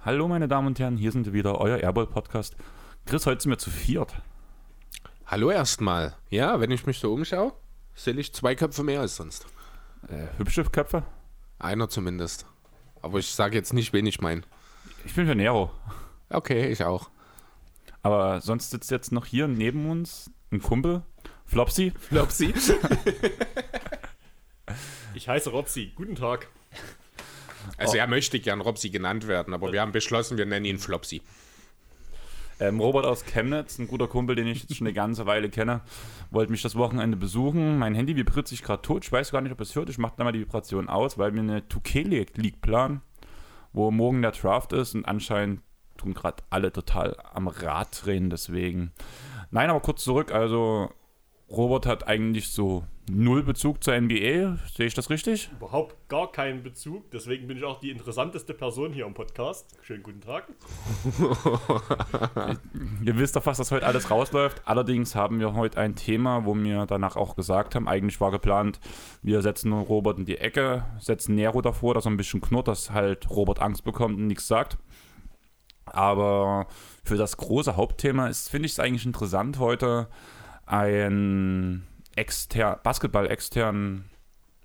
Hallo meine Damen und Herren, hier sind wir wieder, euer Airball Podcast. Chris, heute sind wir zu viert. Hallo erstmal. Ja, wenn ich mich so umschaue, sehe ich zwei Köpfe mehr als sonst. Äh, hübsche Köpfe? Einer zumindest. Aber ich sage jetzt nicht, wen ich meine. Ich bin für Nero. Okay, ich auch. Aber sonst sitzt jetzt noch hier neben uns ein Kumpel, Flopsy. Flopsy. ich heiße Robsy. Guten Tag. Also er möchte gern Robsy genannt werden, aber wir haben beschlossen, wir nennen ihn Flopsy. Ähm, Robert aus Chemnitz, ein guter Kumpel, den ich jetzt schon eine ganze Weile kenne, wollte mich das Wochenende besuchen. Mein Handy vibriert sich gerade tot. Ich weiß gar nicht, ob es hört. Ich mache da mal die Vibration aus, weil wir eine 2K League planen, wo morgen der Draft ist und anscheinend tun gerade alle total am Rad drehen. Deswegen. Nein, aber kurz zurück. Also Robert hat eigentlich so null Bezug zur NBA. Sehe ich das richtig? Überhaupt gar keinen Bezug. Deswegen bin ich auch die interessanteste Person hier im Podcast. Schönen guten Tag. Ihr wisst doch fast, dass heute alles rausläuft. Allerdings haben wir heute ein Thema, wo wir danach auch gesagt haben, eigentlich war geplant, wir setzen Robert in die Ecke, setzen Nero davor, dass er ein bisschen knurrt, dass halt Robert Angst bekommt und nichts sagt. Aber für das große Hauptthema ist, finde ich es eigentlich interessant, heute einen exter Basketball-externen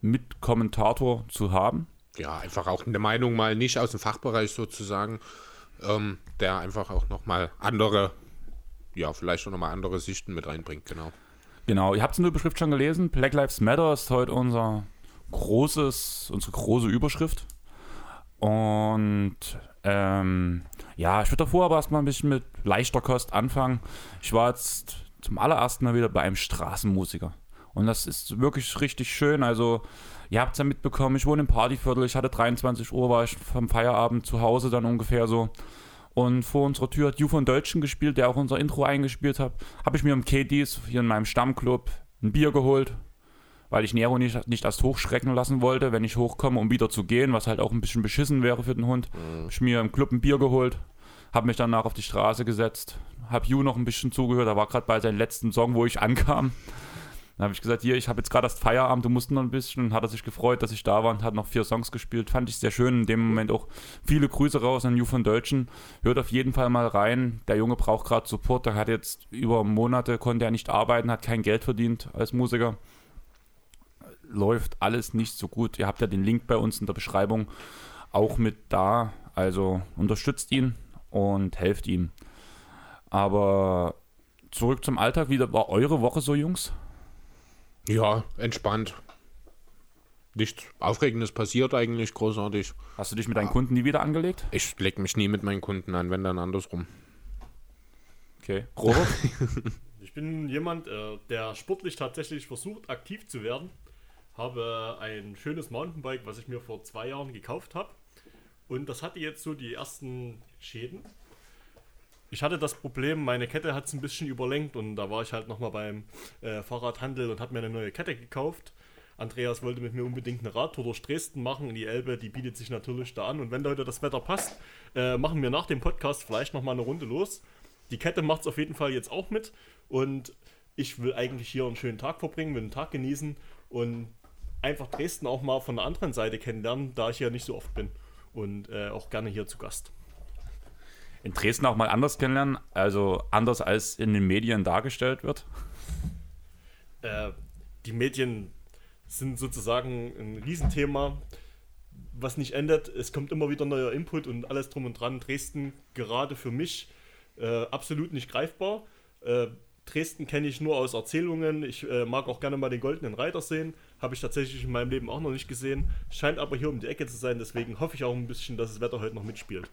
Mitkommentator zu haben. Ja, einfach auch eine Meinung mal nicht aus dem Fachbereich sozusagen, ähm, der einfach auch nochmal andere, ja, vielleicht auch nochmal andere Sichten mit reinbringt, genau. Genau, ihr habt es in der Überschrift schon gelesen. Black Lives Matter ist heute unser großes, unsere große Überschrift. Und ähm, ja, ich würde davor aber erstmal ein bisschen mit leichter Kost anfangen. Ich war jetzt zum allerersten Mal wieder bei einem Straßenmusiker. Und das ist wirklich richtig schön. Also, ihr habt es ja mitbekommen, ich wohne im Partyviertel. Ich hatte 23 Uhr, war ich vom Feierabend zu Hause dann ungefähr so. Und vor unserer Tür hat Ju von Deutschen gespielt, der auch unser Intro eingespielt hat. Habe ich mir im KDs hier in meinem Stammclub ein Bier geholt, weil ich Nero nicht, nicht erst hochschrecken lassen wollte, wenn ich hochkomme, um wieder zu gehen, was halt auch ein bisschen beschissen wäre für den Hund. Mhm. Habe ich mir im Club ein Bier geholt, habe mich danach auf die Straße gesetzt, habe Ju noch ein bisschen zugehört. Er war gerade bei seinem letzten Song, wo ich ankam. Dann habe ich gesagt, hier, ich habe jetzt gerade erst Feierabend, du musst noch ein bisschen. Und hat er sich gefreut, dass ich da war und hat noch vier Songs gespielt. Fand ich sehr schön. In dem Moment auch viele Grüße raus an Ju von Deutschen. Hört auf jeden Fall mal rein. Der Junge braucht gerade Support. Der hat jetzt über Monate, konnte er nicht arbeiten, hat kein Geld verdient als Musiker. Läuft alles nicht so gut. Ihr habt ja den Link bei uns in der Beschreibung auch mit da. Also unterstützt ihn und helft ihm. Aber zurück zum Alltag. Wie war eure Woche so, Jungs? Ja, entspannt. Nichts Aufregendes passiert eigentlich großartig. Hast du dich mit deinen Kunden nie wieder angelegt? Ich leg mich nie mit meinen Kunden an, wenn dann andersrum. Okay. Robert? ich bin jemand, äh, der sportlich tatsächlich versucht, aktiv zu werden. Habe ein schönes Mountainbike, was ich mir vor zwei Jahren gekauft habe. Und das hatte jetzt so die ersten Schäden. Ich hatte das Problem, meine Kette hat es ein bisschen überlenkt und da war ich halt nochmal beim äh, Fahrradhandel und habe mir eine neue Kette gekauft. Andreas wollte mit mir unbedingt eine Radtour durch Dresden machen und die Elbe, die bietet sich natürlich da an. Und wenn heute das Wetter passt, äh, machen wir nach dem Podcast vielleicht nochmal eine Runde los. Die Kette macht es auf jeden Fall jetzt auch mit und ich will eigentlich hier einen schönen Tag verbringen, will einen Tag genießen und einfach Dresden auch mal von der anderen Seite kennenlernen, da ich ja nicht so oft bin und äh, auch gerne hier zu Gast in Dresden auch mal anders kennenlernen? Also anders als in den Medien dargestellt wird? Äh, die Medien sind sozusagen ein Riesenthema, was nicht endet. Es kommt immer wieder neuer Input und alles drum und dran. Dresden gerade für mich äh, absolut nicht greifbar. Dresden kenne ich nur aus Erzählungen. Ich äh, mag auch gerne mal den Goldenen Reiter sehen. Habe ich tatsächlich in meinem Leben auch noch nicht gesehen. Scheint aber hier um die Ecke zu sein. Deswegen hoffe ich auch ein bisschen, dass das Wetter heute noch mitspielt.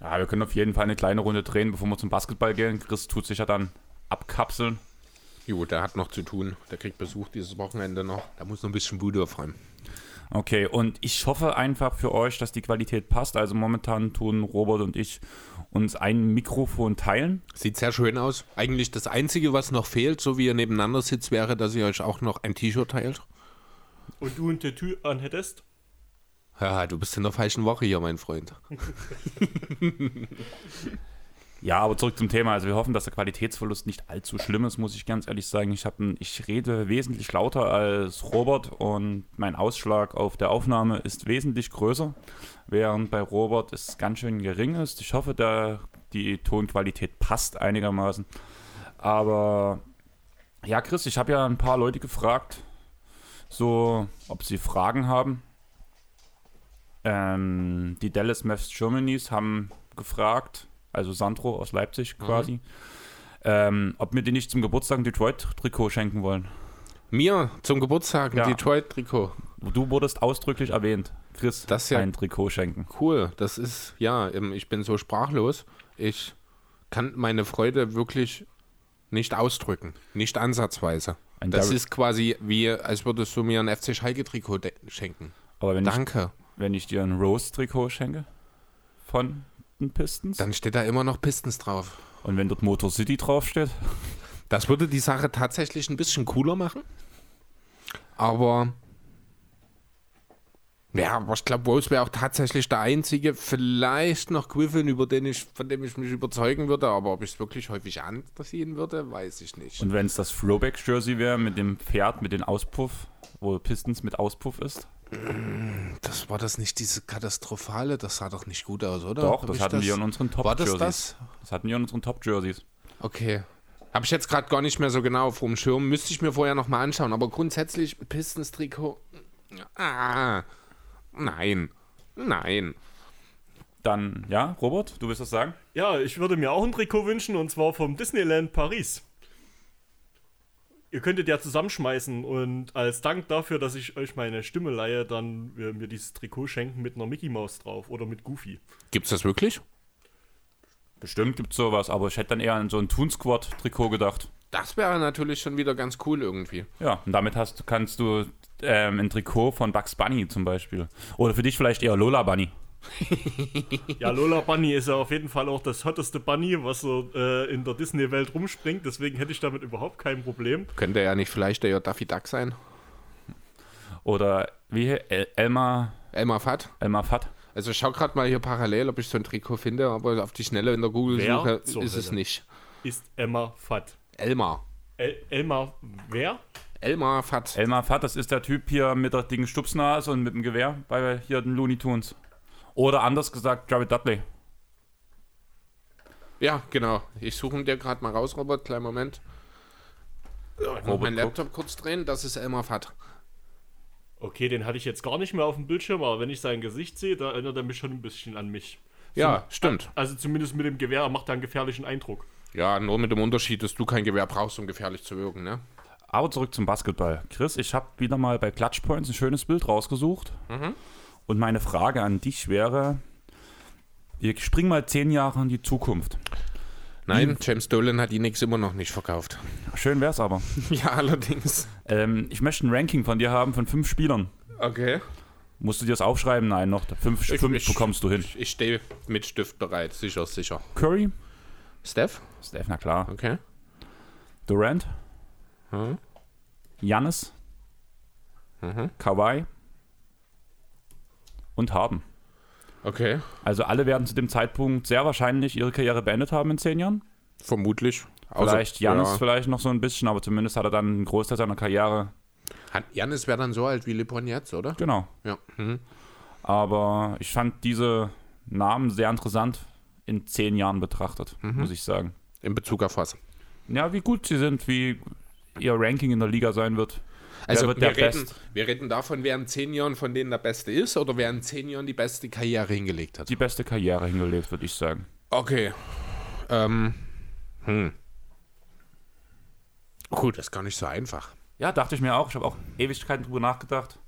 Ja, wir können auf jeden Fall eine kleine Runde drehen, bevor wir zum Basketball gehen. Chris tut sich ja dann abkapseln. Jo, der hat noch zu tun. Der kriegt Besuch dieses Wochenende noch. Da muss noch ein bisschen Bude aufräumen. Okay, und ich hoffe einfach für euch, dass die Qualität passt. Also momentan tun Robert und ich uns ein Mikrofon teilen. Sieht sehr schön aus. Eigentlich das Einzige, was noch fehlt, so wie ihr nebeneinander sitzt, wäre, dass ihr euch auch noch ein T-Shirt teilt. Und du ein Tattoo anhättest? Ja, du bist in der falschen Woche hier, mein Freund. Ja, aber zurück zum Thema. Also wir hoffen, dass der Qualitätsverlust nicht allzu schlimm ist, muss ich ganz ehrlich sagen. Ich, ein, ich rede wesentlich lauter als Robert und mein Ausschlag auf der Aufnahme ist wesentlich größer, während bei Robert es ganz schön gering ist. Ich hoffe, da die Tonqualität passt einigermaßen. Aber ja, Chris, ich habe ja ein paar Leute gefragt, so ob sie Fragen haben. Ähm, die Dallas Mavs Germanys haben gefragt, also Sandro aus Leipzig quasi, ähm, ob wir dir nicht zum Geburtstag ein Detroit-Trikot schenken wollen. Mir zum Geburtstag ein Ja. Detroit-Trikot. Du wurdest ausdrücklich erwähnt, Chris, Das ist ja- ein Trikot schenken. Cool, das ist, ja, ich bin so sprachlos. Ich kann meine Freude wirklich nicht ausdrücken. Nicht ansatzweise. Ein Das Dar- ist quasi wie, als würdest du mir ein FC Schalke-Trikot schenken. Aber wenn ich, Danke. wenn ich dir ein Rose-Trikot schenke von den Pistons Dann steht da immer noch Pistons drauf. und wenn dort Motor City draufsteht, Das würde die Sache tatsächlich ein bisschen cooler machen. Aber. Ja, aber ich glaube, Rose wäre auch tatsächlich der einzige, vielleicht noch Griffin, über den ich, von dem ich mich überzeugen würde, aber ob ich es wirklich häufig anziehen würde, weiß ich nicht. und wenn es das Throwback-Jersey wäre mit dem Pferd, mit dem Auspuff, wo Pistons mit Auspuff ist, Das war das nicht diese katastrophale, das sah doch nicht gut aus, oder? doch, Hab das hatten wir in unseren War das Top-Jerseys. das? Das hatten wir in unseren Top-Jerseys. Okay. Habe ich jetzt gerade gar nicht mehr so genau auf dem Schirm. Müsste ich mir vorher nochmal anschauen. Aber grundsätzlich, Pistons-Trikot. Ah. Nein. Nein. Dann, ja, Robert, du willst das sagen? Ja, ich würde mir auch ein Trikot wünschen und zwar vom Disneyland Paris. Ihr könntet ja zusammenschmeißen und als Dank dafür, dass ich euch meine Stimme leihe, dann äh, mir dieses Trikot schenken mit einer Mickey Maus drauf oder mit Goofy. Gibt's das wirklich? Bestimmt gibt es sowas, aber ich hätte dann eher an so ein Toon Squad-Trikot gedacht. Das wäre natürlich schon wieder ganz cool irgendwie. Ja, und damit hast, kannst du ähm, ein Trikot von Bugs Bunny zum Beispiel. Oder für dich vielleicht eher Lola Bunny. Ja, Lola Bunny ist ja auf jeden Fall auch das hotteste Bunny, was so äh, in der Disney-Welt rumspringt. Deswegen hätte ich damit überhaupt kein Problem. Könnte ja nicht vielleicht der Daffy Duck sein? Oder wie El Elmar, Elmar Fatt? Elmar Fatt. Also ich schau gerade mal hier parallel, ob ich so ein Trikot finde, aber auf die Schnelle in der Google-Suche ist es nicht. Ist Emma Fatt. Elmar. El Elmar, wer? Elmar Fatt. Elmar Fatt, das ist der Typ hier mit der dicken Stupsnase und mit dem Gewehr bei hier den Looney Tunes. Oder anders gesagt, Jared Dudley. Ja, genau. Ich suche ihn dir gerade mal raus, Robert. Kleinen Moment. Ich muss Robert meinen guckt. Laptop kurz drehen. Das ist Elmar Fatt. Okay, den hatte ich jetzt gar nicht mehr auf dem Bildschirm, aber wenn ich sein Gesicht sehe, da erinnert er mich schon ein bisschen an mich. Ja, stimmt. Also zumindest mit dem Gewehr er macht er einen gefährlichen Eindruck. Ja, nur mit dem Unterschied, dass du kein Gewehr brauchst, um gefährlich zu wirken, ne? Aber zurück zum Basketball. Chris, ich habe wieder mal bei Clutch Points ein schönes Bild rausgesucht. Und meine Frage an dich wäre: Wir springen mal zehn Jahre in die Zukunft. Nein, James Dolan hat die Nix immer noch nicht verkauft. Schön wär's aber. ja, allerdings. Ähm, ich möchte ein Ranking von dir haben von fünf Spielern. Okay. Musst du dir das aufschreiben? Nein, noch fünf, Ich- fünf ich- bekommst du hin. Ich, ich stehe mit Stift bereit, sicher, sicher. Curry, Steph? Steph, na klar. Okay. Durant, Hm? Giannis, Mhm. Kawhi und Harden. Okay. Also alle werden zu dem Zeitpunkt sehr wahrscheinlich ihre Karriere beendet haben in zehn Jahren. Vermutlich. Außer- Vielleicht Janis Ja. vielleicht noch so ein bisschen, aber zumindest hat er dann einen Großteil seiner Karriere. Janis wäre dann so alt wie LeBron jetzt, oder? Genau. Ja. Mhm. Aber ich fand diese Namen sehr interessant in zehn Jahren betrachtet, Mhm. muss ich sagen. In Bezug auf was? Ja, wie gut sie sind, wie ihr Ranking in der Liga sein wird. Also wir, reden, Best? wir reden davon, wer in zehn Jahren von denen der Beste ist oder wer in zehn Jahren die beste Karriere hingelegt hat. Die beste Karriere hingelegt, würde ich sagen. Okay. Ähm. Hm. Gut, das ist gar nicht so einfach. Ja, dachte ich mir auch. Ich habe auch Ewigkeiten drüber nachgedacht.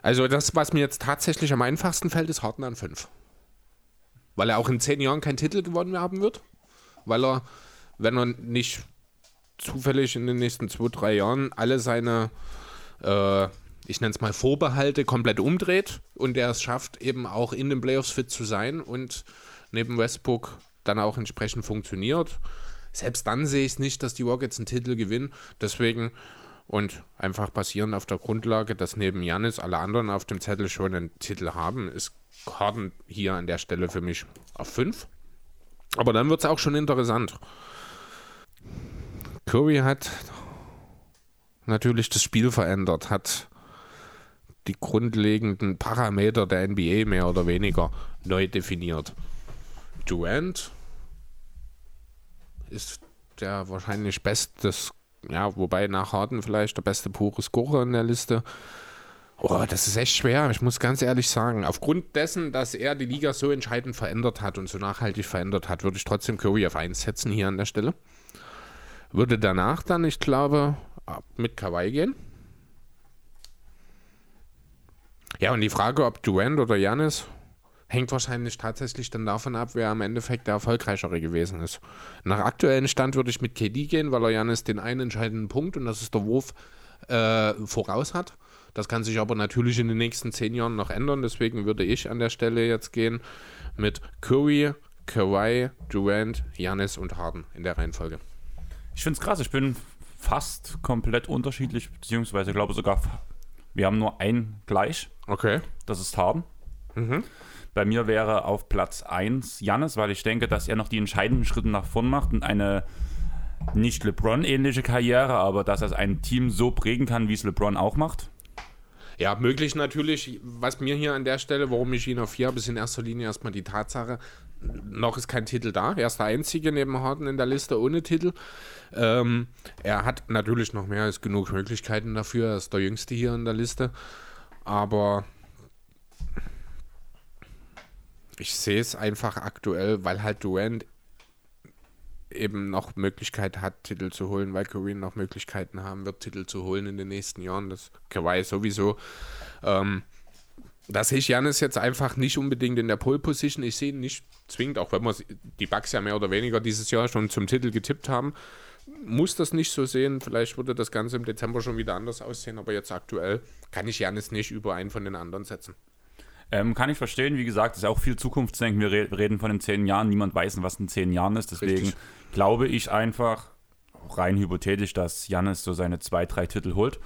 Also das, was mir jetzt tatsächlich am einfachsten fällt, ist Harden an 5. Weil er auch in zehn Jahren keinen Titel gewonnen haben wird. Weil er, wenn er nicht zufällig in den nächsten zwei, drei Jahren alle seine, äh, ich nenne es mal Vorbehalte, komplett umdreht und er es schafft, eben auch in den Playoffs fit zu sein und neben Westbrook dann auch entsprechend funktioniert. Selbst dann sehe ich es nicht, dass die Rockets einen Titel gewinnen. Deswegen Und einfach basierend auf der Grundlage, dass neben Janis alle anderen auf dem Zettel schon einen Titel haben, ist Harden hier an der Stelle für mich auf 5. Aber dann wird es auch schon interessant. Curry hat natürlich das Spiel verändert, hat die grundlegenden Parameter der NBA mehr oder weniger neu definiert. Durant ist der wahrscheinlich bestes, ja, wobei nach Harden vielleicht der beste pure Scorer in der Liste. Oh, das ist echt schwer, ich muss ganz ehrlich sagen. Aufgrund dessen, dass er die Liga so entscheidend verändert hat und so nachhaltig verändert hat, würde ich trotzdem Curry auf 1 setzen hier an der Stelle. Würde danach dann, ich glaube, mit Kawhi gehen. Ja, und die Frage, ob Durant oder Janis, hängt wahrscheinlich tatsächlich dann davon ab, wer am Endeffekt der erfolgreichere gewesen ist. Nach aktuellem Stand würde ich mit KD gehen, weil er Janis den einen entscheidenden Punkt, und das ist der Wurf, äh, voraus hat. Das kann sich aber natürlich in den nächsten zehn Jahren noch ändern. Deswegen würde ich an der Stelle jetzt gehen mit Curry, Kawhi, Durant, Janis und Harden in der Reihenfolge. Ich finde es krass. Ich bin fast komplett unterschiedlich, beziehungsweise glaube sogar, wir haben nur ein gleich. Okay. Das ist Harden. Mhm. Bei mir wäre auf Platz 1 Jannis, weil ich denke, dass er noch die entscheidenden Schritte nach vorn macht und eine nicht LeBron-ähnliche Karriere, aber dass er ein Team so prägen kann, wie es LeBron auch macht. Ja, möglich natürlich. Was mir hier an der Stelle, warum ich ihn auf 4 habe, ist in erster Linie erstmal die Tatsache, noch ist kein Titel da. Er ist der einzige neben Harden in der Liste ohne Titel. Ähm, er hat natürlich noch mehr als genug Möglichkeiten dafür. Er ist der Jüngste hier in der Liste. Aber ich sehe es einfach aktuell, weil halt Durant eben noch Möglichkeit hat, Titel zu holen, weil Kareem noch Möglichkeiten haben wird, Titel zu holen in den nächsten Jahren. Das Kawhi sowieso. Ähm, da sehe ich Janis jetzt einfach nicht unbedingt in der Pole Position. Ich sehe ihn nicht zwingend, auch wenn wir die Bugs ja mehr oder weniger dieses Jahr schon zum Titel getippt haben, muss das nicht so sehen. Vielleicht würde das Ganze im Dezember schon wieder anders aussehen, aber jetzt aktuell kann ich Janis nicht über einen von den anderen setzen. Ähm, kann ich verstehen. Wie gesagt, ist ja auch viel Zukunftsdenken. Wir re reden von den zehn Jahren. Niemand weiß, was in zehn Jahren ist. Deswegen Richtig. glaube ich einfach, rein hypothetisch, dass Janis so seine zwei, drei Titel holt.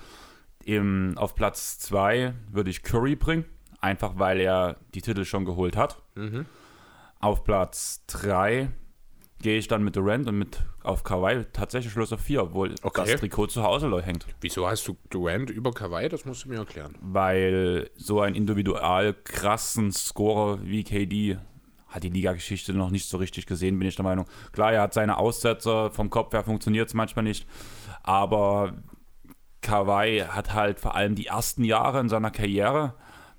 Im, auf Platz zwei würde ich Curry bringen einfach weil er die Titel schon geholt hat. Mhm. Auf Platz 3 gehe ich dann mit Durant und mit auf Kawhi tatsächlich Schluss auf 4, obwohl okay. das Trikot zu Hause hängt. Wieso hast du Durant über Kawhi? Das musst du mir erklären. Weil so ein individual krassen Scorer wie KD hat die Liga-Geschichte noch nicht so richtig gesehen, bin ich der Meinung. Klar, er hat seine Aussetzer, vom Kopf her funktioniert es manchmal nicht, aber Kawhi hat halt vor allem die ersten Jahre in seiner Karriere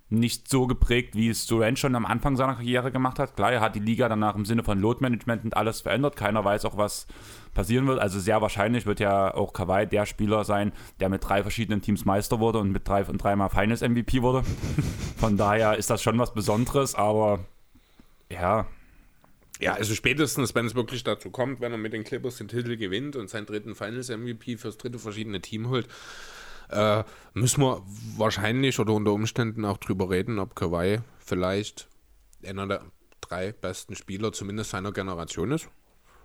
nicht so geprägt, wie es Durant schon am Anfang seiner Karriere gemacht hat. Klar, er hat die Liga danach im Sinne von Load Management und alles verändert. Keiner weiß auch, was passieren wird. Also sehr wahrscheinlich wird ja auch Kawhi der Spieler sein, der mit drei verschiedenen Teams Meister wurde und mit drei und dreimal Finals MVP wurde. Von daher ist das schon was Besonderes, aber ja. Ja, also spätestens, wenn es wirklich dazu kommt, wenn er mit den Clippers den Titel gewinnt und seinen dritten Finals MVP fürs dritte verschiedene Team holt, äh, müssen wir wahrscheinlich oder unter Umständen auch drüber reden, ob Kawhi vielleicht einer der drei besten Spieler zumindest seiner Generation ist.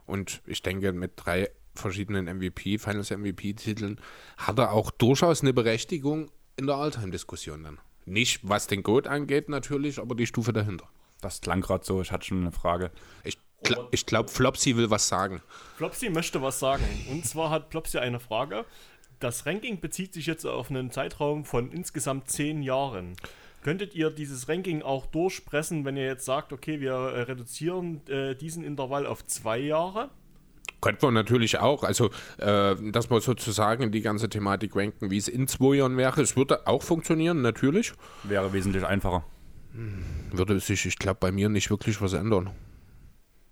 Und ich denke, mit drei verschiedenen MVP, Finals MVP-Titeln, hat er auch durchaus eine Berechtigung in der Alltime-Diskussion dann. Nicht was den Goat angeht, natürlich, aber die Stufe dahinter. Das klang gerade so, ich hatte schon eine Frage. Ich, gl ich glaube, Flopsy will was sagen. Flopsy möchte was sagen. Und zwar hat Flopsy eine Frage das Ranking bezieht sich jetzt auf einen Zeitraum von insgesamt zehn Jahren. Könntet ihr dieses Ranking auch durchpressen, wenn ihr jetzt sagt, okay, wir äh, reduzieren äh, diesen Intervall auf zwei Jahre? Könnte man natürlich auch. Also, äh, dass wir sozusagen die ganze Thematik ranken, wie es in zwei Jahren wäre, es würde auch funktionieren, natürlich. Wäre wesentlich einfacher. Würde sich, ich glaube, bei mir nicht wirklich was ändern.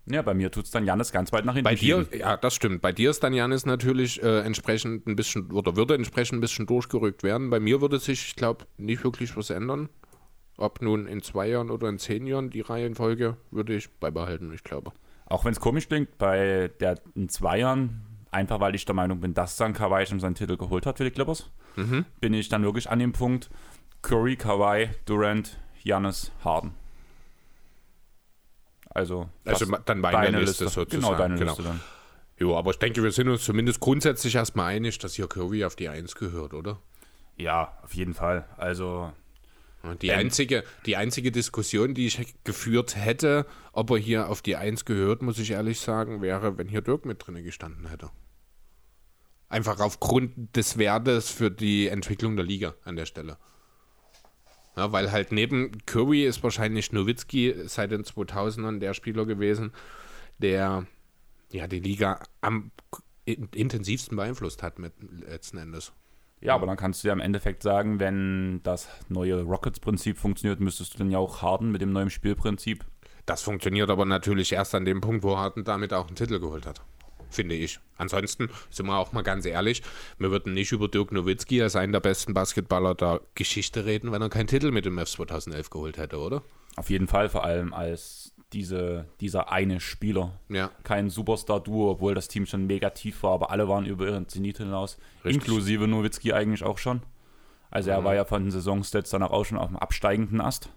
Ja, bei mir tut es dann Janis ganz weit nach hinten. Bei dir, ja, das stimmt. Bei dir ist dann Janis natürlich äh, entsprechend ein bisschen, oder würde entsprechend ein bisschen durchgerückt werden. Bei mir würde sich, ich glaube, nicht wirklich was ändern. Ob nun in zwei Jahren oder in zehn Jahren die Reihenfolge, würde ich beibehalten, ich glaube. Auch wenn es komisch klingt, bei der in zwei Jahren, einfach weil ich der Meinung bin, dass dann Kawhi schon seinen Titel geholt hat für die Clippers, mhm. bin ich dann wirklich an dem Punkt Curry, Kawhi, Durant, Janis, Harden. Also, also dann meine Liste, Liste, sozusagen. Genau, deine genau. Liste dann. Jo, aber ich denke, wir sind uns zumindest grundsätzlich erstmal einig, dass hier Curry auf die 1 gehört, oder? Ja, auf jeden Fall. Also, Ja, Die einzige, die einzige Diskussion, die ich geführt hätte, ob er hier auf die 1 gehört, muss ich ehrlich sagen, wäre, wenn hier Dirk mit drin gestanden hätte. Einfach aufgrund des Wertes für die Entwicklung der Liga an der Stelle. Ja, weil halt neben Curry ist wahrscheinlich Nowitzki seit den 2000ern der Spieler gewesen, der ja die Liga am in- intensivsten beeinflusst hat mit letzten Endes. ja, aber dann kannst du ja im Endeffekt sagen, wenn das neue Rockets-Prinzip funktioniert, müsstest du dann ja auch Harden mit dem neuen Spielprinzip. Das funktioniert aber natürlich erst an dem Punkt, wo Harden damit auch einen Titel geholt hat. Finde ich. Ansonsten sind wir auch mal ganz ehrlich, wir würden nicht über Dirk Nowitzki als einen der besten Basketballer der Geschichte reden, wenn er keinen Titel mit dem F 2011 geholt hätte, oder? Auf jeden Fall, vor allem als diese, dieser eine Spieler. Ja. Kein Superstar-Duo, obwohl das Team schon mega tief war, aber alle waren über ihren Zenit hinaus. Richtig. Inklusive Nowitzki eigentlich auch schon. Also er war ja von den Saisonstats danach auch schon auf dem absteigenden Ast.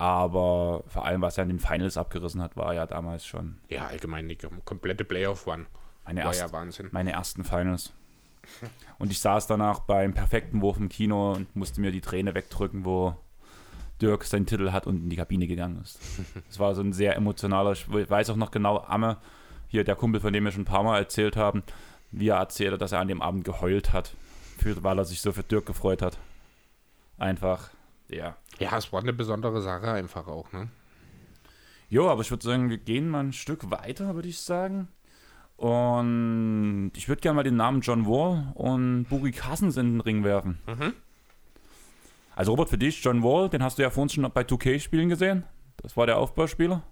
Aber vor allem, was er in den Finals abgerissen hat, war ja damals schon Ja, allgemein die komplette Playoff-One. meine, War erst, ja Wahnsinn. meine ersten Finals. Und ich saß danach beim perfekten Wurf im Kino und musste mir die Träne wegdrücken, wo Dirk seinen Titel hat und in die Kabine gegangen ist. Es war so ein sehr emotionaler, ich weiß auch noch genau, Amme, hier der Kumpel, von dem wir schon ein paar Mal erzählt haben, wie er erzählte, dass er an dem Abend geheult hat, weil er sich so für Dirk gefreut hat. Einfach, ja. Ja, es war eine besondere Sache einfach auch, ne? Jo, aber ich würde sagen, wir gehen mal ein Stück weiter, würde ich sagen. Und ich würde gerne mal den Namen John Wall und Boogie Cousins in den Ring werfen. Also Robert, für dich, John Wall, den hast du ja vorhin schon bei 2K-Spielen gesehen. Das war der Aufbauspieler.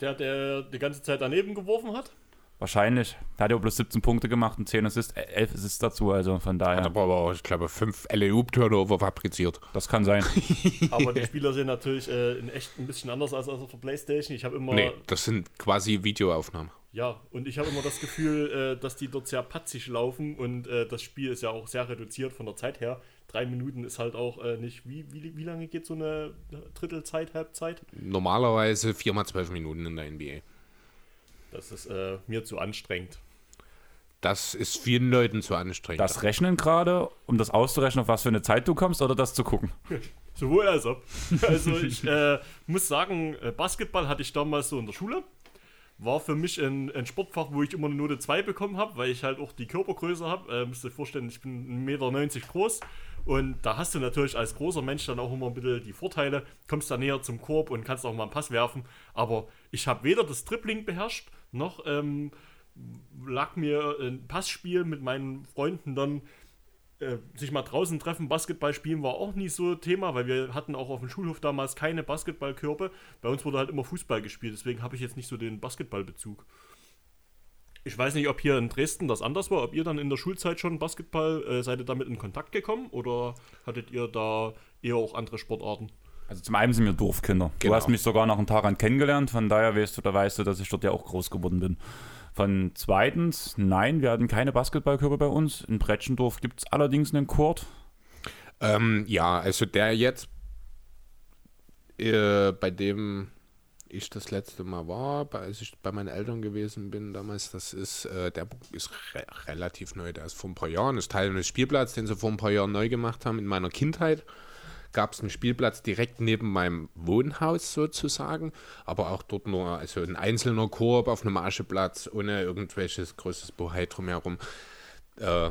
Der, der die ganze Zeit daneben geworfen hat. Wahrscheinlich. Hat ja bloß 17 Punkte gemacht und 10 Assists, äh, 11 Assists dazu, also von Hat daher, aber auch, ich glaube, fünf LEU-Turnover fabriziert. das kann sein. Aber die Spieler sind natürlich äh, in echt ein bisschen anders als auf der Playstation. Ich habe immer, Nee, das sind quasi Videoaufnahmen. ja, und ich habe immer das Gefühl, äh, dass die dort sehr patzig laufen und äh, das Spiel ist ja auch sehr reduziert von der Zeit her. Drei Minuten ist halt auch äh, nicht, wie, wie, wie lange geht so eine Drittelzeit, Halbzeit? Normalerweise 4 mal 12 Minuten in der NBA. Das ist äh, mir zu anstrengend. Das ist vielen Leuten zu anstrengend. Das Rechnen gerade, um das auszurechnen, auf was für eine Zeit du kommst, oder das zu gucken? Sowohl als ob. Also ich äh, muss sagen, äh, Basketball hatte ich damals so in der Schule. War für mich ein, ein Sportfach, wo ich immer eine Note 2 bekommen habe, weil ich halt auch die Körpergröße habe. Äh, müsst ihr euch vorstellen, ich bin 1,90 Meter groß. Und da hast du natürlich als großer Mensch dann auch immer ein bisschen die Vorteile. Kommst da näher zum Korb und kannst auch mal einen Pass werfen. Aber ich habe weder das Dribbling beherrscht, noch ähm, lag mir ein Passspiel mit meinen Freunden dann äh, sich mal draußen treffen, Basketball spielen war auch nie so Thema, weil wir hatten auch auf dem Schulhof damals keine Basketballkörbe. Bei uns wurde halt immer Fußball gespielt, deswegen habe ich jetzt nicht so den Basketballbezug. Ich weiß nicht, ob hier in Dresden das anders war, ob ihr dann in der Schulzeit schon Basketball, äh, seid ihr damit in Kontakt gekommen oder hattet ihr da eher auch andere Sportarten? Also zum einen sind wir Dorfkinder. Genau. Du hast mich sogar nach einem Taran kennengelernt, von daher weißt du, da weißt du, dass ich dort ja auch groß geworden bin. Von zweitens, nein, wir hatten keine Basketballkörbe bei uns. In Bretschendorf gibt es allerdings einen Court. Ähm, ja, also der jetzt, äh, bei dem ich das letzte Mal war, bei, als ich bei meinen Eltern gewesen bin damals, das ist, äh, der ist re relativ neu, der ist vor ein paar Jahren, ist Teil eines Spielplatzes, den sie vor ein paar Jahren neu gemacht haben. In meiner Kindheit gab es einen Spielplatz direkt neben meinem Wohnhaus sozusagen, aber auch dort nur, also ein einzelner Korb auf einem Ascheplatz, ohne irgendwelches größtes Bohai drumherum. Äh,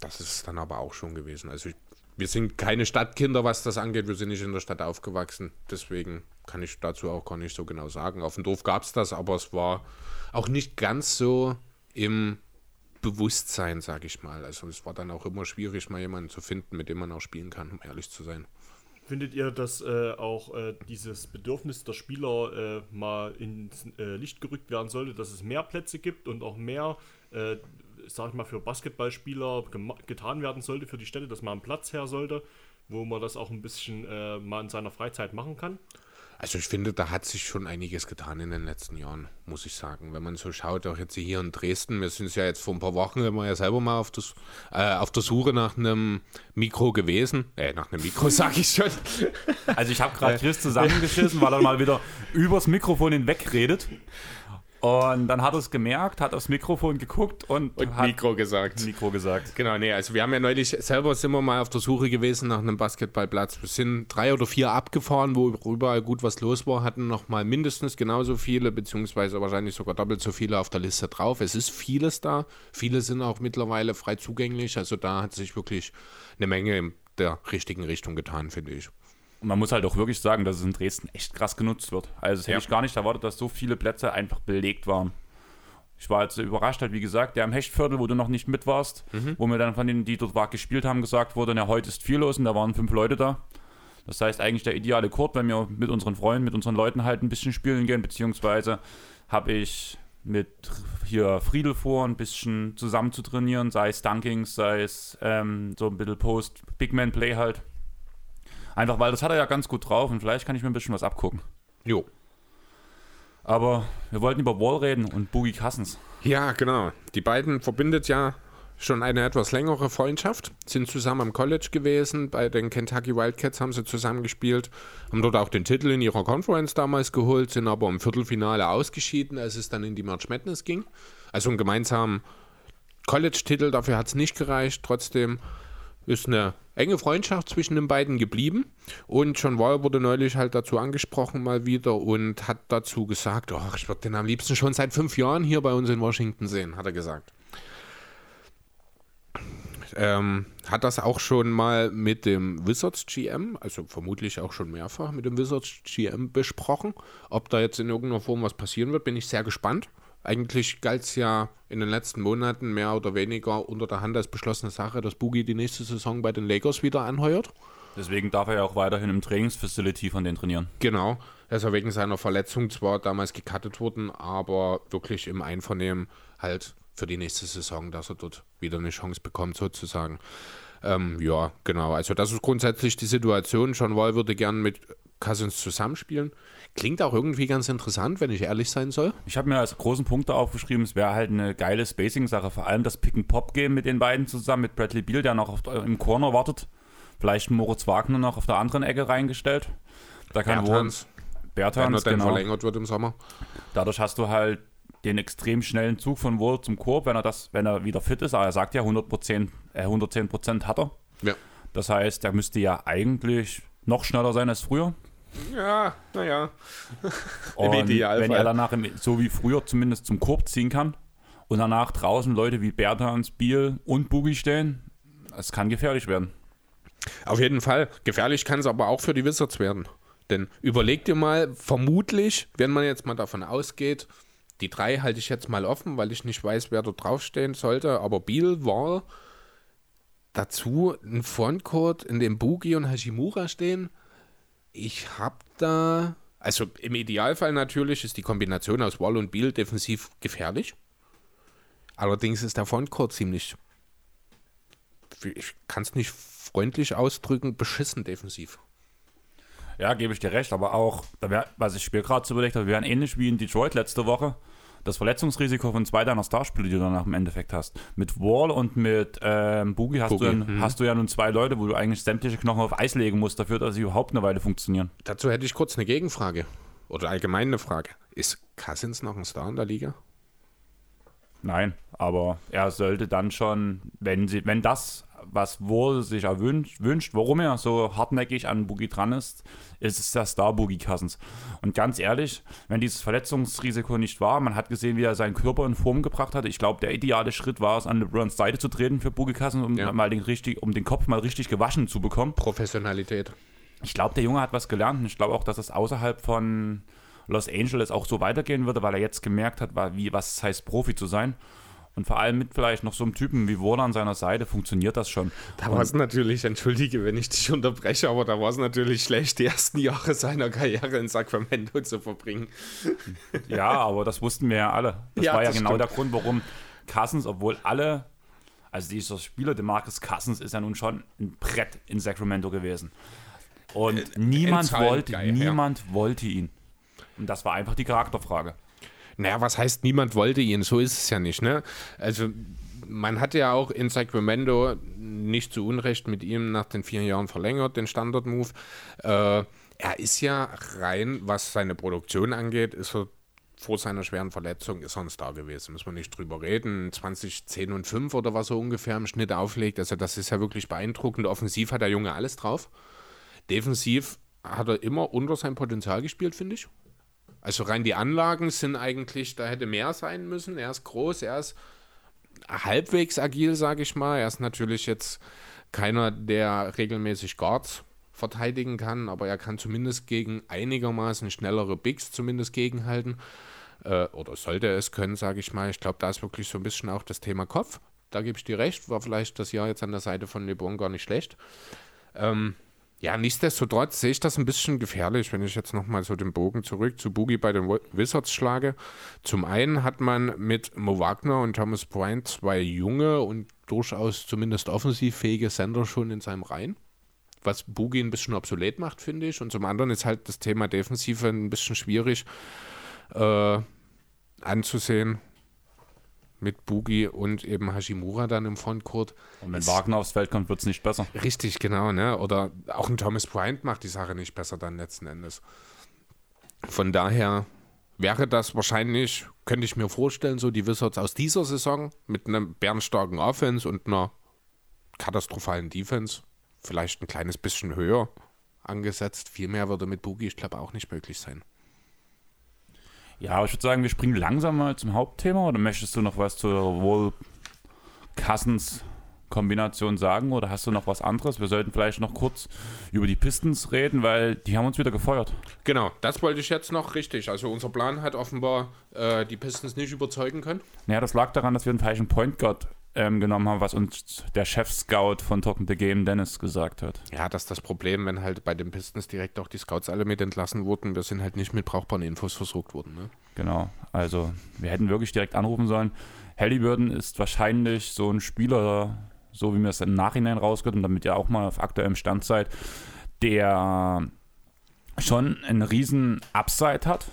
das ist es dann aber auch schon gewesen. Also ich, wir sind keine Stadtkinder, was das angeht. Wir sind nicht in der Stadt aufgewachsen. Deswegen kann ich dazu auch gar nicht so genau sagen. Auf dem Dorf gab es das, aber es war auch nicht ganz so im Bewusstsein, sage ich mal. Also es war dann auch immer schwierig, mal jemanden zu finden, mit dem man auch spielen kann, um ehrlich zu sein. Findet ihr, dass äh, auch äh, dieses Bedürfnis der Spieler äh, mal ins äh, Licht gerückt werden sollte, dass es mehr Plätze gibt und auch mehr, äh, sag ich mal, für Basketballspieler getan werden sollte für die Städte, dass mal ein Platz her sollte, wo man das auch ein bisschen äh, mal in seiner Freizeit machen kann? Also ich finde, da hat sich schon einiges getan in den letzten Jahren, muss ich sagen. Wenn man so schaut, auch jetzt hier in Dresden, wir sind ja jetzt vor ein paar Wochen immer ja selber mal auf, das, äh, auf der Suche nach einem Mikro gewesen. Äh, nach einem Mikro sage ich schon. Also ich habe gerade Chris zusammengeschissen, weil er mal wieder übers Mikrofon hinweg redet. Und dann hat er es gemerkt, hat aufs Mikrofon geguckt und, Und hat Mikro gesagt. Mikro gesagt. Genau, nee, also wir haben ja neulich selber sind wir mal auf der Suche gewesen nach einem Basketballplatz. Wir sind drei oder vier abgefahren, wo überall gut was los war, hatten noch mal mindestens genauso viele, beziehungsweise wahrscheinlich sogar doppelt so viele auf der Liste drauf. Es ist vieles da. Viele sind auch mittlerweile frei zugänglich. Also da hat sich wirklich eine Menge in der richtigen Richtung getan, finde ich. Und man muss halt auch wirklich sagen, dass es in Dresden echt krass genutzt wird. Also das hätte Ja. ich gar nicht erwartet, dass so viele Plätze einfach belegt waren. Ich war jetzt überrascht, halt, wie gesagt, der am Hechtviertel, wo du noch nicht mit warst, wo mir dann von denen, die dort war, gespielt haben, gesagt wurde, na, heute ist viel los und da waren fünf Leute da. Das heißt eigentlich der ideale Court, wenn wir mit unseren Freunden, mit unseren Leuten halt ein bisschen spielen gehen, beziehungsweise habe ich mit hier Friedel vor, ein bisschen zusammen zu trainieren, sei es Dunkings, sei es ähm, so ein bisschen Post, Big Man Play halt. Einfach weil das hat er ja ganz gut drauf und vielleicht kann ich mir ein bisschen was abgucken. Jo. Aber wir wollten über Wall reden und Boogie Cousins. Ja, genau. Die beiden verbindet ja schon eine etwas längere Freundschaft, sind zusammen am College gewesen, bei den Kentucky Wildcats haben sie zusammen gespielt, haben dort auch den Titel in ihrer Conference damals geholt, sind aber im Viertelfinale ausgeschieden, als es dann in die March Madness ging. Also einen gemeinsamen College-Titel, dafür hat es nicht gereicht, trotzdem ist eine enge Freundschaft zwischen den beiden geblieben. Und John Wall wurde neulich halt dazu angesprochen mal wieder und hat dazu gesagt, oh, ich würde den am liebsten schon seit fünf Jahren hier bei uns in Washington sehen, hat er gesagt. Ähm, hat das auch schon mal mit dem Wizards GM, also vermutlich auch schon mehrfach mit dem Wizards GM besprochen. Ob da jetzt in irgendeiner Form was passieren wird, bin ich sehr gespannt. Eigentlich galt es ja in den letzten Monaten mehr oder weniger unter der Hand als beschlossene Sache, dass Boogie die nächste Saison bei den Lakers wieder anheuert. Deswegen darf er ja auch weiterhin im Trainingsfacility von denen trainieren. Genau. Er ist ja wegen seiner Verletzung zwar damals gecuttet worden, aber wirklich im Einvernehmen halt für die nächste Saison, dass er dort wieder eine Chance bekommt, sozusagen. Ähm, ja, genau. Also das ist grundsätzlich die Situation. John Wall würde gern mit Cousins zusammenspielen. Klingt auch irgendwie ganz interessant, wenn ich ehrlich sein soll. Ich habe mir als großen Punkt da aufgeschrieben, es wäre halt eine geile Spacing-Sache. Vor allem das Pick-and-Pop-Game mit den beiden zusammen, mit Bradley Beal, der noch auf, im Corner wartet. Vielleicht Moritz Wagner noch auf der anderen Ecke reingestellt. Da kann Bertans, wohl wenn er Bertans, dann genau. verlängert wird im Sommer. Dadurch hast du halt den extrem schnellen Zug von Wall zum Korb, wenn er das, wenn er wieder fit ist. Aber er sagt ja 100%, äh, 110% hat er. Ja. Das heißt, er müsste ja eigentlich noch schneller sein als früher. Ja, naja. Und Idealfall. wenn er danach, im, so wie früher, zumindest zum Korb ziehen kann und danach draußen Leute wie Bertans, Biel und Boogie stehen, es kann gefährlich werden. Auf jeden Fall. Gefährlich kann es aber auch für die Wizards werden. Denn überleg dir mal, vermutlich, wenn man jetzt mal davon ausgeht, die drei halte ich jetzt mal offen, weil ich nicht weiß, wer dort draufstehen sollte, aber Beal, Wall, dazu ein Frontcourt, in dem Boogie und Hashimura stehen. Ich habe da, also im Idealfall natürlich ist die Kombination aus Wall und Beal defensiv gefährlich. Allerdings ist der Frontcourt ziemlich, ich kann es nicht freundlich ausdrücken, beschissen defensiv. Ja, gebe ich dir recht, aber auch, was ich mir gerade so überlegt habe, wir wären ähnlich wie in Detroit letzte Woche. Das Verletzungsrisiko von zwei deiner Starspieler, die du danach im Endeffekt hast. Mit Wall und mit ähm, Boogie, hast, Boogie, du, mhm. hast du ja nun zwei Leute, wo du eigentlich sämtliche Knochen auf Eis legen musst, dafür, dass sie überhaupt eine Weile funktionieren. Dazu hätte ich kurz eine Gegenfrage. Oder allgemein eine Frage. Ist Cousins noch ein Star in der Liga? Nein, aber er sollte dann schon, wenn sie, wenn das, was Wall sich erwünscht, wünscht, warum er so hartnäckig an Boogie dran ist, ist es der Star Boogie Cousins. Und ganz ehrlich, wenn dieses Verletzungsrisiko nicht war, man hat gesehen, wie er seinen Körper in Form gebracht hat. Ich glaube, der ideale Schritt war es, an LeBrons Seite zu treten für Boogie Cousins, um Ja. mal den richtig, um den Kopf mal richtig gewaschen zu bekommen. Professionalität. Ich glaube, der Junge hat was gelernt und ich glaube auch, dass es außerhalb von Los Angeles auch so weitergehen würde, weil er jetzt gemerkt hat, wie, was es heißt, Profi zu sein. Und vor allem mit vielleicht noch so einem Typen wie Warner an seiner Seite funktioniert das schon. Da war es natürlich, entschuldige, wenn ich dich unterbreche, aber da war es natürlich schlecht, die ersten Jahre seiner Karriere in Sacramento zu verbringen. Ja, aber das wussten wir ja alle. Das Ja, war ja das genau stimmt. der Grund, warum Cousins, obwohl alle, also dieser Spieler, Demarcus Cousins, ist ja nun schon ein Brett in Sacramento gewesen. Und niemand Zahlen wollte, geil, ja. niemand wollte ihn. Und das war einfach die Charakterfrage. Naja, was heißt, niemand wollte ihn? So ist es ja nicht, ne? Also, man hat ja auch in Sacramento nicht zu Unrecht mit ihm nach den vier Jahren verlängert, den Standard-Move. Äh, er ist ja rein, was seine Produktion angeht, ist er vor seiner schweren Verletzung ist er ein Star gewesen, müssen wir nicht drüber reden. 20, 10 und 5 oder was er ungefähr im Schnitt auflegt. Also das ist ja wirklich beeindruckend. Offensiv hat der Junge alles drauf. Defensiv hat er immer unter sein Potenzial gespielt, finde ich. Also rein die Anlagen sind eigentlich, da hätte mehr sein müssen. Er ist groß, er ist halbwegs agil, sage ich mal. Er ist natürlich jetzt keiner, der regelmäßig Guards verteidigen kann, aber er kann zumindest gegen einigermaßen schnellere Bigs zumindest gegenhalten. Äh, oder sollte es können, sage ich mal. Ich glaube, da ist wirklich so ein bisschen auch das Thema Kopf. Da gebe ich dir recht. War vielleicht das Jahr jetzt an der Seite von LeBron gar nicht schlecht. Ähm, ja, nichtsdestotrotz sehe ich das ein bisschen gefährlich, wenn ich jetzt nochmal so den Bogen zurück zu Boogie bei den Wizards schlage. Zum einen hat man mit Mo Wagner und Thomas Bryant zwei junge und durchaus zumindest offensiv fähige Sender schon in seinem Reihen, was Boogie ein bisschen obsolet macht, finde ich. Und zum anderen ist halt das Thema Defensive ein bisschen schwierig äh, anzusehen mit Boogie und eben Hashimura dann im Frontcourt. Und wenn es Wagner aufs Feld kommt, wird es nicht besser. Richtig, genau. Ne? Oder auch ein Thomas Bryant macht die Sache nicht besser dann letzten Endes. Von daher wäre das wahrscheinlich, könnte ich mir vorstellen, so die Wizards aus dieser Saison mit einem bärenstarken Offense und einer katastrophalen Defense vielleicht ein kleines bisschen höher angesetzt. Viel mehr würde mit Boogie, ich glaube, auch nicht möglich sein. Ja, aber ich würde sagen, wir springen langsam mal zum Hauptthema. Oder möchtest du noch was zur wohl Cousins Kombination sagen oder hast du noch was anderes? Wir sollten vielleicht noch kurz über die Pistons reden, weil die haben uns wieder gefeuert. Genau, das wollte ich jetzt noch richtig. Also unser Plan hat offenbar äh, die Pistons nicht überzeugen können. Naja, das lag daran, dass wir einen falschen Point Guard ähm, genommen haben, was uns der Chef-Scout von Talking the Game, Dennis, gesagt hat. Ja, das ist das Problem, wenn halt bei den Pistons direkt auch die Scouts alle mit entlassen wurden. Wir sind halt nicht mit brauchbaren Infos versorgt worden. Ne? Genau, also wir hätten wirklich direkt anrufen sollen. Halliburton ist wahrscheinlich so ein Spieler, so wie mir es im Nachhinein rausgeht und damit ihr auch mal auf aktuellem Stand seid, der schon einen riesen Upside hat,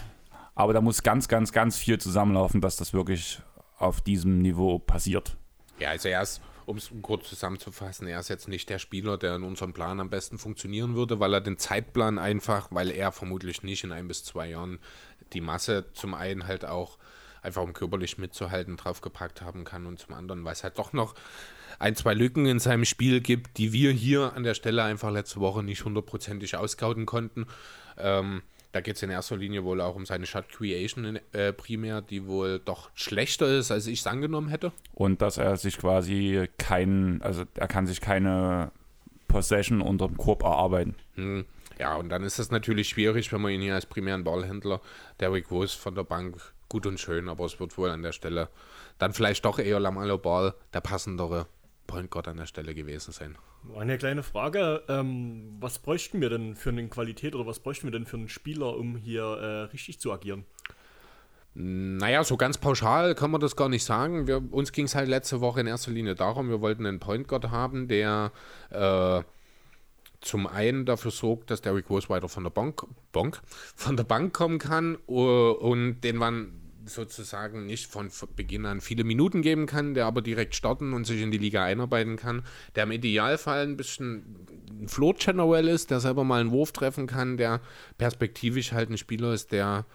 aber da muss ganz, ganz, ganz viel zusammenlaufen, dass das wirklich auf diesem Niveau passiert. Ja, also er ist, um es kurz zusammenzufassen, er ist jetzt nicht der Spieler, der in unserem Plan am besten funktionieren würde, weil er den Zeitplan einfach, weil er vermutlich nicht in ein bis zwei Jahren die Masse zum einen halt auch einfach um körperlich mitzuhalten draufgepackt haben kann und zum anderen, weil es halt doch noch ein, zwei Lücken in seinem Spiel gibt, die wir hier an der Stelle einfach letzte Woche nicht hundertprozentig ausgauten konnten. Ähm, da geht es in erster Linie wohl auch um seine Shot Creation äh, primär, die wohl doch schlechter ist, als ich es angenommen hätte. Und dass er sich quasi kein, also er kann sich keine Possession unter dem Korb erarbeiten. Hm. Ja, und dann ist es natürlich schwierig, wenn man ihn hier als primären Ballhändler, Derrick Rose von der Bank, gut und schön, aber es wird wohl an der Stelle dann vielleicht doch eher Lamalo Ball der passendere Point Guard an der Stelle gewesen sein. Eine kleine Frage, ähm, was bräuchten wir denn für eine Qualität oder was bräuchten wir denn für einen Spieler, um hier äh, richtig zu agieren? Naja, so ganz pauschal kann man das gar nicht sagen. Wir, uns ging es halt letzte Woche in erster Linie darum, wir wollten einen Point Guard haben, der äh, zum einen dafür sorgt, dass Derrick Rose weiter von der Bank, Bank, von der Bank kommen kann und den man sozusagen nicht von Beginn an viele Minuten geben kann, der aber direkt starten und sich in die Liga einarbeiten kann, der im Idealfall ein bisschen ein Floor General ist, der selber mal einen Wurf treffen kann, der perspektivisch halt ein Spieler ist, der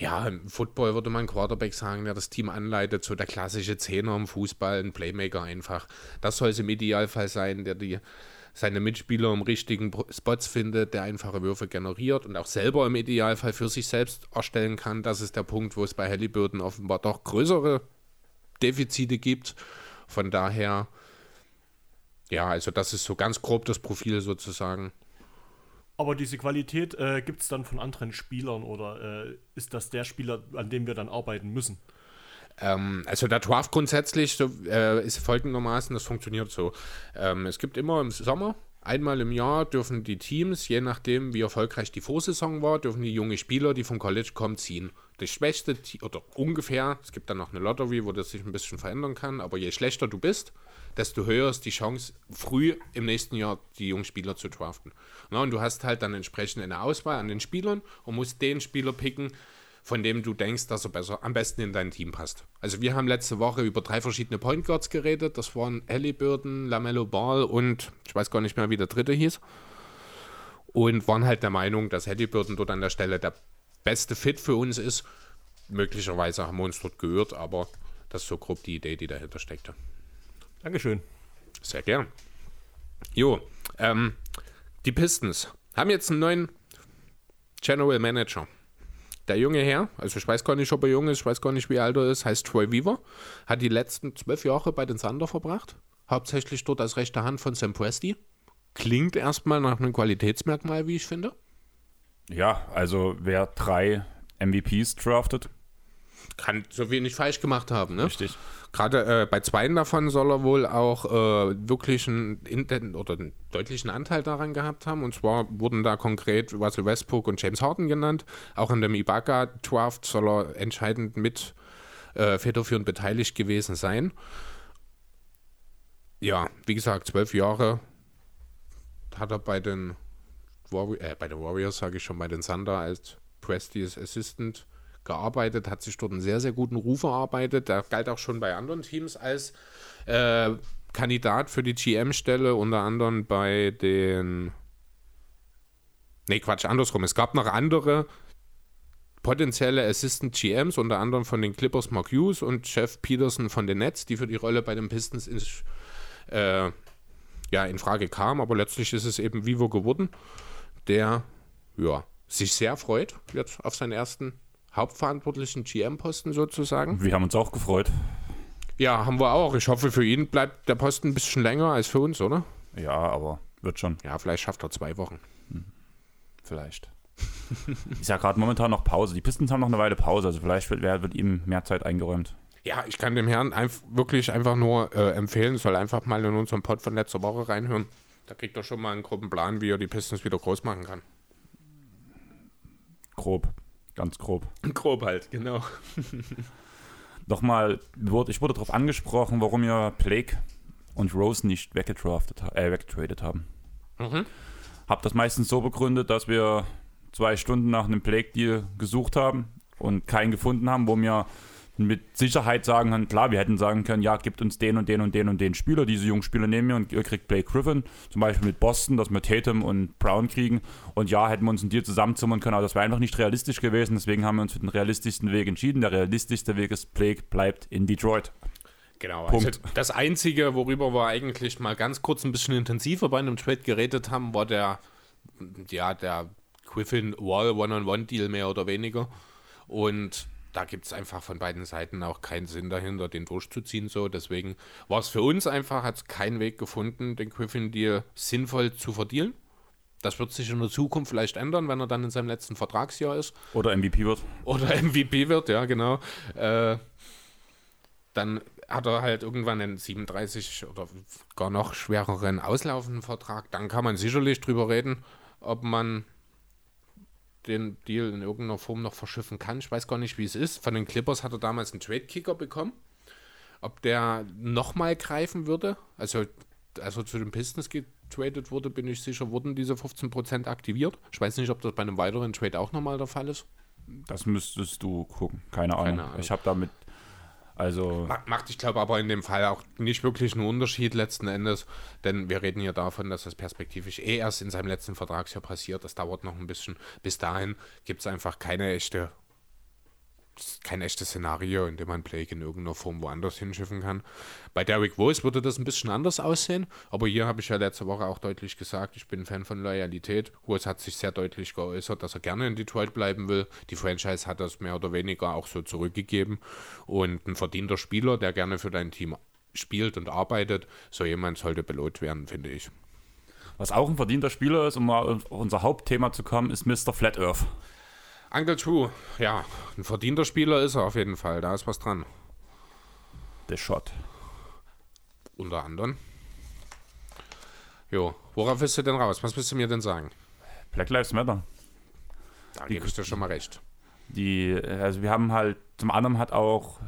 ja, im Football würde man Quarterback sagen, der das Team anleitet, so der klassische Zehner im Fußball, ein Playmaker einfach. Das soll es im Idealfall sein, der die seine Mitspieler im richtigen Spots findet, der einfache Würfe generiert und auch selber im Idealfall für sich selbst erstellen kann. Das ist der Punkt, wo es bei Halliburton offenbar doch größere Defizite gibt. Von daher, ja, also das ist so ganz grob das Profil sozusagen. Aber diese Qualität äh, gibt es dann von anderen Spielern oder äh, ist das der Spieler, an dem wir dann arbeiten müssen? Ähm, also der Draft grundsätzlich so, äh, ist folgendermaßen, das funktioniert so. Ähm, es gibt immer im Sommer, einmal im Jahr dürfen die Teams, je nachdem wie erfolgreich die Vorsaison war, dürfen die junge Spieler, die vom College kommen, ziehen. Das schwächste, oder ungefähr, es gibt dann noch eine Lottery, wo das sich ein bisschen verändern kann, aber je schlechter du bist, desto höher ist die Chance, früh im nächsten Jahr die jungen Spieler zu draften. Na, und du hast halt dann entsprechend eine Auswahl an den Spielern und musst den Spieler picken, von dem du denkst, dass er besser, am besten in dein Team passt. Also wir haben letzte Woche über drei verschiedene Point Guards geredet. Das waren Halliburton, Lamello Ball und ich weiß gar nicht mehr, wie der dritte hieß. Und waren halt der Meinung, dass Halliburton dort an der Stelle der beste Fit für uns ist. möglicherweise haben wir uns dort gehört, aber das ist so grob die Idee, die dahinter steckte. Dankeschön. Sehr gern. Jo, ähm, die Pistons haben jetzt einen neuen General Manager. Der junge Herr, also ich weiß gar nicht, ob er jung ist, ich weiß gar nicht, wie alt er ist, heißt Troy Weaver, hat die letzten zwölf Jahre bei den Thunder verbracht. Hauptsächlich dort als rechte Hand von Sam Presti. Klingt erstmal nach einem Qualitätsmerkmal, wie ich finde. Ja, also wer drei MVPs draftet, Kann so wenig falsch gemacht haben, ne? richtig. Gerade äh, bei zweien davon soll er wohl auch äh, wirklich einen, oder einen deutlichen Anteil daran gehabt haben. Und zwar wurden da konkret Russell Westbrook und James Harden genannt. Auch in dem Ibaka-Draft soll er entscheidend mit äh, federführend beteiligt gewesen sein. Ja, wie gesagt, zwölf Jahre hat er bei den, Warri äh, bei den Warriors, sage ich schon, bei den Thunder als Prestes Assistant gearbeitet, hat sich dort einen sehr, sehr guten Ruf erarbeitet. Der galt auch schon bei anderen Teams als äh, Kandidat für die GM-Stelle, unter anderem bei den. Nee, Quatsch, andersrum. Es gab noch andere potenzielle Assistant GMs, unter anderem von den Clippers Mark Hughes und Jeff Peterson von den Nets, die für die Rolle bei den Pistons in, äh, ja, in Frage kamen. Aber letztlich ist es eben Vivo geworden, der ja, sich sehr freut jetzt auf seinen ersten hauptverantwortlichen GM-Posten sozusagen. Wir haben uns auch gefreut. Ja, haben wir auch. Ich hoffe, für ihn bleibt der Posten ein bisschen länger als für uns, oder? Ja, aber wird schon, Ja, vielleicht schafft er zwei Wochen. vielleicht. Ist ja gerade momentan noch Pause. Die Pistons haben noch eine Weile Pause, also vielleicht wird, wird ihm mehr Zeit eingeräumt. Ja, ich kann dem Herrn einf wirklich einfach nur äh, empfehlen, soll einfach mal in unseren Pod von letzter Woche reinhören. Da kriegt er schon mal einen groben Plan, wie er die Pistons wieder groß machen kann. Grob, ganz grob. Grob halt, genau. Nochmal, ich wurde darauf angesprochen, warum wir Blake und Rose nicht weggedraftet, ha- äh, weggetradet haben. Mhm. Hab das meistens so begründet, dass wir zwei Stunden nach einem Blake-Deal gesucht haben und keinen gefunden haben, wo wir mit Sicherheit sagen können, klar, wir hätten sagen können, ja, gibt uns den und den und den und den Spieler, diese jungen Spieler nehmen wir und ihr kriegt Blake Griffin, zum Beispiel mit Boston, dass wir Tatum und Brown kriegen und ja, hätten wir uns einen Deal zusammenzimmern können, aber das wäre einfach nicht realistisch gewesen, deswegen haben wir uns für den realistischsten Weg entschieden. Der realistischste Weg ist, Blake bleibt in Detroit. Genau, Punkt. also das Einzige, worüber wir eigentlich mal ganz kurz ein bisschen intensiver bei einem Trade geredet haben, war der, ja, der Griffin Wall One-on-One-Deal mehr oder weniger. Und da gibt es einfach von beiden Seiten auch keinen Sinn dahinter, den durchzuziehen. So. Deswegen war es für uns einfach, hat es keinen Weg gefunden, den Griffin-Deal sinnvoll zu verdienen. Das wird sich in der Zukunft vielleicht ändern, wenn er dann in seinem letzten Vertragsjahr ist Oder MVP wird. oder MVP wird, ja, genau. Äh, dann hat er halt irgendwann einen 37 oder gar noch schwereren auslaufenden Vertrag. Dann kann man sicherlich drüber reden, ob man den Deal in irgendeiner Form noch verschiffen kann. Ich weiß gar nicht, wie es ist. Von den Clippers hat er damals einen Trade-Kicker bekommen. Ob der nochmal greifen würde, also als er zu den Pistons getradet wurde, bin ich sicher, wurden diese 15% aktiviert. Ich weiß nicht, ob das bei einem weiteren Trade auch nochmal der Fall ist. Das müsstest du gucken. Keine Ahnung. Keine Ahnung. Ich habe damit, also Ma- Macht, ich glaube, aber in dem Fall auch nicht wirklich einen Unterschied letzten Endes, denn wir reden hier davon, dass das perspektivisch eh erst in seinem letzten Vertragsjahr passiert. Das dauert noch ein bisschen. Bis dahin gibt es einfach keine echte, kein echtes Szenario, in dem man Blake in irgendeiner Form woanders hinschiffen kann. Bei Derrick Rose würde das ein bisschen anders aussehen, aber hier habe ich ja letzte Woche auch deutlich gesagt, ich bin ein Fan von Loyalität. Rose hat sich sehr deutlich geäußert, dass er gerne in Detroit bleiben will. Die Franchise hat das mehr oder weniger auch so zurückgegeben und ein verdienter Spieler, der gerne für dein Team spielt und arbeitet, so jemand sollte belohnt werden, finde ich. was auch ein verdienter Spieler ist, um mal auf unser Hauptthema zu kommen, ist Mr. Flat Earth. Uncle True, ja, ein verdienter Spieler ist er auf jeden Fall, da ist was dran. The Shot. Unter anderem. Jo, worauf willst du denn raus? Was willst du mir denn sagen? Black Lives Matter. Da gebe ich dir schon mal recht. Die, also wir haben halt, zum anderen hat auch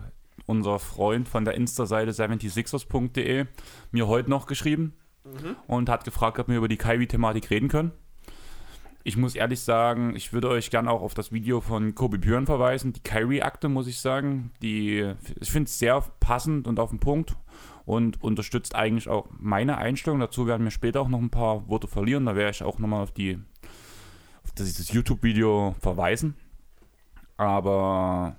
unser Freund von der Insta-Seite 76ers.de mir heute noch geschrieben und hat gefragt, ob wir über die Kyrie-Thematik reden können. Ich muss ehrlich sagen, ich würde euch gerne auch auf das Video von Kobe Björn verweisen. Die Kyrie-Akte, muss ich sagen, die, ich finde es sehr passend und auf den Punkt und unterstützt eigentlich auch meine Einstellung. Dazu werden wir später auch noch ein paar Worte verlieren. Da werde ich auch nochmal auf, die, auf dieses YouTube-Video verweisen. Aber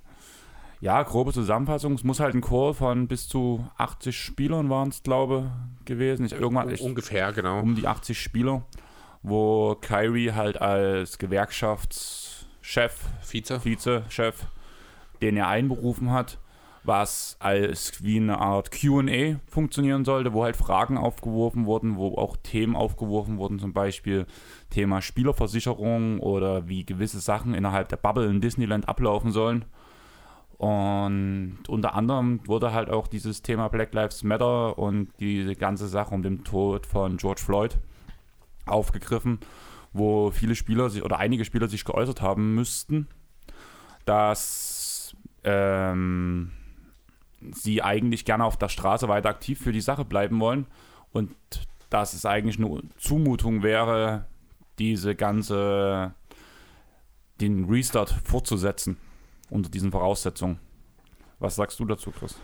Ja, grobe Zusammenfassung. Es muss halt ein Chor von bis zu 80 Spielern waren es, glaube gewesen. Ich, irgendwann, ich, Ungefähr, genau. um die 80 Spieler, wo Kyrie halt als Gewerkschaftschef, Vize. Vizechef, den er einberufen hat, was als wie eine Art QA funktionieren sollte, wo halt Fragen aufgeworfen wurden, wo auch Themen aufgeworfen wurden, zum Beispiel Thema Spielerversicherung oder wie gewisse Sachen innerhalb der Bubble in Disneyland ablaufen sollen. Und unter anderem wurde halt auch dieses Thema Black Lives Matter und diese ganze Sache um den Tod von George Floyd aufgegriffen, wo viele Spieler sich oder einige Spieler sich geäußert haben müssten, dass ähm, sie eigentlich gerne auf der Straße weiter aktiv für die Sache bleiben wollen und dass es eigentlich eine Zumutung wäre, diese ganze den Restart fortzusetzen unter diesen Voraussetzungen. Was sagst du dazu, Chris?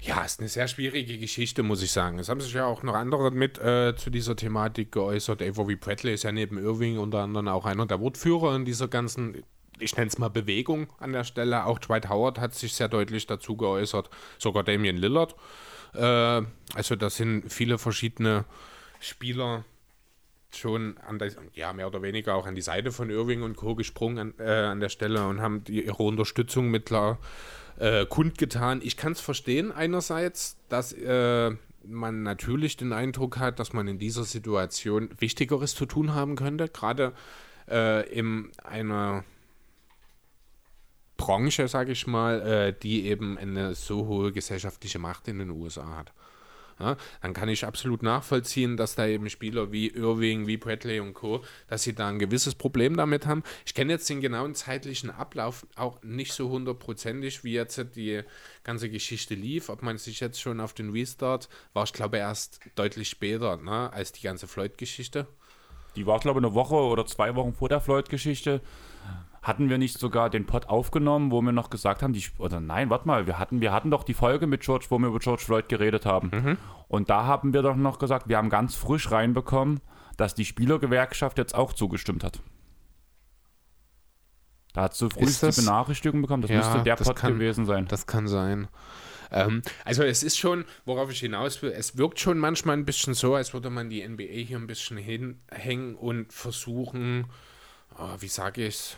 Ja, ist eine sehr schwierige Geschichte, muss ich sagen. Es haben sich ja auch noch andere mit äh, zu dieser Thematik geäußert. Avery Bradley ist ja neben Irving unter anderem auch einer der Wortführer in dieser ganzen, ich nenne es mal Bewegung an der Stelle. Auch Dwight Howard hat sich sehr deutlich dazu geäußert, sogar Damian Lillard. Äh, also das sind viele verschiedene Spieler schon an der, ja, mehr oder weniger auch an die Seite von Irving und Co. gesprungen an, äh, an der Stelle und haben die, ihre Unterstützung mit klar äh, kundgetan. Ich kann es verstehen einerseits, dass äh, man natürlich den Eindruck hat, dass man in dieser Situation Wichtigeres zu tun haben könnte, gerade äh, in einer Branche, sage ich mal, äh, die eben eine so hohe gesellschaftliche Macht in den USA hat. Ja, dann kann ich absolut nachvollziehen, dass da eben Spieler wie Irving, wie Bradley und Co., dass sie da ein gewisses Problem damit haben. Ich kenne jetzt den genauen zeitlichen Ablauf auch nicht so hundertprozentig, wie jetzt die ganze Geschichte lief. Ob man sich jetzt schon auf den Restart, war ich glaube erst deutlich später, ne, als die ganze Floyd-Geschichte. Die war, glaube ich, eine Woche oder zwei Wochen vor der Floyd-Geschichte. Hatten wir nicht sogar den Pod aufgenommen, wo wir noch gesagt haben, die, oder nein, warte mal, wir hatten, wir hatten doch die Folge mit George, wo wir über George Floyd geredet haben. Und da haben wir doch noch gesagt, wir haben ganz frisch reinbekommen, dass die Spielergewerkschaft jetzt auch zugestimmt hat. Da hat so früh Ist die Benachrichtigung bekommen, das Ja, müsste der Pod kann- gewesen sein. Das kann sein. Ähm, also es ist schon, worauf ich hinaus will, es wirkt schon manchmal ein bisschen so, als würde man die NBA hier ein bisschen hinhängen und versuchen, oh, wie sage ich es,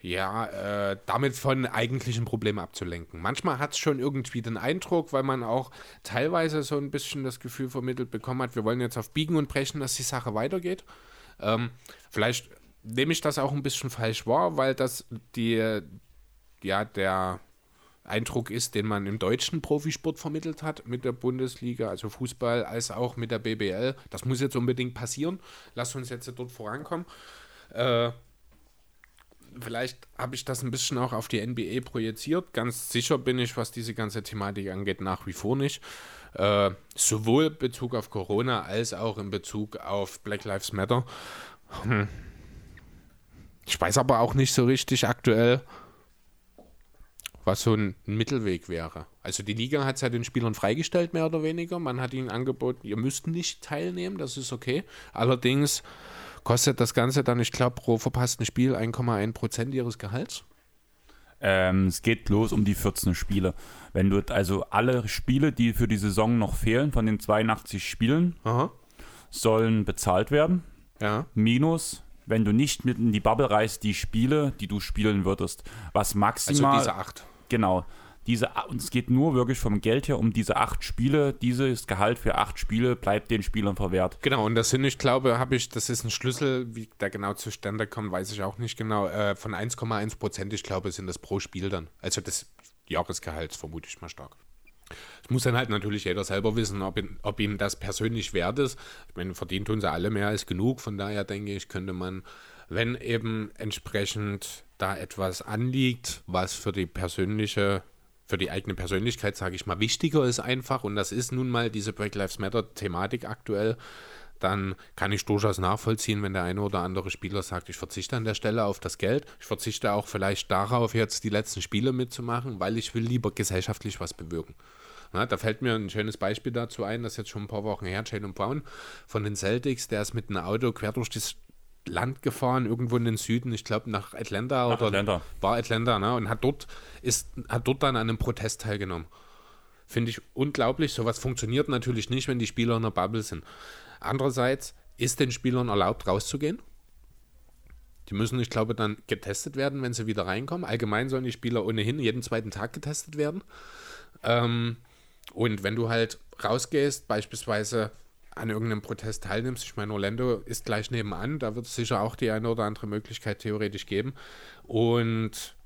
ja, äh, damit von eigentlichen Problemen abzulenken. Manchmal hat es schon irgendwie den Eindruck, weil man auch teilweise so ein bisschen das Gefühl vermittelt bekommen hat, wir wollen jetzt auf Biegen und Brechen, dass die Sache weitergeht. Ähm, vielleicht nehme ich das auch ein bisschen falsch wahr, weil das die, ja, der Eindruck ist, den man im deutschen Profisport vermittelt hat, mit der Bundesliga, also Fußball, als auch mit der BBL. Das muss jetzt unbedingt passieren. Lass uns jetzt dort vorankommen. Äh, vielleicht habe ich das ein bisschen auch auf die NBA projiziert. Ganz sicher bin ich, was diese ganze Thematik angeht, nach wie vor nicht. Äh, sowohl in Bezug auf Corona als auch in Bezug auf Black Lives Matter. Hm. Ich weiß aber auch nicht so richtig aktuell, was so ein Mittelweg wäre. Also die Liga hat es ja den Spielern freigestellt, mehr oder weniger. Man hat ihnen angeboten, ihr müsst nicht teilnehmen, das ist okay. Allerdings kostet das Ganze dann, ich glaube, pro verpassten Spiel 1,1 Prozent ihres Gehalts. Ähm, es geht bloß um die 14 Spiele. Wenn du also alle Spiele, die für die Saison noch fehlen, von den 82 Spielen, Aha. sollen bezahlt werden. Ja. Minus, wenn du nicht mit in die Bubble reist, die Spiele, die du spielen würdest. Was Also maximal. diese acht. Genau. Diese, und es geht nur wirklich vom Geld her um diese acht Spiele. Dieses Gehalt für acht Spiele bleibt den Spielern verwehrt. Genau, und das sind, ich glaube, habe ich, das ist ein Schlüssel, wie der genau zustande kommt, weiß ich auch nicht genau, äh, von 1,1 Prozent, ich glaube, sind das pro Spiel dann. Also des Jahresgehalts, vermute ich mal stark. Es muss dann halt natürlich jeder selber wissen, ob, ihn, ob ihm das persönlich wert ist. Ich meine, verdient tun sie alle mehr als genug, von daher denke ich, könnte man, wenn eben entsprechend da etwas anliegt, was für die persönliche für die eigene Persönlichkeit, sage ich mal, wichtiger ist einfach, und das ist nun mal diese Black Lives Matter-Thematik aktuell, dann kann ich durchaus nachvollziehen, wenn der eine oder andere Spieler sagt, ich verzichte an der Stelle auf das Geld, ich verzichte auch vielleicht darauf, jetzt die letzten Spiele mitzumachen, weil ich will lieber gesellschaftlich was bewirken. Na, da fällt mir ein schönes Beispiel dazu ein, das ist jetzt schon ein paar Wochen her, Jalen Brown von den Celtics, der ist mit einem Auto quer durch die Land gefahren, irgendwo in den Süden, ich glaube nach Atlanta Nach oder Atlanta. war Atlanta, ne? Und hat dort, ist, hat dort dann an einem Protest teilgenommen. Finde ich unglaublich. Sowas funktioniert natürlich nicht, wenn die Spieler in der Bubble sind. Andererseits ist den Spielern erlaubt, rauszugehen. Die müssen, ich glaube, dann getestet werden, wenn sie wieder reinkommen. Allgemein sollen die Spieler ohnehin jeden zweiten Tag getestet werden. Ähm, und wenn du halt rausgehst, beispielsweise an irgendeinem Protest teilnimmst, ich meine, Orlando ist gleich nebenan, da wird es sicher auch die eine oder andere Möglichkeit theoretisch geben. Und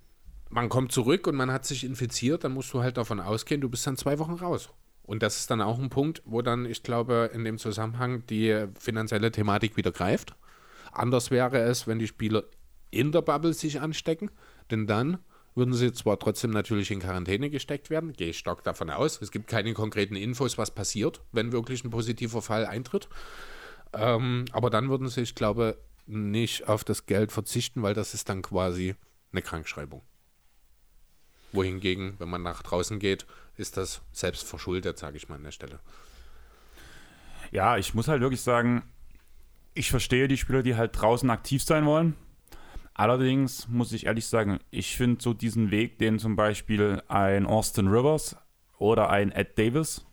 man kommt zurück und man hat sich infiziert, dann musst du halt davon ausgehen, du bist dann zwei Wochen raus. Und das ist dann auch ein Punkt, wo dann, ich glaube, in dem Zusammenhang die finanzielle Thematik wieder greift. Anders wäre es, wenn die Spieler in der Bubble sich anstecken, denn dann würden sie zwar trotzdem natürlich in Quarantäne gesteckt werden, gehe ich stark davon aus. Es gibt keine konkreten Infos, was passiert, wenn wirklich ein positiver Fall eintritt. Ähm, aber dann würden sie, ich glaube, nicht auf das Geld verzichten, weil das ist dann quasi eine Krankschreibung. Wohingegen, wenn man nach draußen geht, ist das selbst verschuldet, sage ich mal an der Stelle. Ja, ich muss halt wirklich sagen, ich verstehe die Spieler, die halt draußen aktiv sein wollen. Allerdings muss ich ehrlich sagen, ich finde so diesen Weg, den zum Beispiel ein Austin Rivers oder ein Ed Davis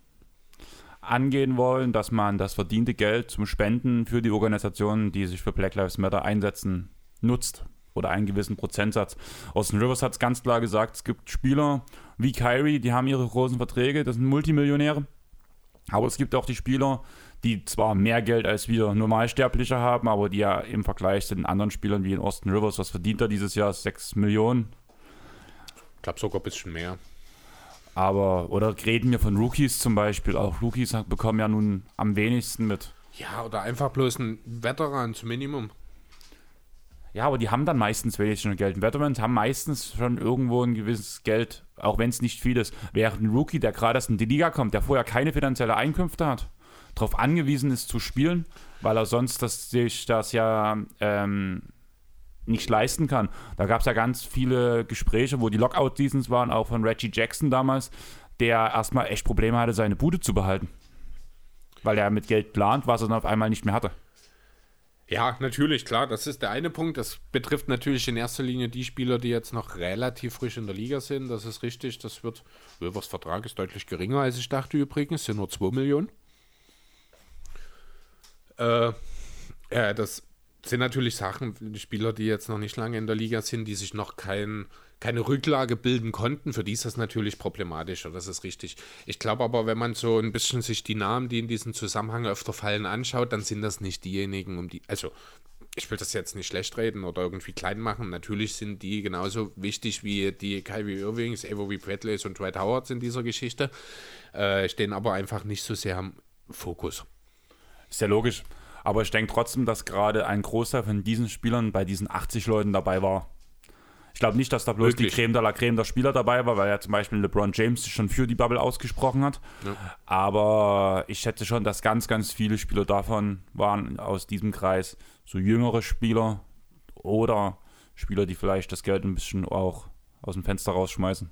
angehen wollen, dass man das verdiente Geld zum Spenden für die Organisationen, die sich für Black Lives Matter einsetzen, nutzt. Oder einen gewissen Prozentsatz. Austin Rivers hat es ganz klar gesagt, es gibt Spieler wie Kyrie, die haben ihre großen Verträge, das sind Multimillionäre. Aber es gibt auch die Spieler, die zwar mehr Geld als wir Normalsterbliche haben, aber die ja im Vergleich zu den anderen Spielern wie in Austin Rivers, was verdient er dieses Jahr? 6 Millionen. Ich glaube sogar ein bisschen mehr. Aber, oder reden wir von Rookies zum Beispiel. Auch Rookies bekommen ja nun am wenigsten mit. Ja, oder einfach bloß ein Veteran zum Minimum. Ja, aber die haben dann meistens wenig schon Geld. Veterans haben meistens schon irgendwo ein gewisses Geld, auch wenn es nicht viel ist. Während ein Rookie, der gerade erst in die Liga kommt, der vorher keine finanzielle Einkünfte hat, darauf angewiesen ist zu spielen, weil er sonst das, sich das ja ähm, nicht leisten kann. Da gab es ja ganz viele Gespräche, wo die Lockout-Seasons waren, auch von Reggie Jackson damals, der erstmal echt Probleme hatte, seine Bude zu behalten. Weil er mit Geld plant, was er dann auf einmal nicht mehr hatte. Ja, natürlich, klar, das ist der eine Punkt. Das betrifft natürlich in erster Linie die Spieler, die jetzt noch relativ frisch in der Liga sind. Das ist richtig. Das wird, Wilvers Vertrag ist deutlich geringer, als ich dachte übrigens. Sind nur 2 Millionen. Äh, ja, das sind natürlich Sachen, Spieler, die jetzt noch nicht lange in der Liga sind, die sich noch kein, keine Rücklage bilden konnten, für die ist das natürlich problematischer, das ist richtig. Ich glaube aber, wenn man so ein bisschen sich die Namen, die in diesem Zusammenhang öfter fallen, anschaut, dann sind das nicht diejenigen, um die, also ich will das jetzt nicht schlecht reden oder irgendwie klein machen. Natürlich sind die genauso wichtig wie die Kyrie Irvings, Avery Bradleys und Dwight Howards in dieser Geschichte, äh, stehen aber einfach nicht so sehr im Fokus. Ist ja logisch. Aber ich denke trotzdem, dass gerade ein Großteil von diesen Spielern bei diesen 80 Leuten dabei war. Ich glaube nicht, dass da bloß Wirklich? die Creme de la Creme der Spieler dabei war, weil ja zum Beispiel LeBron James sich schon für die Bubble ausgesprochen hat. Ja. Aber ich schätze schon, dass ganz, ganz viele Spieler davon waren aus diesem Kreis. So jüngere Spieler oder Spieler, die vielleicht das Geld ein bisschen auch aus dem Fenster rausschmeißen.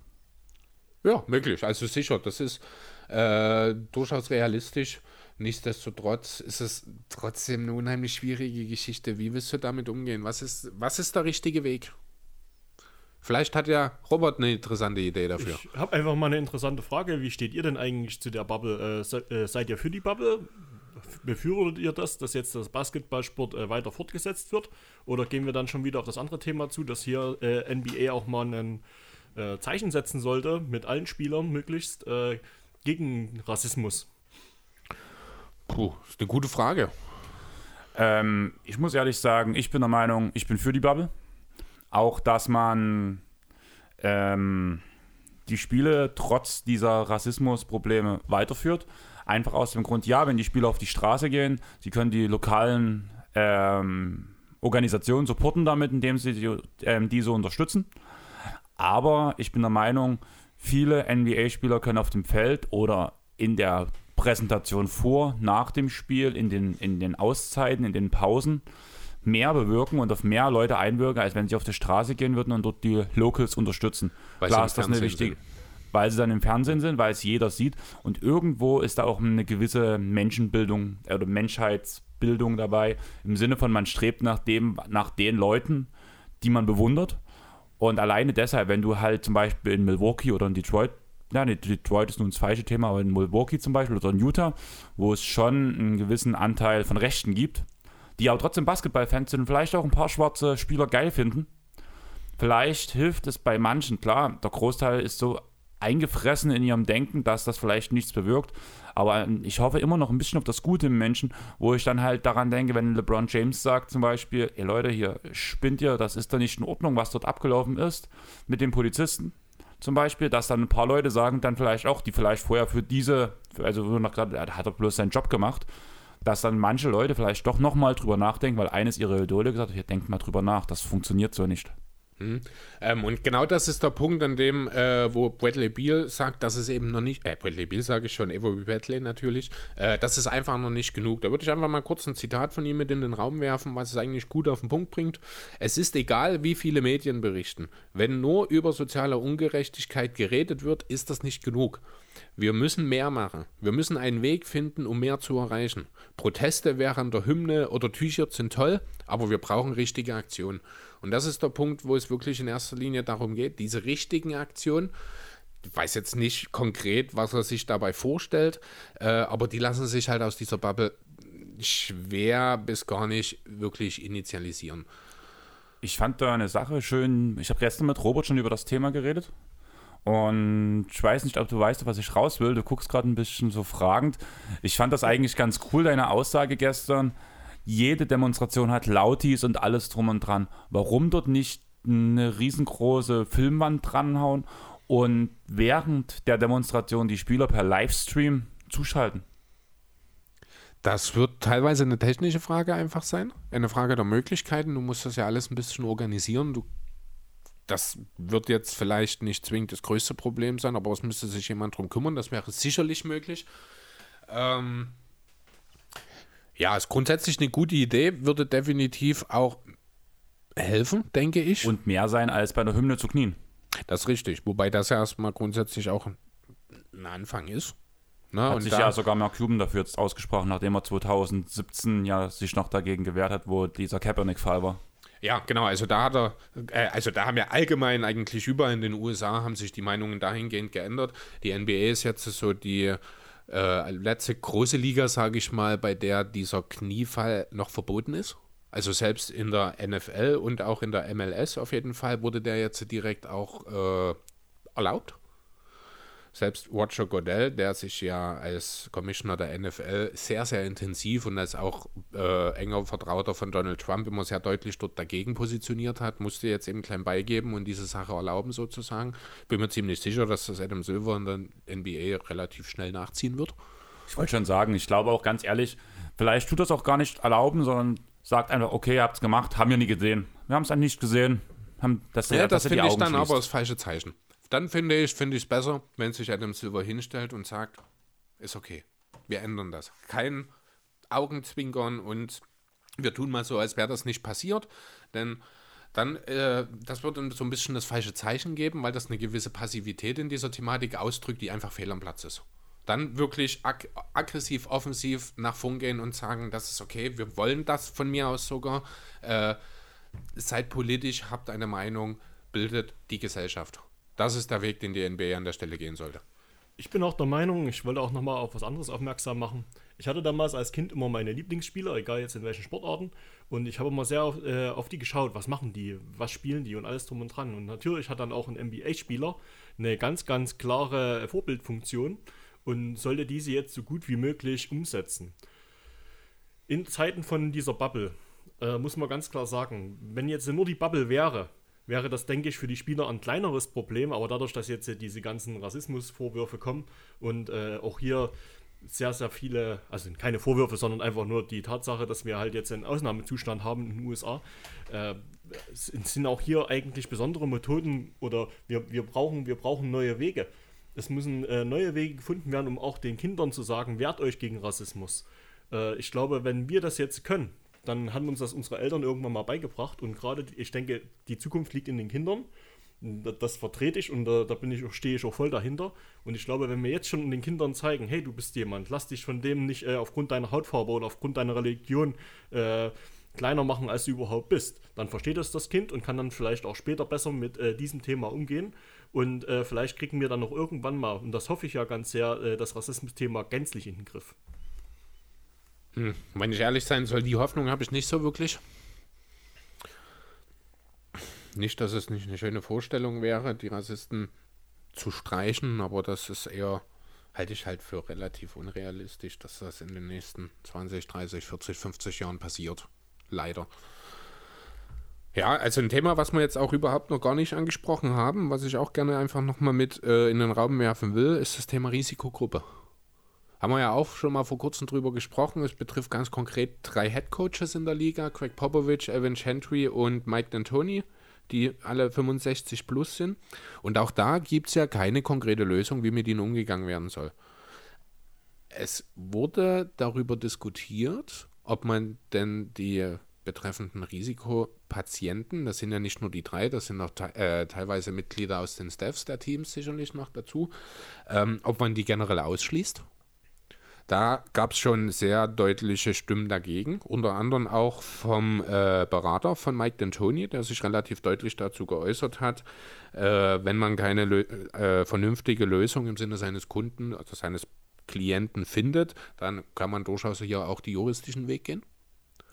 Ja, möglich. Also sicher, das ist äh, durchaus realistisch. Nichtsdestotrotz ist es trotzdem eine unheimlich schwierige Geschichte. Wie willst du damit umgehen? Was ist, was ist der richtige Weg? Vielleicht hat ja Robert eine interessante Idee dafür. Ich habe einfach mal eine interessante Frage. Wie steht ihr denn eigentlich zu der Bubble? Äh, se, äh, seid ihr für die Bubble? Befürwortet ihr das, dass jetzt das Basketballsport äh, weiter fortgesetzt wird? Oder gehen wir dann schon wieder auf das andere Thema zu, dass hier äh, NBA auch mal ein äh, Zeichen setzen sollte, mit allen Spielern möglichst äh, gegen Rassismus? Puh, ist eine gute Frage. Ähm, ich muss ehrlich sagen, ich bin der Meinung, ich bin für die Bubble. Auch, dass man ähm, die Spiele trotz dieser Rassismusprobleme weiterführt. Einfach aus dem Grund, ja, wenn die Spieler auf die Straße gehen, sie können die lokalen ähm, Organisationen supporten damit, indem sie die, ähm, diese unterstützen. Aber ich bin der Meinung, viele NBA-Spieler können auf dem Feld oder in der Präsentation vor, nach dem Spiel, in den, in den Auszeiten, in den Pausen mehr bewirken und auf mehr Leute einwirken, als wenn sie auf die Straße gehen würden und dort die Locals unterstützen. Weil Klar ist das eine wichtige, sind. weil sie dann im Fernsehen sind, weil es jeder sieht und irgendwo ist da auch eine gewisse Menschenbildung oder Menschheits Bildung dabei, im Sinne von, man strebt nach, dem, nach den Leuten, die man bewundert. Und alleine deshalb, wenn du halt zum Beispiel in Milwaukee oder in Detroit, ja, Detroit ist nun das falsche Thema, aber in Milwaukee zum Beispiel oder in Utah, wo es schon einen gewissen Anteil von Rechten gibt, die aber trotzdem Basketballfans sind und vielleicht auch ein paar schwarze Spieler geil finden. Vielleicht hilft es bei manchen, klar, der Großteil ist so eingefressen in ihrem Denken, dass das vielleicht nichts bewirkt. Aber ich hoffe immer noch ein bisschen auf das Gute im Menschen, wo ich dann halt daran denke, wenn LeBron James sagt zum Beispiel, ey Leute, hier spinnt ihr, das ist doch nicht in Ordnung, was dort abgelaufen ist mit den Polizisten zum Beispiel, dass dann ein paar Leute sagen dann vielleicht auch, die vielleicht vorher für diese, also noch gerade, hat er bloß seinen Job gemacht, dass dann manche Leute vielleicht doch nochmal drüber nachdenken, weil eines ihrer Idole gesagt hat, hier denkt mal drüber nach, das funktioniert so nicht. Hm. Ähm, und genau das ist der Punkt, an dem, äh, wo Bradley Beal sagt, dass es eben noch nicht, äh, Bradley Beal sage ich schon, Evo Bradley natürlich, äh, das ist einfach noch nicht genug. Da würde ich einfach mal kurz ein Zitat von ihm mit in den Raum werfen, was es eigentlich gut auf den Punkt bringt. Es ist egal, wie viele Medien berichten. Wenn nur über soziale Ungerechtigkeit geredet wird, ist das nicht genug. Wir müssen mehr machen. Wir müssen einen Weg finden, um mehr zu erreichen. Proteste während der Hymne oder T-Shirts sind toll, aber wir brauchen richtige Aktionen. Und das ist der Punkt, wo es wirklich in erster Linie darum geht, diese richtigen Aktionen. Ich weiß jetzt nicht konkret, was er sich dabei vorstellt, äh, aber die lassen sich halt aus dieser Bubble schwer bis gar nicht wirklich initialisieren. Ich fand da eine Sache schön. Ich habe gestern mit Robert schon über das Thema geredet. Und ich weiß nicht, ob du weißt, was ich raus will. Du guckst gerade ein bisschen so fragend. Ich fand das eigentlich ganz cool, deine Aussage gestern. Jede Demonstration hat Lautis und alles drum und dran. Warum dort nicht eine riesengroße Filmwand dranhauen und während der Demonstration die Spieler per Livestream zuschalten? Das wird teilweise eine technische Frage einfach sein, eine Frage der Möglichkeiten. Du musst das ja alles ein bisschen organisieren. Du das wird jetzt vielleicht nicht zwingend das größte Problem sein, aber es müsste sich jemand drum kümmern. Das wäre sicherlich möglich. Ähm, ja, ist grundsätzlich eine gute Idee, würde definitiv auch helfen, denke ich. Und mehr sein als bei einer Hymne zu knien. Das ist richtig, wobei das ja erstmal grundsätzlich auch ein Anfang ist. Ne? Hat und sich ja sogar Mark Cuban dafür jetzt ausgesprochen, nachdem er 2017 ja sich noch dagegen gewehrt hat, wo dieser Kaepernick-Fall war. Ja, genau. Also da hat er, äh, also da haben ja allgemein eigentlich überall in den USA haben sich die Meinungen dahingehend geändert. Die NBA ist jetzt so die äh, letzte große Liga, sage ich mal, bei der dieser Kniefall noch verboten ist. Also selbst in der NFL und auch in der MLS auf jeden Fall wurde der jetzt direkt auch äh, erlaubt. Selbst Roger Goodell, der sich ja als Commissioner der NFL sehr, sehr intensiv und als auch äh, enger Vertrauter von Donald Trump immer sehr deutlich dort dagegen positioniert hat, musste jetzt eben klein beigeben und diese Sache erlauben sozusagen. Bin mir ziemlich sicher, dass das Adam Silver in der NBA relativ schnell nachziehen wird. Ich wollte schon sagen, ich glaube auch ganz ehrlich, vielleicht tut das auch gar nicht erlauben, sondern sagt einfach, okay, ihr habt es gemacht, haben wir nie gesehen. Wir haben es dann nicht gesehen. Haben das, ja, das finde ich dann schließt. aber das falsche Zeichen. Dann finde ich es find besser, wenn sich Adam Silver hinstellt und sagt, ist okay, wir ändern das. Kein Augenzwinkern und wir tun mal so, als wäre das nicht passiert, denn dann, äh, das wird so ein bisschen das falsche Zeichen geben, weil das eine gewisse Passivität in dieser Thematik ausdrückt, die einfach fehl am Platz ist. Dann wirklich ag aggressiv, offensiv nach vorn gehen und sagen, das ist okay, wir wollen das von mir aus sogar. Äh, seid politisch, habt eine Meinung, bildet die Gesellschaft. Das ist der Weg, den die NBA an der Stelle gehen sollte. Ich bin auch der Meinung, ich wollte auch nochmal auf was anderes aufmerksam machen. Ich hatte damals als Kind immer meine Lieblingsspieler, egal jetzt in welchen Sportarten, und ich habe immer sehr auf, äh, auf, die geschaut, was machen die, was spielen die und alles drum und dran. Und natürlich hat dann auch ein NBA-Spieler eine ganz, ganz klare Vorbildfunktion und sollte diese jetzt so gut wie möglich umsetzen. In Zeiten von dieser Bubble äh, muss man ganz klar sagen, wenn jetzt nur die Bubble wäre, wäre das, denke ich, für die Spieler ein kleineres Problem. Aber dadurch, dass jetzt diese ganzen Rassismusvorwürfe kommen und äh, auch hier sehr, sehr viele, also keine Vorwürfe, sondern einfach nur die Tatsache, dass wir halt jetzt einen Ausnahmezustand haben in den USA, äh, sind auch hier eigentlich besondere Methoden oder wir, wir, brauchen, wir brauchen neue Wege. Es müssen äh, neue Wege gefunden werden, um auch den Kindern zu sagen, wehrt euch gegen Rassismus. Äh, ich glaube, wenn wir das jetzt können, dann haben uns das unsere Eltern irgendwann mal beigebracht und gerade, ich denke, die Zukunft liegt in den Kindern das vertrete ich und da, da bin ich auch, stehe ich auch voll dahinter. Und ich glaube, wenn wir jetzt schon den Kindern zeigen, hey, du bist jemand, lass dich von dem nicht äh, aufgrund deiner Hautfarbe oder aufgrund deiner Religion äh, kleiner machen, als du überhaupt bist, dann versteht das das Kind und kann dann vielleicht auch später besser mit äh, diesem Thema umgehen. Und äh, vielleicht kriegen wir dann noch irgendwann mal, und das hoffe ich ja ganz sehr, äh, das Rassismus-Thema gänzlich in den Griff. Hm, wenn ich ehrlich sein soll, die Hoffnung habe ich nicht so wirklich. Nicht, dass es nicht eine schöne Vorstellung wäre, die Rassisten zu streichen, aber das ist eher, halte ich halt für relativ unrealistisch, dass das in den nächsten 20, 30, 40, 50 Jahren passiert. Leider. Ja, also ein Thema, was wir jetzt auch überhaupt noch gar nicht angesprochen haben, was ich auch gerne einfach nochmal mit äh, in den Raum werfen will, ist das Thema Risikogruppe. Haben wir ja auch schon mal vor kurzem drüber gesprochen. Es betrifft ganz konkret drei Head Coaches in der Liga: Craig Popovich, Evan Chantry und Mike D'Antoni die alle 65 plus sind. Und auch da gibt es ja keine konkrete Lösung, wie mit ihnen umgegangen werden soll. Es wurde darüber diskutiert, ob man denn die betreffenden Risikopatienten, das sind ja nicht nur die drei, das sind auch te äh, teilweise Mitglieder aus den Staffs der Teams sicherlich noch dazu, ähm, ob man die generell ausschließt da gab es schon sehr deutliche Stimmen dagegen, unter anderem auch vom äh, Berater von Mike D'Antoni, der sich relativ deutlich dazu geäußert hat, äh, wenn man keine äh, vernünftige Lösung im Sinne seines Kunden, also seines Klienten findet, dann kann man durchaus hier auch die juristischen Weg gehen.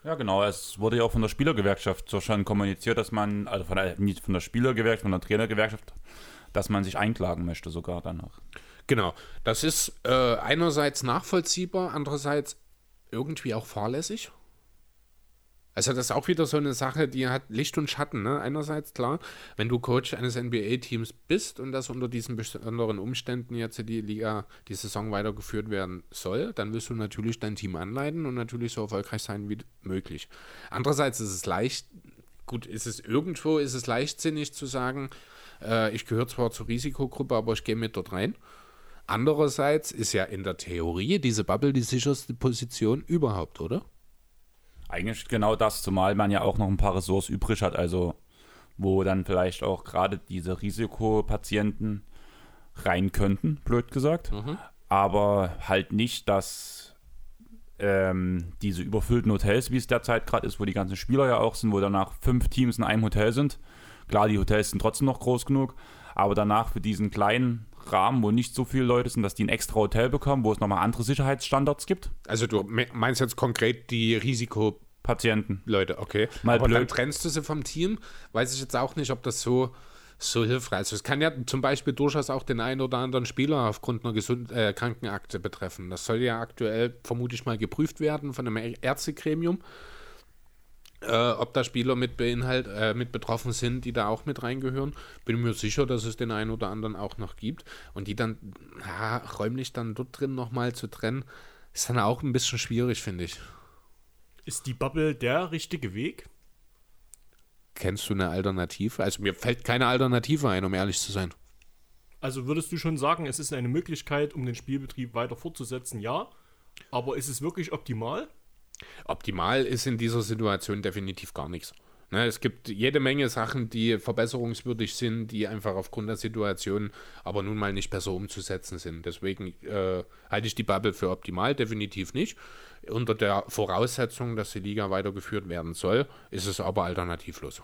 Ja, genau. Es wurde ja auch von der Spielergewerkschaft so schon kommuniziert, dass man, also von der, nicht von der Spielergewerkschaft, von der Trainergewerkschaft, dass man sich einklagen möchte sogar danach. Genau, das ist äh, einerseits nachvollziehbar, andererseits irgendwie auch fahrlässig. Also das ist auch wieder so eine Sache, die hat Licht und Schatten. Ne? Einerseits klar, wenn du Coach eines NBA-Teams bist und das unter diesen besonderen Umständen jetzt die Liga, die Saison weitergeführt werden soll, dann wirst du natürlich dein Team anleiten und natürlich so erfolgreich sein wie möglich. Andererseits ist es leicht, gut, ist es irgendwo, ist es leichtsinnig zu sagen, äh, ich gehöre zwar zur Risikogruppe, aber ich gehe mit dort rein. Andererseits ist ja in der Theorie diese Bubble die sicherste Position überhaupt, oder? Eigentlich genau das, zumal man ja auch noch ein paar Ressorts übrig hat, also wo dann vielleicht auch gerade diese Risikopatienten rein könnten, blöd gesagt. Mhm. Aber halt nicht, dass ähm, diese überfüllten Hotels, wie es derzeit gerade ist, wo die ganzen Spieler ja auch sind, wo danach fünf Teams in einem Hotel sind. Klar, die Hotels sind trotzdem noch groß genug, aber danach für diesen kleinen Rahmen, wo nicht so viele Leute sind, dass die ein extra Hotel bekommen, wo es nochmal andere Sicherheitsstandards gibt. Also du meinst jetzt konkret die Risikopatienten? Leute, okay. Mal Aber blöd. dann trennst du sie vom Team. Weiß ich jetzt auch nicht, ob das so so hilfreich ist. Es kann ja zum Beispiel durchaus auch den einen oder anderen Spieler aufgrund einer Gesund äh, Krankenakte betreffen. Das soll ja aktuell vermutlich mal geprüft werden von einem Ärztegremium äh, ob da Spieler mit, beinhalt, äh, mit betroffen sind, die da auch mit reingehören. Bin mir sicher, dass es den einen oder anderen auch noch gibt. Und die dann ja, räumlich dann dort drin nochmal zu trennen, ist dann auch ein bisschen schwierig, finde ich. Ist die Bubble der richtige Weg? Kennst du eine Alternative? Also mir fällt keine Alternative ein, um ehrlich zu sein. Also würdest du schon sagen, es ist eine Möglichkeit, um den Spielbetrieb weiter fortzusetzen? Ja. Aber ist es wirklich optimal? Optimal ist in dieser Situation definitiv gar nichts. Ne, es gibt jede Menge Sachen, die verbesserungswürdig sind, die einfach aufgrund der Situation aber nun mal nicht besser umzusetzen sind. Deswegen äh, halte ich die Bubble für optimal, definitiv nicht. Unter der Voraussetzung, dass die Liga weitergeführt werden soll, ist es aber alternativlos.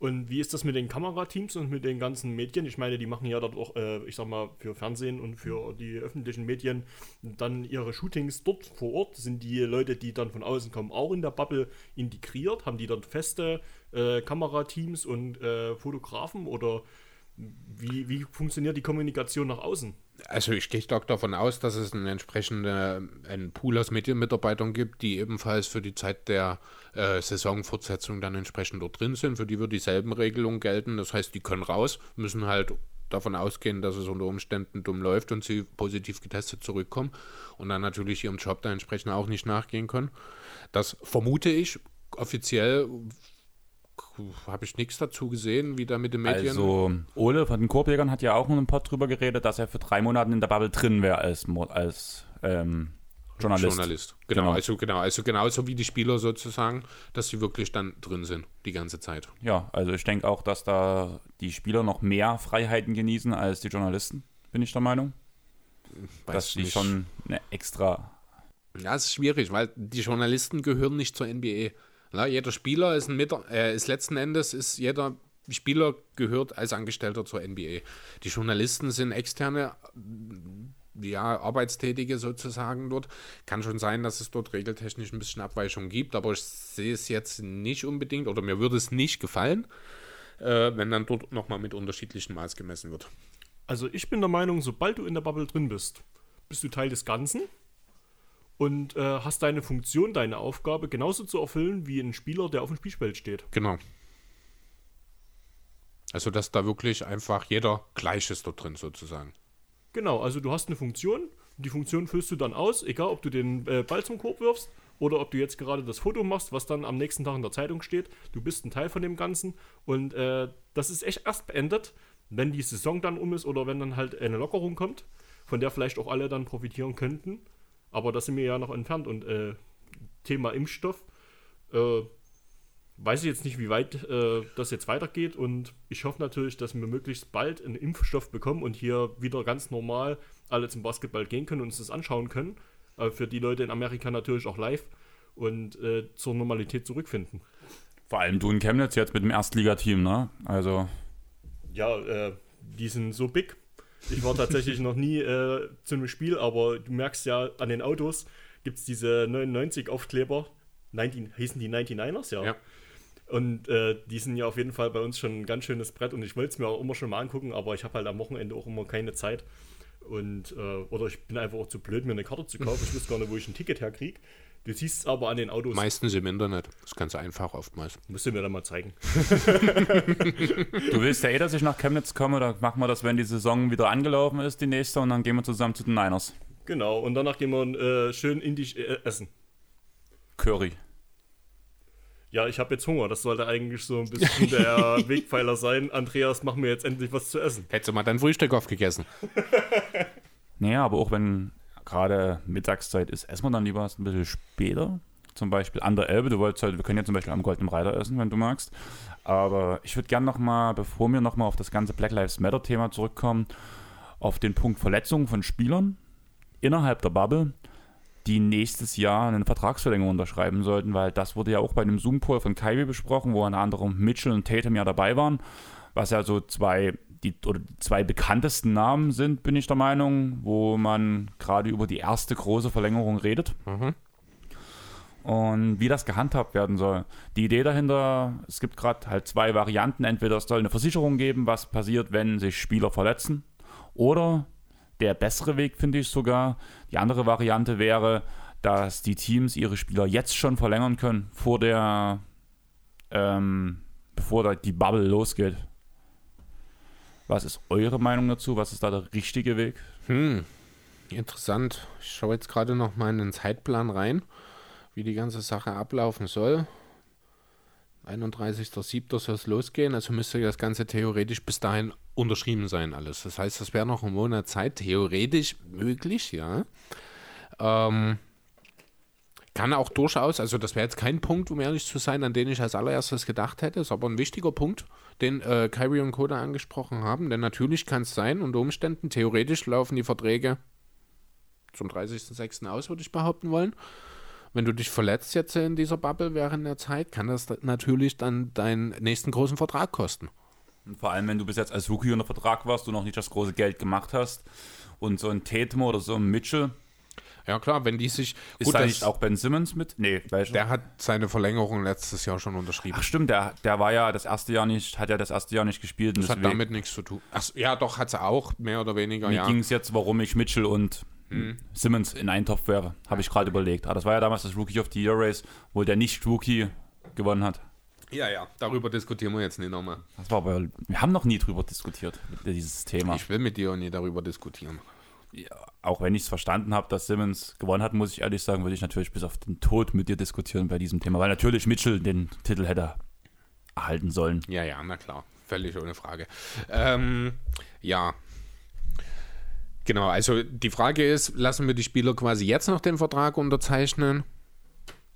Und wie ist das mit den Kamerateams und mit den ganzen Medien? Ich meine, die machen ja dort auch, äh, ich sag mal, für Fernsehen und für die öffentlichen Medien dann ihre Shootings dort vor Ort. Sind die Leute, die dann von außen kommen, auch in der Bubble integriert? Haben die dort feste äh, Kamerateams und äh, Fotografen oder wie, wie funktioniert die Kommunikation nach außen? Also ich gehe stark davon aus, dass es einen entsprechenden einen Pool aus Medienmitarbeitern gibt, die ebenfalls für die Zeit der äh, Saisonfortsetzung dann entsprechend dort drin sind. Für die wird dieselben Regelungen gelten. Das heißt, die können raus, müssen halt davon ausgehen, dass es unter Umständen dumm läuft und sie positiv getestet zurückkommen und dann natürlich ihrem Job da entsprechend auch nicht nachgehen können. Das vermute ich offiziell habe ich nichts dazu gesehen, wie da mit den Medien. Also, Ole von den Korbjägern hat ja auch noch ein paar drüber geredet, dass er für drei Monate in der Bubble drin wäre als, als ähm, Journalist. Journalist. Genau, Genau. Also, genau, also genauso wie die Spieler sozusagen, dass sie wirklich dann drin sind, die ganze Zeit. Ja, also ich denke auch, dass da die Spieler noch mehr Freiheiten genießen als die Journalisten, bin ich der Meinung. Weiß dass die nicht. schon eine extra. Ja, es ist schwierig, weil die Journalisten gehören nicht zur NBA. Na, jeder Spieler ist ein Mitter äh, ist letzten Endes ist jeder Spieler gehört als Angestellter zur NBA. Die Journalisten sind externe ja, Arbeitstätige sozusagen dort. Kann schon sein, dass es dort regeltechnisch ein bisschen Abweichungen gibt, aber ich sehe es jetzt nicht unbedingt oder mir würde es nicht gefallen, äh, wenn dann dort nochmal mit unterschiedlichen Maß gemessen wird. Also ich bin der Meinung, sobald du in der Bubble drin bist, bist du Teil des Ganzen und äh, hast deine Funktion, deine Aufgabe genauso zu erfüllen wie ein Spieler, der auf dem Spielfeld steht. Genau. Also, dass da wirklich einfach jeder gleich ist dort drin sozusagen. Genau, also du hast eine Funktion, die Funktion füllst du dann aus, egal ob du den äh, Ball zum Korb wirfst oder ob du jetzt gerade das Foto machst, was dann am nächsten Tag in der Zeitung steht. Du bist ein Teil von dem Ganzen und äh, das ist echt erst beendet, wenn die Saison dann um ist oder wenn dann halt eine Lockerung kommt, von der vielleicht auch alle dann profitieren könnten. Aber das sind wir ja noch entfernt und äh, Thema Impfstoff. Äh, weiß ich jetzt nicht, wie weit äh, das jetzt weitergeht und ich hoffe natürlich, dass wir möglichst bald einen Impfstoff bekommen und hier wieder ganz normal alle zum Basketball gehen können und uns das anschauen können. Äh, für die Leute in Amerika natürlich auch live und äh, zur Normalität zurückfinden. Vor allem du in Chemnitz jetzt mit dem Erstligateam, ne? Also, Ja, äh, die sind so big. Ich war tatsächlich noch nie äh, zu einem Spiel, aber du merkst ja an den Autos gibt es diese 99 Aufkleber. 19, hießen die 99ers, ja. Ja. Und äh, die sind ja auf jeden Fall bei uns schon ein ganz schönes Brett und ich wollte es mir auch immer schon mal angucken, aber ich habe halt am Wochenende auch immer keine Zeit. Und, äh, oder ich bin einfach auch zu blöd, mir eine Karte zu kaufen. Ich wüsste gar nicht, wo ich ein Ticket herkriege. Du siehst es aber an den Autos. Meistens im Internet. Das ist ganz einfach oftmals. Musst du mir dann mal zeigen. du willst ja eh, dass ich nach Chemnitz komme, da machen wir das, wenn die Saison wieder angelaufen ist, die nächste, und dann gehen wir zusammen zu den Niners. Genau, und danach gehen wir äh, schön indisch äh, essen. Curry. Ja, ich habe jetzt Hunger. Das sollte eigentlich so ein bisschen der Wegpfeiler sein. Andreas, mach mir jetzt endlich was zu essen. Hättest du mal dein Frühstück aufgegessen? Naja, aber auch wenn gerade Mittagszeit ist, essen wir dann lieber ein bisschen später. Zum Beispiel an der Elbe. Du wolltest heute, wir können ja zum Beispiel am Goldenen Reiter essen, wenn du magst. Aber ich würde gerne nochmal, bevor wir nochmal auf das ganze Black Lives Matter Thema zurückkommen, auf den Punkt Verletzungen von Spielern innerhalb der Bubble, die nächstes Jahr eine Vertragsverlängerung unterschreiben sollten, weil das wurde ja auch bei dem Zoom-Poll von Kyrie besprochen, wo unter anderem Mitchell und Tatum ja dabei waren, was ja so zwei die, oder die zwei bekanntesten Namen sind, bin ich der Meinung, wo man gerade über die erste große Verlängerung redet. Und wie das gehandhabt werden soll. Die Idee dahinter, es gibt gerade halt zwei Varianten. Entweder es soll eine Versicherung geben, was passiert, wenn sich Spieler verletzen. Oder der bessere Weg, finde ich sogar, die andere Variante wäre, dass die Teams ihre Spieler jetzt schon verlängern können, vor der, ähm, bevor die Bubble losgeht. Was ist eure Meinung dazu? Was ist da der richtige Weg? Hm, interessant. Ich schaue jetzt gerade noch mal in den Zeitplan rein, wie die ganze Sache ablaufen soll. 31.07. soll es losgehen, also müsste das Ganze theoretisch bis dahin unterschrieben sein alles. Das heißt, das wäre noch ein Monat Zeit, theoretisch möglich, ja. Ähm, kann auch durchaus, also das wäre jetzt kein Punkt, um ehrlich zu sein, an den ich als allererstes gedacht hätte, ist aber ein wichtiger Punkt, den äh, Kyrie und Koda angesprochen haben, denn natürlich kann es sein, unter Umständen, theoretisch laufen die Verträge zum 30.06. aus, würde ich behaupten wollen. Wenn du dich verletzt jetzt in dieser Bubble während der Zeit, kann das natürlich dann deinen nächsten großen Vertrag kosten. Und vor allem, wenn du bis jetzt als Rookie unter Vertrag warst, du noch nicht das große Geld gemacht hast und so ein Tatum oder so ein Mitchell, Ja klar, wenn die sich... ist gut, da nicht auch Ben Simmons mit? Nee, welcher? der hat seine Verlängerung letztes Jahr schon unterschrieben. Ach stimmt, der, der war ja das erste Jahr nicht, hat ja das erste Jahr nicht gespielt. das hat deswegen- damit nichts zu tun. Ach, ja, doch, hat sie auch, mehr oder weniger, Mir ja. ging es jetzt, warum ich Mitchell und Mhm. Simmons in einen Topf wäre. Habe ich gerade überlegt. Aber das war ja damals das Rookie of the Year Race, wo der Nicht-Rookie gewonnen hat. Ja, ja, darüber diskutieren wir jetzt nicht nochmal. Das war aber, wir haben noch nie drüber diskutiert, dieses Thema. Ich will mit dir auch nie darüber diskutieren. Auch wenn ich es verstanden habe, dass Simmons gewonnen hat, muss ich ehrlich sagen, würde ich natürlich bis auf den Tod mit dir diskutieren bei diesem Thema. Weil natürlich Mitchell den Titel hätte erhalten sollen. Ja, ja, na klar. Völlig ohne Frage. Ähm, ja. Genau, also die Frage ist, lassen wir die Spieler quasi jetzt noch den Vertrag unterzeichnen,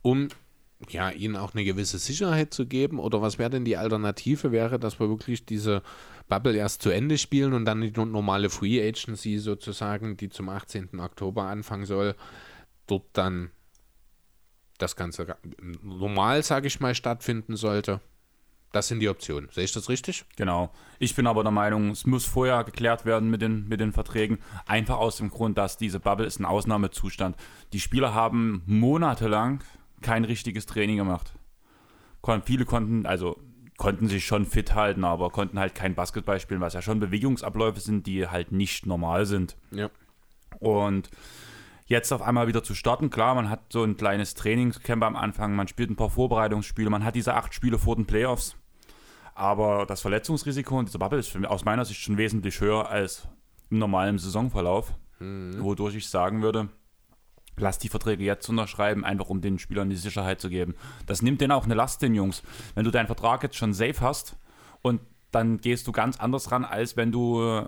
um ja, ihnen auch eine gewisse Sicherheit zu geben? Oder was wäre denn die Alternative? Wäre, dass wir wirklich diese Bubble erst zu Ende spielen und dann die normale Free Agency sozusagen, die zum 18. Oktober anfangen soll, dort dann das Ganze normal, sage ich mal, stattfinden sollte? Das sind die Optionen. Sehe ich das richtig? Genau. Ich bin aber der Meinung, es muss vorher geklärt werden mit den, mit den Verträgen. Einfach aus dem Grund, dass diese Bubble ist ein Ausnahmezustand. Die Spieler haben monatelang kein richtiges Training gemacht. Viele konnten, also konnten sich schon fit halten, aber konnten halt kein Basketball spielen, was ja schon Bewegungsabläufe sind, die halt nicht normal sind. Ja. Und jetzt auf einmal wieder zu starten, klar, man hat so ein kleines Trainingscamp am Anfang, man spielt ein paar Vorbereitungsspiele, man hat diese acht Spiele vor den Playoffs. Aber das Verletzungsrisiko in dieser Bubble ist aus meiner Sicht schon wesentlich höher als im normalen Saisonverlauf, mhm. wodurch ich sagen würde, lass die Verträge jetzt unterschreiben, einfach um den Spielern die Sicherheit zu geben. Das nimmt denen auch eine Last, den Jungs. Wenn du deinen Vertrag jetzt schon safe hast und dann gehst du ganz anders ran, als wenn du äh,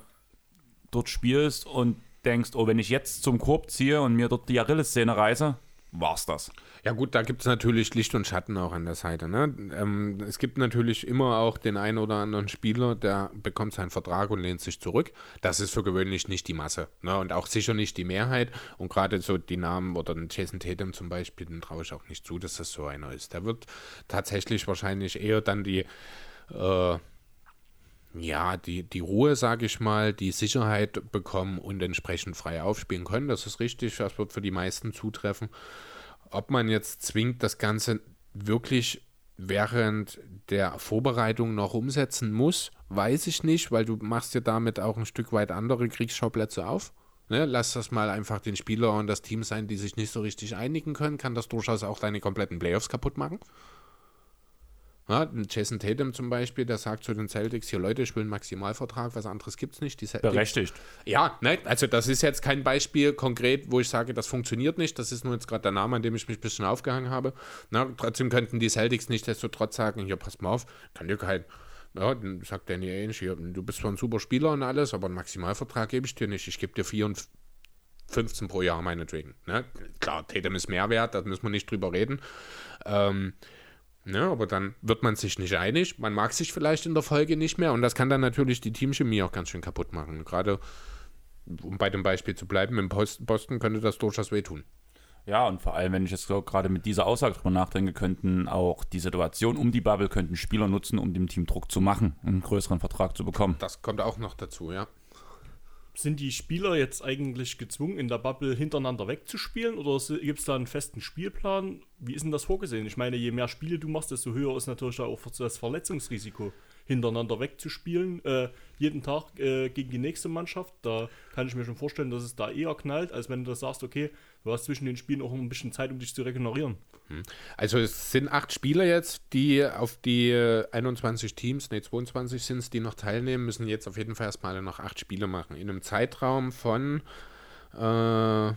dort spielst und denkst, oh, wenn ich jetzt zum Korb ziehe und mir dort die Achilles-Szene reiße, war's das. Ja gut, da gibt es natürlich Licht und Schatten auch an der Seite. Ne? Ähm, es gibt natürlich immer auch den einen oder anderen Spieler, der bekommt seinen Vertrag und lehnt sich zurück. Das ist für gewöhnlich nicht die Masse ne? und auch sicher nicht die Mehrheit. Und gerade so die Namen oder den Jason Tatum zum Beispiel, den traue ich auch nicht zu, dass das so einer ist. Der wird tatsächlich wahrscheinlich eher dann die... Äh, ja, die, die Ruhe, sage ich mal, die Sicherheit bekommen und entsprechend frei aufspielen können. Das ist richtig, das wird für die meisten zutreffen. Ob man jetzt zwingt, das Ganze wirklich während der Vorbereitung noch umsetzen muss, weiß ich nicht, weil du machst ja damit auch ein Stück weit andere Kriegsschauplätze auf. Ne, lass das mal einfach den Spieler und das Team sein, die sich nicht so richtig einigen können, kann das durchaus auch deine kompletten Playoffs kaputt machen. Ja, Jason Tatum zum Beispiel, der sagt zu den Celtics, hier Leute, ich will einen Maximalvertrag, was anderes gibt es nicht. Die Berechtigt. Ja, ne, also das ist jetzt kein Beispiel konkret, wo ich sage, das funktioniert nicht. Das ist nur jetzt gerade der Name, an dem ich mich ein bisschen aufgehangen habe. Na, trotzdem könnten die Celtics nicht desto trotz sagen, hier, pass mal auf, kann dir kein, ja, dann sagt Danny Ainge, hier, du bist zwar ein super Spieler und alles, aber einen Maximalvertrag gebe ich dir nicht. Ich gebe dir 4 und 15 pro Jahr meinetwegen. Ne? Klar, Tatum ist Mehrwert, da müssen wir nicht drüber reden. Ähm, Ne, aber dann wird man sich nicht einig, man mag sich vielleicht in der Folge nicht mehr und das kann dann natürlich die Teamchemie auch ganz schön kaputt machen. Gerade, um bei dem Beispiel zu bleiben, im Boston könnte das durchaus wehtun. Ja, und vor allem, wenn ich jetzt gerade mit dieser Aussage drüber nachdenke, könnten auch die Situation um die Bubble könnten Spieler nutzen, um dem Team Druck zu machen, einen größeren Vertrag zu bekommen. Das kommt auch noch dazu, ja sind die Spieler jetzt eigentlich gezwungen, in der Bubble hintereinander wegzuspielen oder gibt es da einen festen Spielplan? Wie ist denn das vorgesehen? Ich meine, je mehr Spiele du machst, desto höher ist natürlich auch das Verletzungsrisiko hintereinander wegzuspielen, äh, jeden Tag äh, gegen die nächste Mannschaft. Da kann ich mir schon vorstellen, dass es da eher knallt, als wenn du sagst, okay, du hast zwischen den Spielen auch ein bisschen Zeit, um dich zu regenerieren. Hm. Also es sind acht Spieler jetzt, die auf die 21 Teams, ne 22 sind es, die noch teilnehmen, müssen jetzt auf jeden Fall erstmal noch acht Spiele machen. In einem Zeitraum von, äh,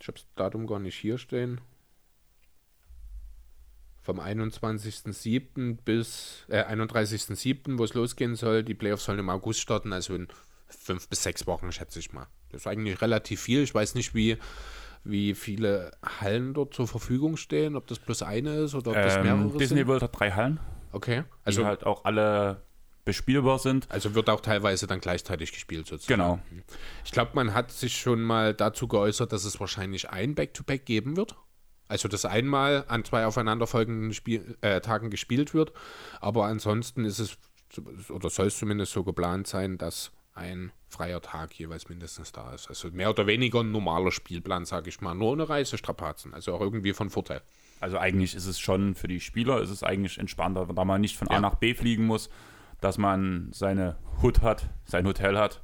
ich habe das Datum gar nicht hier stehen, vom 21.07. bis äh, 31.07., wo es losgehen soll. Die Playoffs sollen im August starten, also in fünf bis sechs Wochen, schätze ich mal. Das ist eigentlich relativ viel. Ich weiß nicht, wie, wie viele Hallen dort zur Verfügung stehen, ob das plus eine ist oder ob das ähm, mehrere Disney sind. World hat drei Hallen. Okay. Also die halt auch alle bespielbar sind. Also wird auch teilweise dann gleichzeitig gespielt sozusagen. Genau. Ich glaube, man hat sich schon mal dazu geäußert, dass es wahrscheinlich ein Back-to-Back -Back geben wird. Also dass einmal an zwei aufeinanderfolgenden Spiel, äh, Tagen gespielt wird, aber ansonsten ist es oder soll es zumindest so geplant sein, dass ein freier Tag jeweils mindestens da ist. Also mehr oder weniger ein normaler Spielplan, sage ich mal, nur ohne Reisestrapazen, also auch irgendwie von Vorteil. Also eigentlich ist es schon für die Spieler ist es eigentlich entspannter, da man nicht von ja. A nach B fliegen muss, dass man seine Hut hat, sein Hotel hat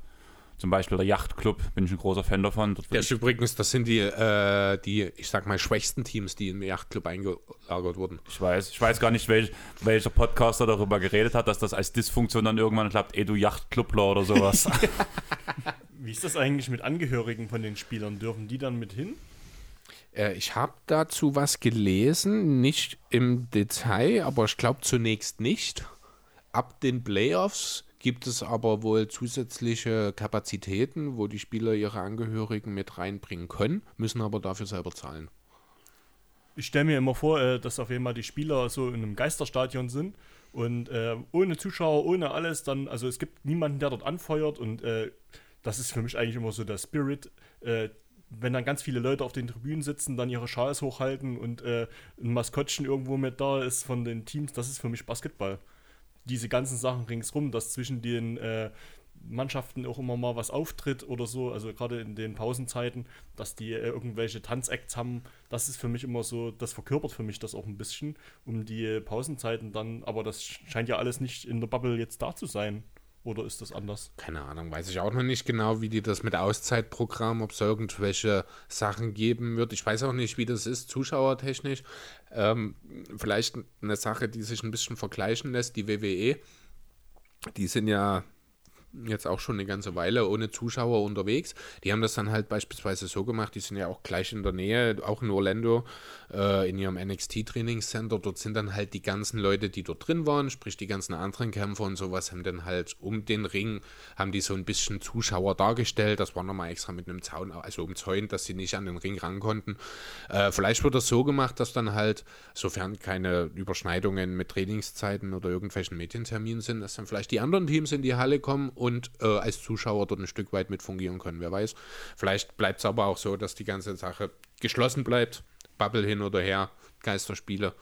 zum Beispiel der Yachtclub, bin ich ein großer Fan davon. Ja, übrigens, das sind die, äh, die, ich sag mal, schwächsten Teams, die im Yachtclub eingelagert wurden. Ich weiß, ich weiß gar nicht, welch, welcher Podcaster darüber geredet hat, dass das als Dysfunktion dann irgendwann klappt, ey du Yachtclubler oder sowas. Wie ist das eigentlich mit Angehörigen von den Spielern? Dürfen die dann mit hin? Äh, ich habe dazu was gelesen, nicht im Detail, aber ich glaube zunächst nicht. Ab den Playoffs gibt es aber wohl zusätzliche Kapazitäten, wo die Spieler ihre Angehörigen mit reinbringen können, müssen aber dafür selber zahlen. Ich stelle mir immer vor, äh, dass auf jeden Fall die Spieler so in einem Geisterstadion sind und äh, ohne Zuschauer, ohne alles, dann, also es gibt niemanden, der dort anfeuert und äh, das ist für mich eigentlich immer so der Spirit. Wenn dann ganz viele Leute auf den Tribünen sitzen, dann ihre Schals hochhalten und ein Maskottchen irgendwo mit da ist von den Teams, das ist für mich Basketball. Diese ganzen Sachen ringsrum, dass zwischen den äh, Mannschaften auch immer mal was auftritt oder so, also gerade in den Pausenzeiten, dass die äh, irgendwelche Tanzacts haben, das ist für mich immer so, das verkörpert für mich das auch ein bisschen um die Pausenzeiten dann, aber das scheint ja alles nicht in der Bubble jetzt da zu sein. Oder ist das anders? Keine Ahnung, weiß ich auch noch nicht genau, wie die das mit Auszeitprogramm, ob es irgendwelche Sachen geben wird. Ich weiß auch nicht, wie das ist, zuschauertechnisch. Ähm, vielleicht eine Sache, die sich ein bisschen vergleichen lässt, die WWE. Die sind ja jetzt auch schon eine ganze Weile ohne Zuschauer unterwegs. Die haben das dann halt beispielsweise so gemacht, die sind ja auch gleich in der Nähe, auch in Orlando, äh, in ihrem NXT-Trainingscenter. Dort sind dann halt die ganzen Leute, die dort drin waren, sprich die ganzen anderen Kämpfer und sowas, haben dann halt um den Ring, haben die so ein bisschen Zuschauer dargestellt. Das war nochmal extra mit einem Zaun, also umzäunt, dass sie nicht an den Ring ran konnten. Äh, vielleicht wird das so gemacht, dass dann halt, sofern keine Überschneidungen mit Trainingszeiten oder irgendwelchen Medienterminen sind, dass dann vielleicht die anderen Teams in die Halle kommen und äh, als Zuschauer dort ein Stück weit mit fungieren können. Wer weiß. Vielleicht bleibt es aber auch so, dass die ganze Sache geschlossen bleibt. Bubble hin oder her, Geisterspiele.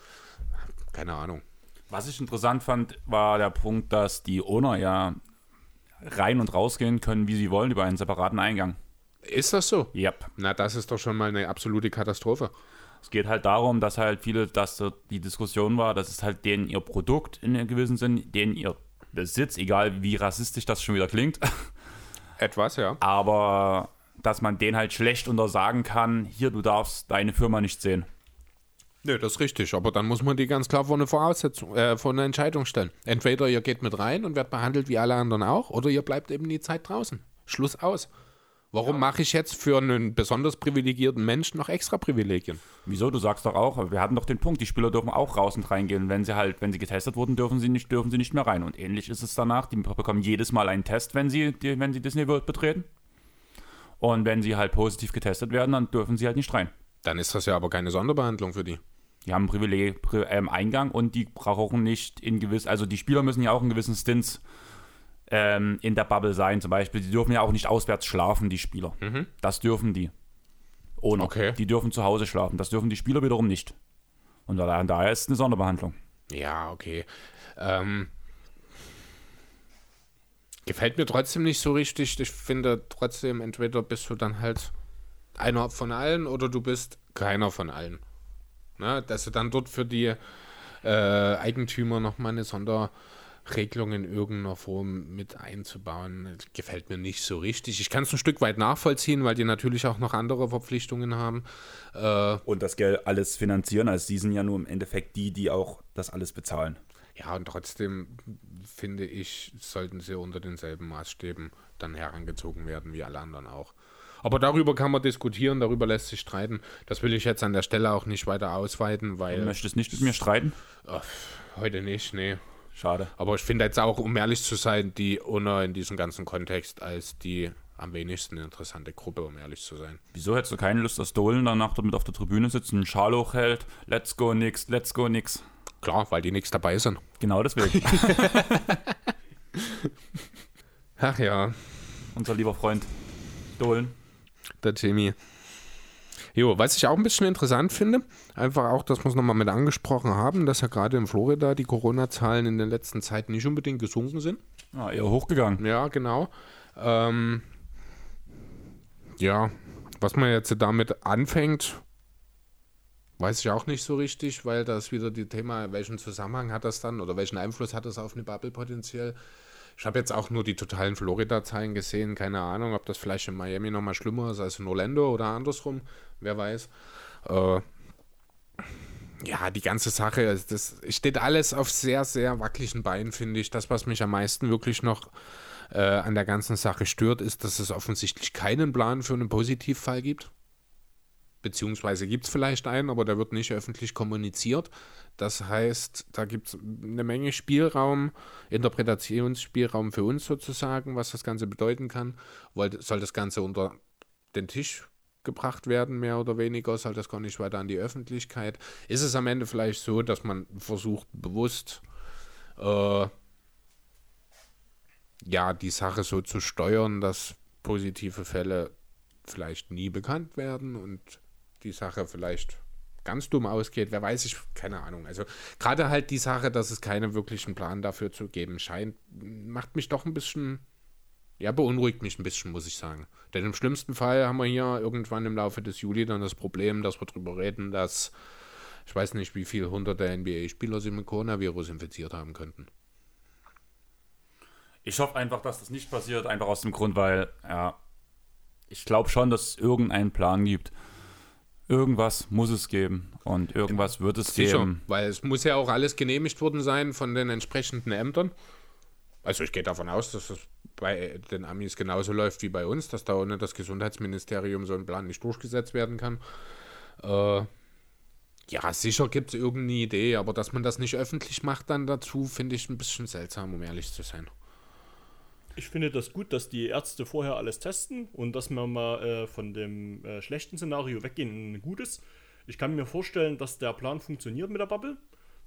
Keine Ahnung. Was ich interessant fand, war der Punkt, dass die Owner ja rein und rausgehen können, wie sie wollen, über einen separaten Eingang. Ist das so? Yep. Na, das ist doch schon mal eine absolute Katastrophe. Es geht halt darum, dass halt viele, dass die Diskussion war, dass es halt denen ihr Produkt in einem gewissen Sinn, denen ihr Besitz, egal wie rassistisch das schon wieder klingt. Etwas, ja. Aber dass man den halt schlecht untersagen kann, hier, du darfst deine Firma nicht sehen. Nö, das ist richtig, aber dann muss man die ganz klar vor eine Voraussetzung, äh, vor eine Entscheidung stellen. Entweder ihr geht mit rein und werdet behandelt wie alle anderen auch, oder ihr bleibt eben die Zeit draußen. Schluss aus. Warum ja. mache ich jetzt für einen besonders privilegierten Menschen noch extra Privilegien? Wieso? Du sagst doch auch, wir hatten doch den Punkt, die Spieler dürfen auch raus und reingehen. Wenn sie halt, wenn sie getestet wurden, dürfen sie nicht, dürfen sie nicht mehr rein. Und ähnlich ist es danach. Die bekommen jedes Mal einen Test, wenn sie, die, wenn sie Disney World betreten. Und wenn sie halt positiv getestet werden, dann dürfen sie halt nicht rein. Dann ist das ja aber keine Sonderbehandlung für die. Die haben einen Privileg ähm, Eingang und die brauchen nicht in gewiss, also die Spieler müssen ja auch in gewissen Stints ähm, in der Bubble sein, zum Beispiel. Die dürfen ja auch nicht auswärts schlafen, die Spieler. Mhm. Das dürfen die. Ohne. Okay. Die dürfen zu Hause schlafen. Das dürfen die Spieler wiederum nicht. Und daher ist es eine Sonderbehandlung. Ja, okay. Ähm, gefällt mir trotzdem nicht so richtig. Ich finde trotzdem, entweder bist du dann halt einer von allen oder du bist keiner von allen. Na, ne, dass du dann dort für die äh, Eigentümer nochmal eine Sonder Regelung in irgendeiner Form mit einzubauen, gefällt mir nicht so richtig. Ich kann es ein Stück weit nachvollziehen, weil die natürlich auch noch andere Verpflichtungen haben. Äh, und das Geld alles finanzieren, also sie sind ja nur im Endeffekt die, die auch das alles bezahlen. Ja, und trotzdem finde ich, sollten sie unter denselben Maßstäben dann herangezogen werden wie alle anderen auch. Aber darüber kann man diskutieren, darüber lässt sich streiten. Das will ich jetzt an der Stelle auch nicht weiter ausweiten, weil. Du möchtest nicht mit mir streiten? Ach, heute nicht, nee. Schade. Aber ich finde jetzt auch, um ehrlich zu sein, die UNA in diesem ganzen Kontext als die am wenigsten interessante Gruppe, um ehrlich zu sein. Wieso hättest du keine Lust, dass Dolan danach damit auf der Tribüne sitzt, einen Schal hochhält, let's go nix, let's go nix? Klar, weil die nix dabei sind. Genau deswegen. Ach ja. Unser lieber Freund Dolan. Der Jimmy. Jo, was ich auch ein bisschen interessant finde, einfach auch, dass wir es nochmal mit angesprochen haben, dass ja gerade in Florida die Corona-Zahlen in der letzten Zeit nicht unbedingt gesunken sind. Ah, eher hochgegangen. Ja, genau. Ähm, ja, was man jetzt damit anfängt, weiß ich auch nicht so richtig, weil das wieder die Thema, welchen Zusammenhang hat das dann oder welchen Einfluss hat das auf eine Bubble potenziell? Ich habe jetzt auch nur die totalen Florida-Zahlen gesehen. Keine Ahnung, ob das vielleicht in Miami nochmal schlimmer ist als in Orlando oder andersrum. Wer weiß. Äh, ja, die ganze Sache, das steht alles auf sehr, sehr wackeligen Beinen, finde ich. Das, was mich am meisten wirklich noch äh, an der ganzen Sache stört, ist, dass es offensichtlich keinen Plan für einen Positivfall gibt. Beziehungsweise gibt es vielleicht einen, aber der wird nicht öffentlich kommuniziert. Das heißt, da gibt es eine Menge Spielraum, Interpretationsspielraum für uns sozusagen, was das Ganze bedeuten kann. Soll das Ganze unter den Tisch gebracht werden, mehr oder weniger, soll das gar nicht weiter an die Öffentlichkeit. Ist es am Ende vielleicht so, dass man versucht, bewusst äh, ja, die Sache so zu steuern, dass positive Fälle vielleicht nie bekannt werden und die Sache vielleicht ganz dumm ausgeht, wer weiß ich, keine Ahnung. Also gerade halt die Sache, dass es keinen wirklichen Plan dafür zu geben scheint, macht mich doch ein bisschen, ja, beunruhigt mich ein bisschen, muss ich sagen. Denn im schlimmsten Fall haben wir hier irgendwann im Laufe des Juli dann das Problem, dass wir darüber reden, dass ich weiß nicht, wie viele hunderte NBA-Spieler sich mit Coronavirus infiziert haben könnten. Ich hoffe einfach, dass das nicht passiert, einfach aus dem Grund, weil, ja, ich glaube schon, dass es irgendeinen Plan gibt. Irgendwas muss es geben und irgendwas wird es Sicher, geben. Weil es muss ja auch alles genehmigt worden sein von den entsprechenden Ämtern. Also ich gehe davon aus, dass es bei den Amis genauso läuft wie bei uns, dass da ohne das Gesundheitsministerium so ein Plan nicht durchgesetzt werden kann. Äh, ja, sicher gibt es irgendeine Idee, aber dass man das nicht öffentlich macht dann dazu, finde ich ein bisschen seltsam, um ehrlich zu sein. Ich finde das gut, dass die Ärzte vorher alles testen und dass wir mal äh, von dem äh, schlechten Szenario weggehen in ein gutes. Ich kann mir vorstellen, dass der Plan funktioniert mit der Bubble,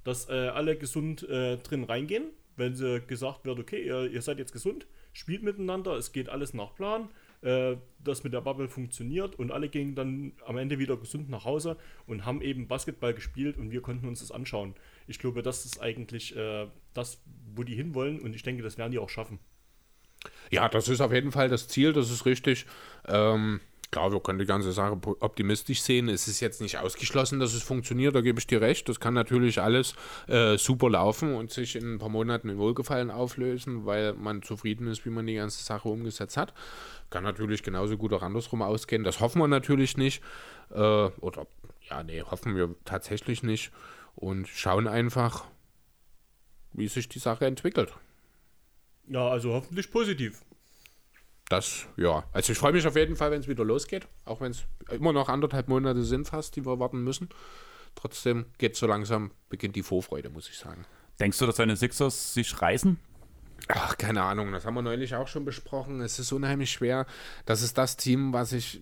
dass äh, alle gesund äh, drin reingehen, wenn sie gesagt wird, okay, ihr, ihr, seid jetzt gesund, spielt miteinander, es geht alles nach Plan, äh, das mit der Bubble funktioniert und alle gingen dann am Ende wieder gesund nach Hause und haben eben Basketball gespielt und wir konnten uns das anschauen. Ich glaube, das ist eigentlich äh, das, wo die hinwollen und ich denke, das werden die auch schaffen. Ja, das ist auf jeden Fall das Ziel, das ist richtig. Ähm, klar, wir können die ganze Sache optimistisch sehen. Es ist jetzt nicht ausgeschlossen, dass es funktioniert, da gebe ich dir recht. Das kann natürlich alles äh, super laufen und sich in ein paar Monaten in Wohlgefallen auflösen, weil man zufrieden ist, wie man die ganze Sache umgesetzt hat. Kann natürlich genauso gut auch andersrum ausgehen. Das hoffen wir natürlich nicht. Äh, oder, ja, nee, hoffen wir tatsächlich nicht. Und schauen einfach, wie sich die Sache entwickelt. Ja, also hoffentlich positiv. Das, ja. Also ich freue mich auf jeden Fall, wenn es wieder losgeht. Auch wenn es immer noch anderthalb Monate sind fast, die wir warten müssen. Trotzdem geht so langsam, beginnt die Vorfreude, muss ich sagen. Denkst du, dass deine Sixers sich reißen? Ach, keine Ahnung. Das haben wir neulich auch schon besprochen. Es ist unheimlich schwer. Das ist das Team, was ich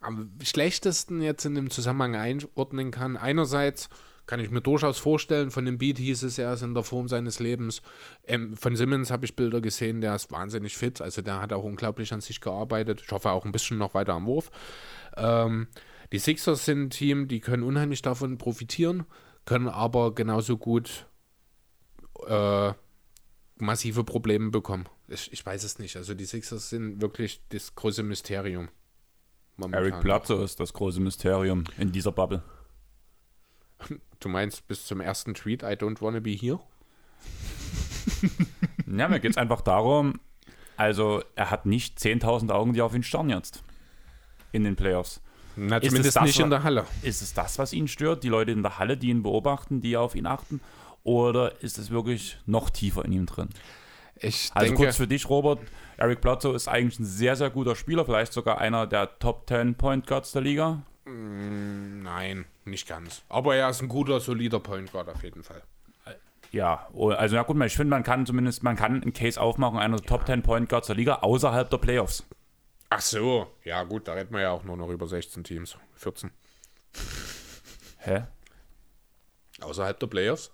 am schlechtesten jetzt in dem Zusammenhang einordnen kann. Einerseits kann ich mir durchaus vorstellen. Von dem Beat hieß es, er ist in der Form seines Lebens. Ähm, von Simmons habe ich Bilder gesehen, der ist wahnsinnig fit. Also der hat auch unglaublich an sich gearbeitet. Ich hoffe auch ein bisschen noch weiter am Wurf. Ähm, die Sixers sind ein Team, die können unheimlich davon profitieren, können aber genauso gut äh, massive Probleme bekommen. Ich, ich, weiß es nicht. Also die Sixers sind wirklich das große Mysterium. Momentan. Eric Bledsoe ist das große Mysterium in dieser Bubble. Du meinst bis zum ersten Tweet, I don't wanna be here? ja, mir geht es einfach darum, also er hat nicht 10.000 Augen, die auf ihn starren jetzt in den Playoffs. Na, zumindest das, nicht in der Halle. Ist es das, was ihn stört? Die Leute in der Halle, die ihn beobachten, die auf ihn achten? Oder ist es wirklich noch tiefer in ihm drin? Ich also denke, kurz für dich, Robert. Eric Bledsoe ist eigentlich ein sehr, sehr guter Spieler, vielleicht sogar einer der Top 10 Point Guards der Liga. Mm, nein, nicht ganz. Aber er ist ein guter, solider Point Guard auf jeden Fall. Ja, oh, also ja gut, ich finde, man kann zumindest, man kann einen Case aufmachen, einer der ja. Top 10 Point Guards der Liga außerhalb der Playoffs. Ach so, ja gut, da reden wir ja auch nur noch über 16 Teams. 14. Hä? Außerhalb der Playoffs?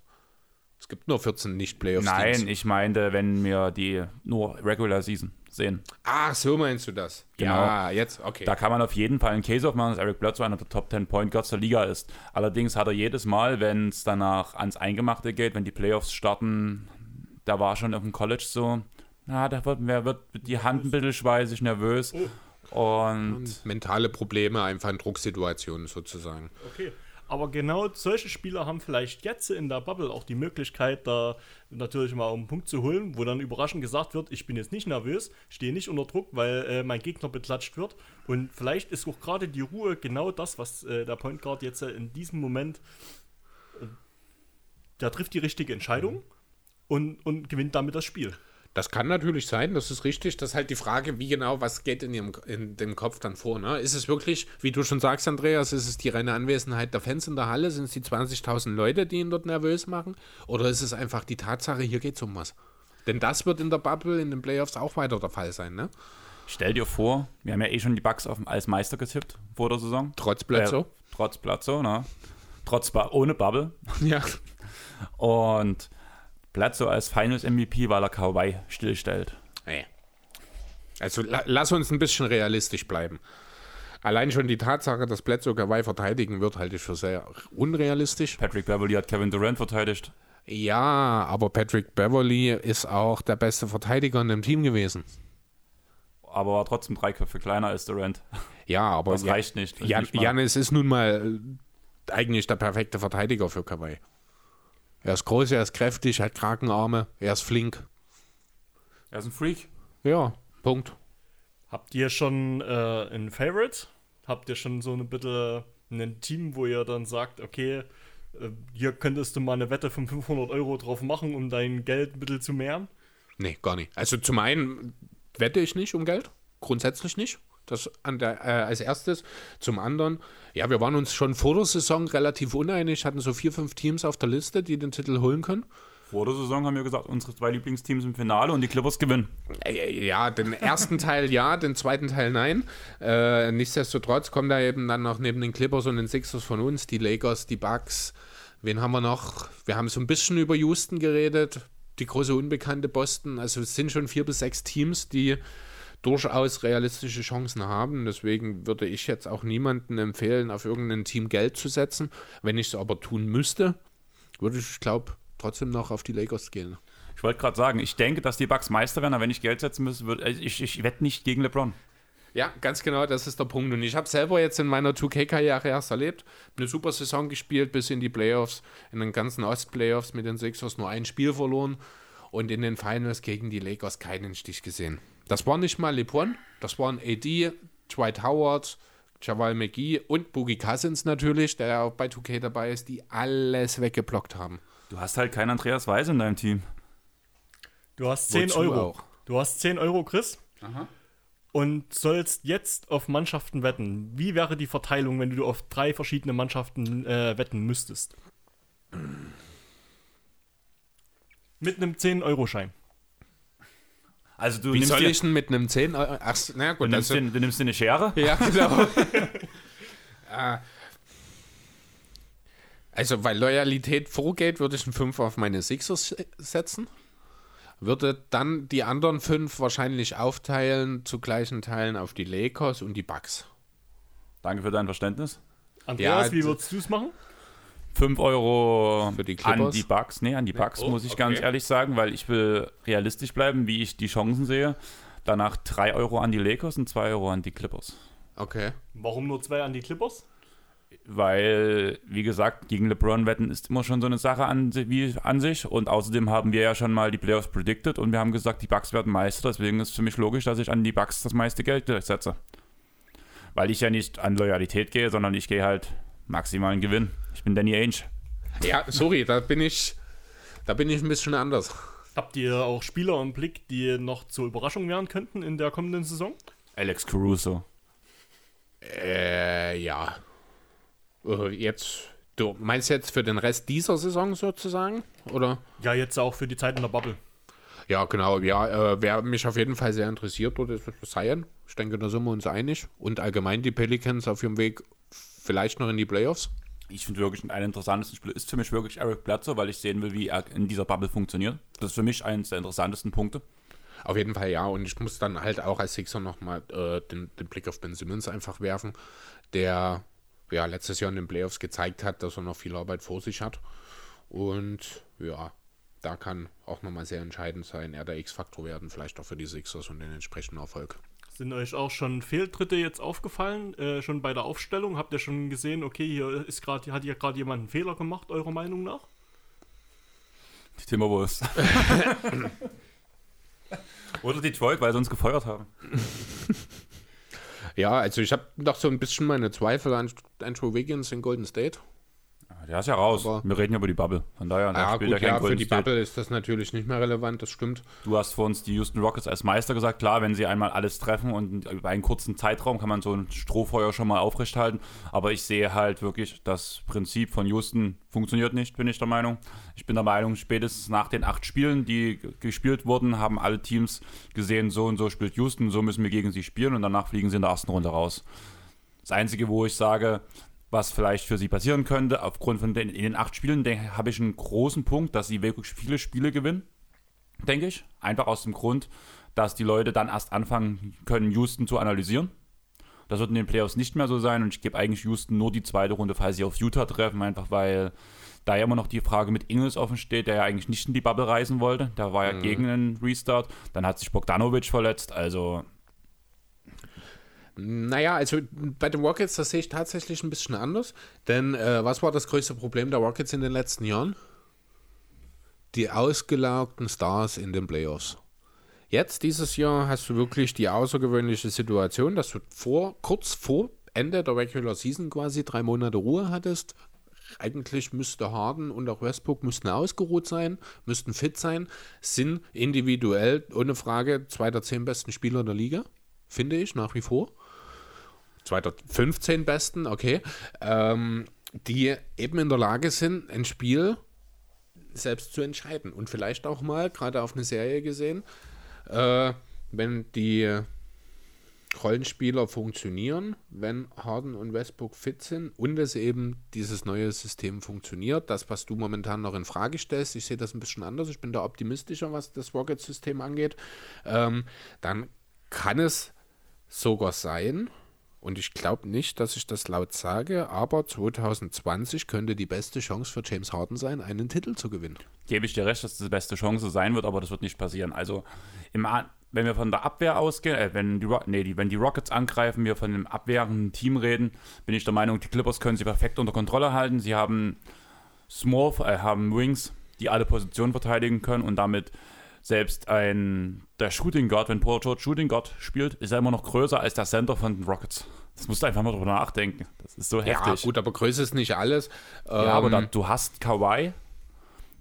Es gibt nur 14 Nicht-Playoffs. Nein, ich meinte, wenn wir die nur Regular Season sehen. Ach, so meinst du das? Genau. Ja, jetzt, okay. Da kann man auf jeden Fall einen Case aufmachen, dass Eric Bledsoe einer der Top 10 Point Guards der Liga ist. Allerdings hat er jedes Mal, wenn es danach ans Eingemachte geht, wenn die Playoffs starten, da war schon auf dem College so, na, da wird, wird die Hand ein bisschen schweißig, nervös. Oh. Und, und mentale Probleme, einfach in Drucksituationen sozusagen. Okay. Aber genau solche Spieler haben vielleicht jetzt in der Bubble auch die Möglichkeit, da natürlich mal einen Punkt zu holen, wo dann überraschend gesagt wird, ich bin jetzt nicht nervös, stehe nicht unter Druck, weil äh, mein Gegner beklatscht wird. Und vielleicht ist auch gerade die Ruhe genau das, was äh, der Point Guard jetzt äh, in diesem Moment, äh, der trifft die richtige Entscheidung und, und gewinnt damit das Spiel. Das kann natürlich sein, das ist richtig. Das ist halt die Frage, wie genau, was geht in, ihrem, in dem Kopf dann vor. Ne? Ist es wirklich, wie du schon sagst, Andreas, ist es die reine Anwesenheit der Fans in der Halle? Sind es die 20.000 Leute, die ihn dort nervös machen? Oder ist es einfach die Tatsache, hier geht es um was? Denn das wird in der Bubble, in den Playoffs auch weiter der Fall sein. Ne? Stell dir vor, wir haben ja eh schon die auf, als Meister getippt vor der Saison. Trotz Bledsoe. Äh, trotz Bledsoe, ne? Trotz, ohne Bubble. Ja. Und Bledsoe als Finals MVP, weil er Kawhi stillstellt. Nee. Also la lass uns ein bisschen realistisch bleiben. Allein schon die Tatsache, dass Bledsoe Kawhi verteidigen wird, halte ich für sehr unrealistisch. Patrick Beverly hat Kevin Durant verteidigt. Ja, aber Patrick Beverly ist auch der beste Verteidiger in dem Team gewesen. Aber war trotzdem drei Köpfe kleiner als Durant. Ja, aber das reicht nicht. Jan Janis ist nun mal eigentlich der perfekte Verteidiger für Kawhi. Er ist groß, er ist kräftig, hat Krakenarme, er ist flink. er ist ein Freak. Ja, Punkt. Habt ihr schon äh, ein Favorite? Habt ihr schon so eine bitte ein Team, wo ihr dann sagt, okay, äh, hier könntest du mal eine Wette von 500 Euro drauf machen, um dein Geld ein bisschen zu mehren? Nee, gar nicht. Also zum einen wette ich nicht um Geld, grundsätzlich nicht. Das der, äh, als erstes. Zum anderen, ja, wir waren uns schon vor der Saison relativ uneinig, hatten so vier, fünf Teams auf der Liste, die den Titel holen können. Vor der Saison haben wir gesagt, unsere zwei Lieblingsteams im Finale und die Clippers gewinnen. Äh, Ja, den ersten Teil ja, den zweiten Teil nein. Äh, nichtsdestotrotz kommen da eben dann noch neben den Clippers und den Sixers von uns die Lakers, die Bucks. Wen haben wir noch? Wir haben so ein bisschen über Houston geredet, die große unbekannte Boston. Also es sind schon vier bis sechs Teams, die durchaus realistische Chancen haben. Deswegen würde ich jetzt auch niemandem empfehlen, auf irgendein Team Geld zu setzen. Wenn ich es aber tun müsste, würde ich, glaube trotzdem noch auf die Lakers gehen. Ich wollte gerade sagen, ich denke, dass die Bucks Meister werden, aber wenn ich Geld setzen müsste, würde also ich, ich wette nicht gegen LeBron. Ja, ganz genau, das ist der Punkt. Und ich habe selber jetzt in meiner 2K-Karriere erst erlebt, eine super Saison gespielt bis in die Playoffs, in den ganzen Ost-Playoffs mit den Sixers nur ein Spiel verloren und in den Finals gegen die Lakers keinen Stich gesehen. Das war nicht mal LeBron, das waren AD, Dwight Howard, Javal McGee und Boogie Cousins natürlich, der ja auch bei 2K dabei ist, die alles weggeblockt haben. Du hast halt keinen Andreas Weise in deinem Team. Du hast 10 Wozu Euro. auch? Du hast 10 Euro, Chris. Und sollst jetzt auf Mannschaften wetten. Wie wäre die Verteilung, wenn du auf drei verschiedene Mannschaften äh, wetten müsstest? Mit einem 10-Euro-Schein. Also du Wie nimmst, soll dir, ich denn mit einem 10 Euro? Ach, na du, gut, nimmst also, dir, du nimmst dir eine Schere. Ja, genau. Äh, also, weil Loyalität vorgeht, würde ich einen 5 auf meine Sixers setzen. Würde dann die anderen fünf wahrscheinlich aufteilen zu gleichen Teilen auf die Lakers und die Bucks. Danke für dein Verständnis. Andreas, Ja, wie würdest du es machen? 5 Euro Für die an die Bucks. Nee, an die Bucks Oh, muss ich ganz okay. ehrlich sagen, weil ich will realistisch bleiben, wie ich die Chancen sehe. Danach 3 Euro an die Lakers und 2 Euro an die Clippers. Okay. Warum nur zwei an die Clippers? Weil, wie gesagt, gegen LeBron wetten ist immer schon so eine Sache an, wie, an sich. Und außerdem haben wir ja schon mal die Playoffs predicted und wir haben gesagt, die Bucks werden Meister. Deswegen ist für mich logisch, dass ich an die Bucks das meiste Geld setze. Weil ich ja nicht an Loyalität gehe, sondern ich gehe halt maximalen Gewinn. Ich bin Danny Ainge. Ja, sorry, da bin ich, da bin ich ein bisschen anders. Habt ihr auch Spieler im Blick, die noch zur Überraschung werden könnten in der kommenden Saison? Alex Caruso. Äh, ja. Äh, Jetzt, du meinst jetzt für den Rest dieser Saison sozusagen? Oder? Ja, jetzt auch für die Zeit in der Bubble. Ja, genau. Ja, äh, wer mich auf jeden Fall sehr interessiert, wird ist Zion. Ich denke, da sind wir uns einig. Und allgemein die Pelicans auf ihrem Weg vielleicht noch in die Playoffs. Ich finde wirklich, ein interessantesten Spieler ist für mich wirklich Eric Bledsoe, weil ich sehen will, wie er in dieser Bubble funktioniert. Das ist für mich eines der interessantesten Punkte. Auf jeden Fall ja. Und ich muss dann halt auch als Sixer nochmal äh, den, den Blick auf Ben Simmons einfach werfen, der ja letztes Jahr in den Playoffs gezeigt hat, dass er noch viel Arbeit vor sich hat. Und ja, da kann auch nochmal sehr entscheidend sein, er der X-Faktor werden, vielleicht auch für die Sixers und den entsprechenden Erfolg. Sind euch auch schon Fehltritte jetzt aufgefallen? Äh, schon bei der Aufstellung? Habt ihr schon gesehen, okay, hier ist gerade, hat hier gerade jemand einen Fehler gemacht, eurer Meinung nach? Die Timberwolves. Oder Detroit, weil sie uns gefeuert haben. Ja, also ich habe noch so ein bisschen meine Zweifel an Andrew Wiggins in Golden State. Der ist ja raus. Aber- Wir reden ja über die Bubble. Von daher, da Ja, spielt gut, er ja, für die State. Bubble ist das natürlich nicht mehr relevant, das stimmt. Du hast vor uns die Houston Rockets als Meister gesagt. Klar, wenn sie einmal alles treffen und über einen kurzen Zeitraum kann man so ein Strohfeuer schon mal aufrechthalten. Aber ich sehe halt wirklich, das Prinzip von Houston funktioniert nicht, bin ich der Meinung. Ich bin der Meinung, spätestens nach den acht Spielen, die gespielt wurden, haben alle Teams gesehen, so und so spielt Houston, so müssen wir gegen sie spielen und danach fliegen sie in der ersten Runde raus. Das Einzige, wo ich sage, was vielleicht für sie passieren könnte, aufgrund von den, in den acht Spielen, den, habe ich einen großen Punkt, dass sie wirklich viele Spiele gewinnen denke ich. Einfach aus dem Grund, dass die Leute dann erst anfangen können, Houston zu analysieren. Das wird in den Playoffs nicht mehr so sein und ich gebe eigentlich Houston nur die zweite Runde, falls sie auf Utah treffen, einfach weil da ja immer noch die Frage mit Ingles offen steht, der ja eigentlich nicht in die Bubble reisen wollte. Der war ja gegen einen Restart. Dann hat sich Bogdanovic verletzt, also Naja, also bei den Rockets, das sehe ich tatsächlich ein bisschen anders. Denn äh, was war das größte Problem der Rockets in den letzten Jahren? Die ausgelaugten Stars in den Playoffs. Jetzt, dieses Jahr, hast du wirklich die außergewöhnliche Situation, dass du vor, kurz vor Ende der Regular Season quasi drei Monate Ruhe hattest. Eigentlich müsste Harden und auch Westbrook müssten ausgeruht sein, müssten fit sein, sind individuell ohne Frage zwei der zehn besten Spieler der Liga, finde ich nach wie vor. Zwei der 15 besten, okay, ähm, die eben in der Lage sind, ein Spiel selbst zu entscheiden. Und vielleicht auch mal, gerade auf eine Serie gesehen, äh, wenn die Rollenspieler funktionieren, wenn Harden und Westbrook fit sind und es eben dieses neue System funktioniert, das, was du momentan noch in Frage stellst, ich sehe das ein bisschen anders, ich bin da optimistischer, was das Rocket-System angeht, ähm, dann kann es sogar sein, und ich glaube nicht, dass ich das laut sage, aber 2020 könnte die beste Chance für James Harden sein, einen Titel zu gewinnen. gebe ich dir recht, dass das die beste Chance sein wird, aber das wird nicht passieren. Also, im, wenn wir von der Abwehr ausgehen, äh, wenn, die, nee, die, wenn die Rockets angreifen, wir von einem abwehrenden Team reden, bin ich der Meinung, die Clippers können sie perfekt unter Kontrolle halten. Sie haben Small, äh, haben Wings, die alle Positionen verteidigen können und damit selbst ein der Shooting Guard, wenn Paul George Shooting Guard spielt, ist er immer noch größer als der Center von den Rockets. Das musst du einfach mal drüber nachdenken. Das ist so heftig. Ja, gut, aber Größe ist nicht alles. Ja, aber Ähm, dann, du hast Kawhi.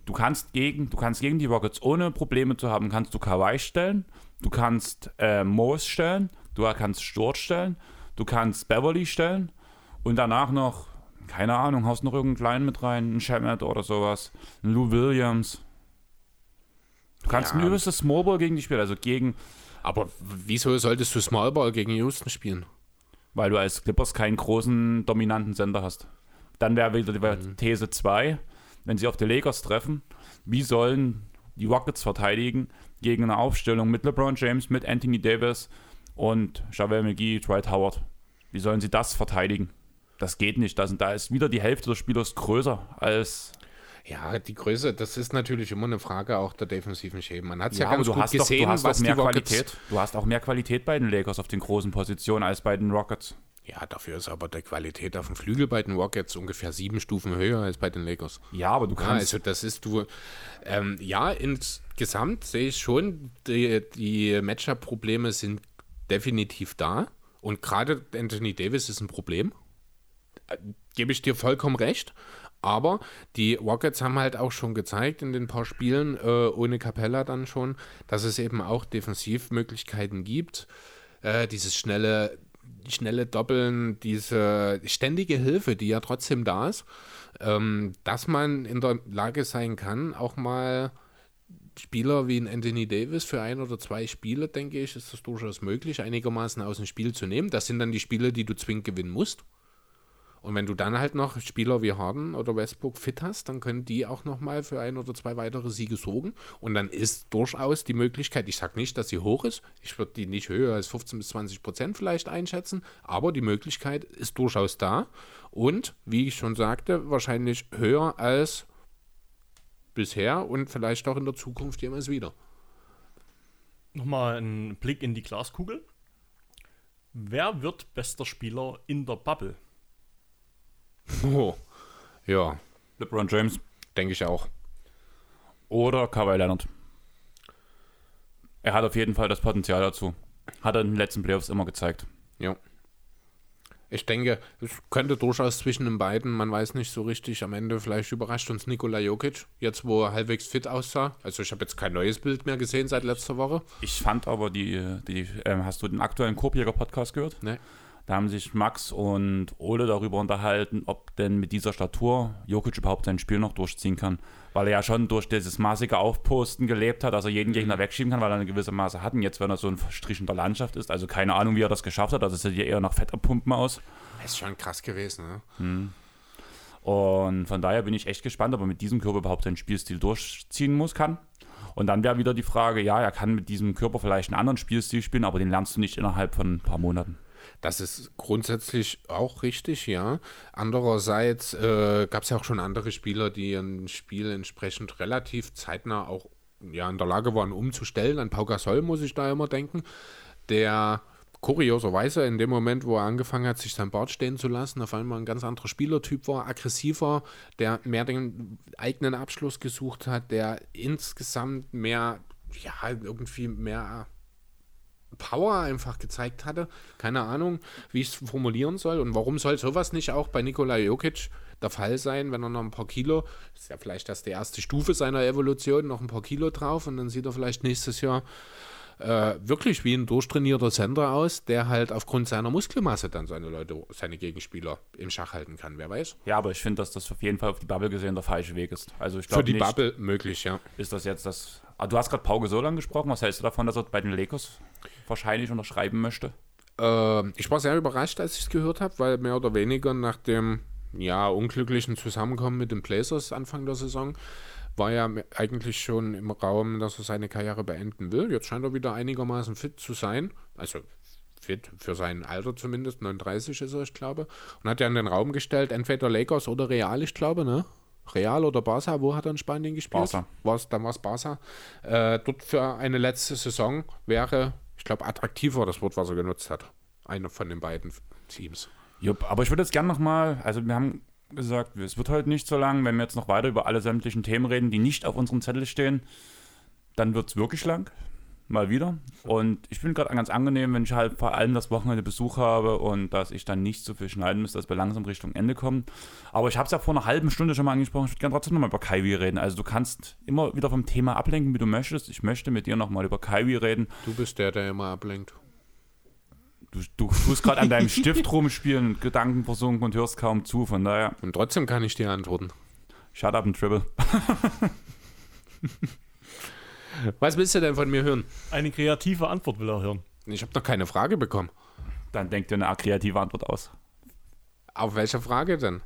Du kannst gegen, du kannst gegen die Rockets ohne Probleme zu haben, kannst du Kawhi stellen, du kannst äh, Morris stellen, du kannst Sturz stellen, du kannst Beverly stellen und danach noch, keine Ahnung, haust noch irgendeinen kleinen mit rein, einen Shamet oder sowas, einen Lou Williams. Du kannst Ja. ein übelstes Smallball gegen die spielen, also gegen, aber wieso solltest du Smallball gegen Houston spielen? weil du als Clippers keinen großen, dominanten Sender hast. Dann wäre wieder die These 2, wenn sie auf die Lakers treffen, wie sollen die Rockets verteidigen gegen eine Aufstellung mit LeBron James, mit Anthony Davis und Javel McGee, Dwight Howard? Wie sollen sie das verteidigen? Das geht nicht. Da, sind, da ist wieder die Hälfte des Spielers größer als. Ja, die Größe, das ist natürlich immer eine Frage auch der defensiven Schäden. Man hat es ja, aber ganz du gut hast, gesehen, doch, du hast was mehr. Qualität. Du hast auch mehr Qualität bei den Lakers auf den großen Positionen als bei den Rockets. Ja, dafür ist aber die Qualität auf dem Flügel bei den Rockets ungefähr sieben Stufen höher als bei den Lakers. Ja, aber du Ja, kannst. also das ist du. Ähm, ja, insgesamt sehe ich schon, die, die Matchup-Probleme sind definitiv da. Und gerade Anthony Davis ist ein Problem. Äh, Gebe ich dir vollkommen recht. Aber die Rockets haben halt auch schon gezeigt in den paar Spielen, äh, ohne Capella dann schon, dass es eben auch Defensivmöglichkeiten gibt. Äh, dieses schnelle, schnelle Doppeln, diese ständige Hilfe, die ja trotzdem da ist, ähm, dass man in der Lage sein kann, auch mal Spieler wie ein Anthony Davis für ein oder zwei Spiele, denke ich, ist das durchaus möglich, einigermaßen aus dem Spiel zu nehmen. Das sind dann die Spiele, die du zwingend gewinnen musst. Und wenn du dann halt noch Spieler wie Harden oder Westbrook fit hast, dann können die auch nochmal für ein oder zwei weitere Siege sorgen. Und dann ist durchaus die Möglichkeit, ich sage nicht, dass sie hoch ist, ich würde die nicht höher als 15 bis 20 Prozent vielleicht einschätzen, aber die Möglichkeit ist durchaus da. Und wie ich schon sagte, wahrscheinlich höher als bisher und vielleicht auch in der Zukunft jemals wieder. Nochmal ein Blick in die Glaskugel. Wer wird bester Spieler in der Bubble? Oh. Ja, LeBron James denke ich auch. oder Kawhi Leonard. Er hat auf jeden Fall das Potenzial dazu. Hat er in den letzten Playoffs immer gezeigt. Ja. Ich denke, es könnte durchaus zwischen den beiden, man weiß nicht so richtig, am Ende vielleicht überrascht uns Nikola Jokic, jetzt wo er halbwegs fit aussah. Also ich habe jetzt kein neues Bild mehr gesehen seit letzter Woche. Ich fand aber die, die ähm, hast du den aktuellen Korbjäger-Podcast gehört? Nee. Da haben sich Max und Ole darüber unterhalten, ob denn mit dieser Statur Jokic überhaupt sein Spiel noch durchziehen kann. Weil er ja schon durch dieses maßige Aufposten gelebt hat, dass er jeden Gegner wegschieben kann, weil er eine gewisse Maße hat. Und jetzt, wenn er so ein Strich in der Landschaft ist, also keine Ahnung, wie er das geschafft hat, also sieht ja eher nach Fetterpumpen aus. Das ist schon krass gewesen, ne? Und von daher bin ich echt gespannt, ob er mit diesem Körper überhaupt seinen Spielstil durchziehen muss, kann. Und dann wäre wieder die Frage, ja, er kann mit diesem Körper vielleicht einen anderen Spielstil spielen, aber den lernst du nicht innerhalb von ein paar Monaten. Das ist grundsätzlich auch richtig, ja. Andererseits äh, gab es ja auch schon andere Spieler, die ein Spiel entsprechend relativ zeitnah auch ja, in der Lage waren umzustellen. An Pau Gasol muss ich da immer denken, der kurioserweise in dem Moment, wo er angefangen hat, sich sein Bart stehen zu lassen, auf einmal ein ganz anderer Spielertyp war, aggressiver, der mehr den eigenen Abschluss gesucht hat, der insgesamt mehr, ja, irgendwie mehr Power einfach gezeigt hatte. Keine Ahnung, wie ich es formulieren soll. Und warum soll sowas nicht auch bei Nikola Jokic der Fall sein, wenn er noch ein paar Kilo, ist ja vielleicht das die erste Stufe seiner Evolution, noch ein paar Kilo drauf und dann sieht er vielleicht nächstes Jahr äh, wirklich wie ein durchtrainierter Center aus, der halt aufgrund seiner Muskelmasse dann seine Leute, seine Gegenspieler im Schach halten kann. Wer weiß? Ja, aber ich finde, dass das auf jeden Fall auf die Bubble gesehen der falsche Weg ist. Also ich Für die nicht, Bubble möglich, ja. ist das jetzt das. Ah, du hast gerade Pau Gasol angesprochen. Was hältst du davon, dass er bei den Lakers wahrscheinlich unterschreiben möchte? Äh, ich war sehr überrascht, als ich es gehört habe, weil mehr oder weniger nach dem ja, unglücklichen Zusammenkommen mit den Blazers Anfang der Saison war ja eigentlich schon im Raum, dass er seine Karriere beenden will. Jetzt scheint er wieder einigermaßen fit zu sein. Also fit für sein Alter zumindest, 39 ist er, ich glaube. Und hat ja in den Raum gestellt, entweder Lakers oder Real, ich glaube, ne? Real oder Barca, wo hat er in Spanien gespielt? Barca. War's, dann war es Barca. Äh, dort für eine letzte Saison wäre, ich glaube, attraktiver das Wort, was er genutzt hat. Einer von den beiden Teams. Jupp, aber ich würde jetzt gerne nochmal, also wir haben gesagt, es wird heute nicht so lang, wenn wir jetzt noch weiter über alle sämtlichen Themen reden, die nicht auf unserem Zettel stehen, dann wird es wirklich lang. Mal wieder. Und ich bin gerade ganz angenehm, wenn ich halt vor allem das Wochenende Besuch habe und dass ich dann nicht so viel schneiden muss, dass wir langsam Richtung Ende kommen. Aber ich habe es ja vor einer halben Stunde schon mal angesprochen, ich würde gerne trotzdem nochmal über Kyrie reden. Also du kannst immer wieder vom Thema ablenken, wie du möchtest. Ich möchte mit dir nochmal über Kyrie reden. Du bist der, der immer ablenkt. Du, du tust gerade an deinem Stift rumspielen und Gedanken versunken und hörst kaum zu. Von daher, Und trotzdem kann ich dir antworten. shut up and dribble. Was willst du denn von mir hören? Eine kreative Antwort will er hören. Ich habe noch keine Frage bekommen. Dann denk dir eine kreative Antwort aus. Auf welche Frage denn?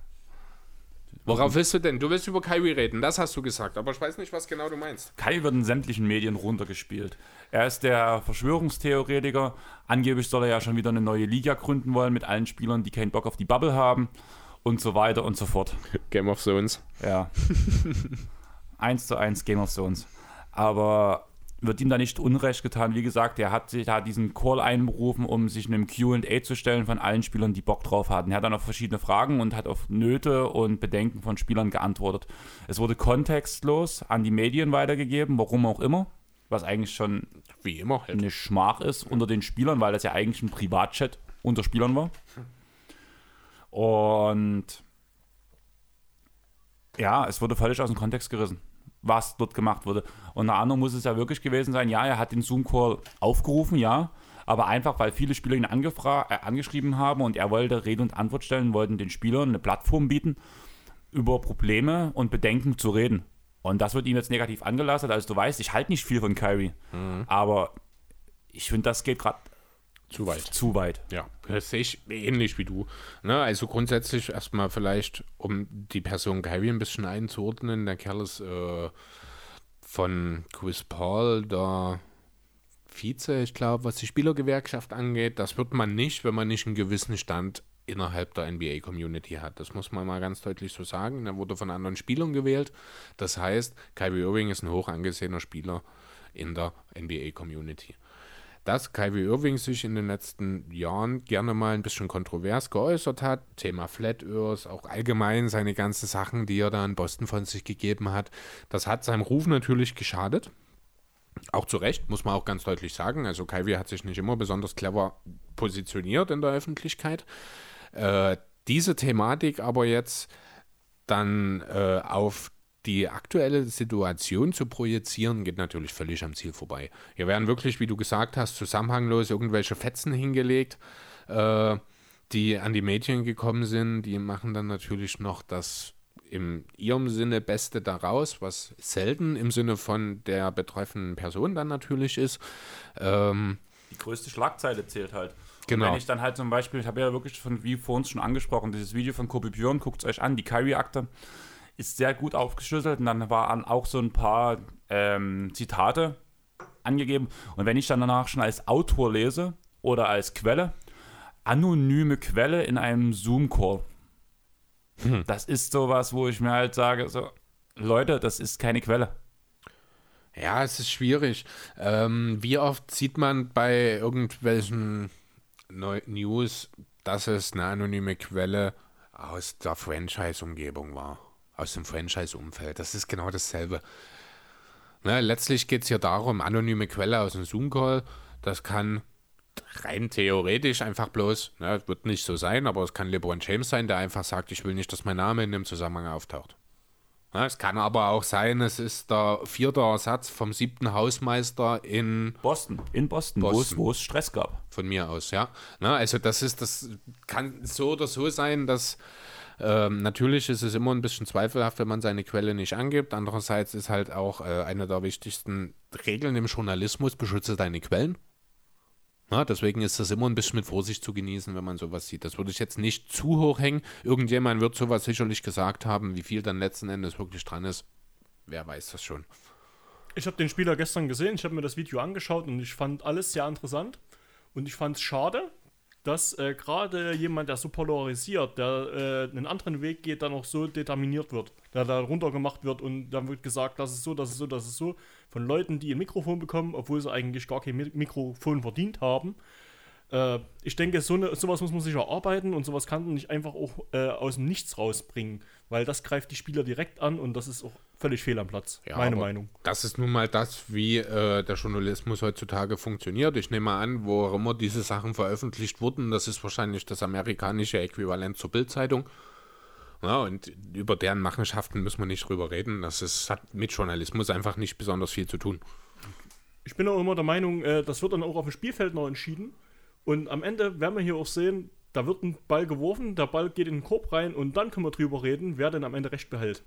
Worauf willst du denn? Du willst über Kyrie reden, das hast du gesagt, aber ich weiß nicht, was genau du meinst. Kai wird in sämtlichen Medien runtergespielt. Er ist der Verschwörungstheoretiker. Angeblich soll er ja schon wieder eine neue Liga gründen wollen mit allen Spielern, die keinen Bock auf die Bubble haben und so weiter und so fort. Game of Thrones. Ja. eins zu eins Game of Thrones. Aber wird ihm da nicht Unrecht getan. Wie gesagt, er hat sich da diesen Call einberufen, um sich einem QA zu stellen von allen Spielern, die Bock drauf hatten. Er hat dann auf verschiedene Fragen und hat auf Nöte und Bedenken von Spielern geantwortet. Es wurde kontextlos an die Medien weitergegeben, warum auch immer. Was eigentlich schon Wie immer halt. eine Schmach ist unter den Spielern, weil das ja eigentlich ein Privatchat unter Spielern war. Und ja, es wurde völlig aus dem Kontext gerissen, was dort gemacht wurde. Und unter anderem muss es ja wirklich gewesen sein, ja, er hat den Zoom-Call aufgerufen, ja, aber einfach, weil viele Spieler ihn äh, angeschrieben haben und er wollte Rede und Antwort stellen, wollten den Spielern eine Plattform bieten, über Probleme und Bedenken zu reden. Und das wird ihm jetzt negativ angelastet. Also du weißt, ich halte nicht viel von Kyrie, aber ich finde, das geht gerade Zu weit. zu weit. Ja, das sehe ich ähnlich wie du. Ne, also grundsätzlich erstmal vielleicht, um die Person Kyrie ein bisschen einzuordnen, der Kerl ist äh, von Chris Paul der Vize, ich glaube, was die Spielergewerkschaft angeht. Das wird man nicht, wenn man nicht einen gewissen Stand innerhalb der NBA-Community hat. Das muss man mal ganz deutlich so sagen. Er wurde von anderen Spielern gewählt. Das heißt, Kyrie Irving ist ein hoch angesehener Spieler in der NBA-Community dass Kyrie Irving sich in den letzten Jahren gerne mal ein bisschen kontrovers geäußert hat. Thema Flat Earth, auch allgemein seine ganzen Sachen, die er da in Boston von sich gegeben hat. Das hat seinem Ruf natürlich geschadet. Auch zu Recht, muss man auch ganz deutlich sagen. Also Kyrie hat sich nicht immer besonders clever positioniert in der Öffentlichkeit. Äh, diese Thematik aber jetzt dann äh, auf die aktuelle Situation zu projizieren, geht natürlich völlig am Ziel vorbei. Hier werden wirklich, wie du gesagt hast, zusammenhanglos irgendwelche Fetzen hingelegt, äh, die an die Medien gekommen sind. Die machen dann natürlich noch das in ihrem Sinne Beste daraus, was selten im Sinne von der betreffenden Person dann natürlich ist. Ähm, Die größte Schlagzeile zählt halt. Genau. Und wenn ich dann halt zum Beispiel, ich habe ja wirklich von, wie vorhin schon angesprochen, dieses Video von Kobe Björn, guckt es euch an, die Kyrie-Akte ist sehr gut aufgeschlüsselt und dann waren auch so ein paar ähm, Zitate angegeben. Und wenn ich dann danach schon als Autor lese oder als Quelle, anonyme Quelle in einem Zoom-Call. Das ist sowas, wo ich mir halt sage, so, Leute, das ist keine Quelle. Ja, es ist schwierig. Ähm, wie oft sieht man bei irgendwelchen Neu News, dass es eine anonyme Quelle aus der Franchise-Umgebung war, aus dem Franchise-Umfeld? Das ist genau dasselbe. Ne, letztlich geht es hier darum, anonyme Quelle aus dem Zoom-Call, das kann rein theoretisch einfach bloß, ne, wird nicht so sein, aber es kann LeBron James sein, der einfach sagt, ich will nicht, dass mein Name in dem Zusammenhang auftaucht. Ja, es kann aber auch sein, es ist der vierte Ersatz vom siebten Hausmeister in Boston, in Boston, wo es- Boston. wo es Stress gab. von mir aus, ja. Na, also das ist, das kann so oder so sein, dass ähm, natürlich ist es immer ein bisschen zweifelhaft, wenn man seine Quelle nicht angibt. Andererseits ist halt auch äh, eine der wichtigsten Regeln im Journalismus, beschütze deine Quellen. Na, deswegen ist das immer ein bisschen mit Vorsicht zu genießen, wenn man sowas sieht. Das würde ich jetzt nicht zu hoch hängen. Irgendjemand wird sowas sicherlich gesagt haben, wie viel dann letzten Endes wirklich dran ist. Wer weiß das schon. Ich habe den Spieler gestern gesehen, ich habe mir das Video angeschaut und ich fand alles sehr interessant. Und ich fand es schade, dass äh, gerade jemand, der so polarisiert, der äh, einen anderen Weg geht, dann auch so determiniert wird. Der da runtergemacht wird und dann wird gesagt, das ist so, das ist so, das ist so. Von Leuten, die ein Mikrofon bekommen, obwohl sie eigentlich gar kein Mi- Mikrofon verdient haben. Äh, ich denke, so eine, sowas muss man sich erarbeiten und sowas kann man nicht einfach auch äh, aus dem Nichts rausbringen, weil das greift die Spieler direkt an und das ist auch völlig fehl am Platz. Ja, meine Meinung. Das ist nun mal das, wie äh, der Journalismus heutzutage funktioniert. Ich nehme an, wo auch immer diese Sachen veröffentlicht wurden, das ist wahrscheinlich das amerikanische Äquivalent zur Bildzeitung. Ja, und über deren Machenschaften müssen wir nicht drüber reden. Das ist, hat mit Journalismus einfach nicht besonders viel zu tun. Ich bin auch immer der Meinung, äh, das wird dann auch auf dem Spielfeld noch entschieden. Und am Ende werden wir hier auch sehen, da wird ein Ball geworfen, der Ball geht in den Korb rein und dann können wir drüber reden, wer denn am Ende recht behält.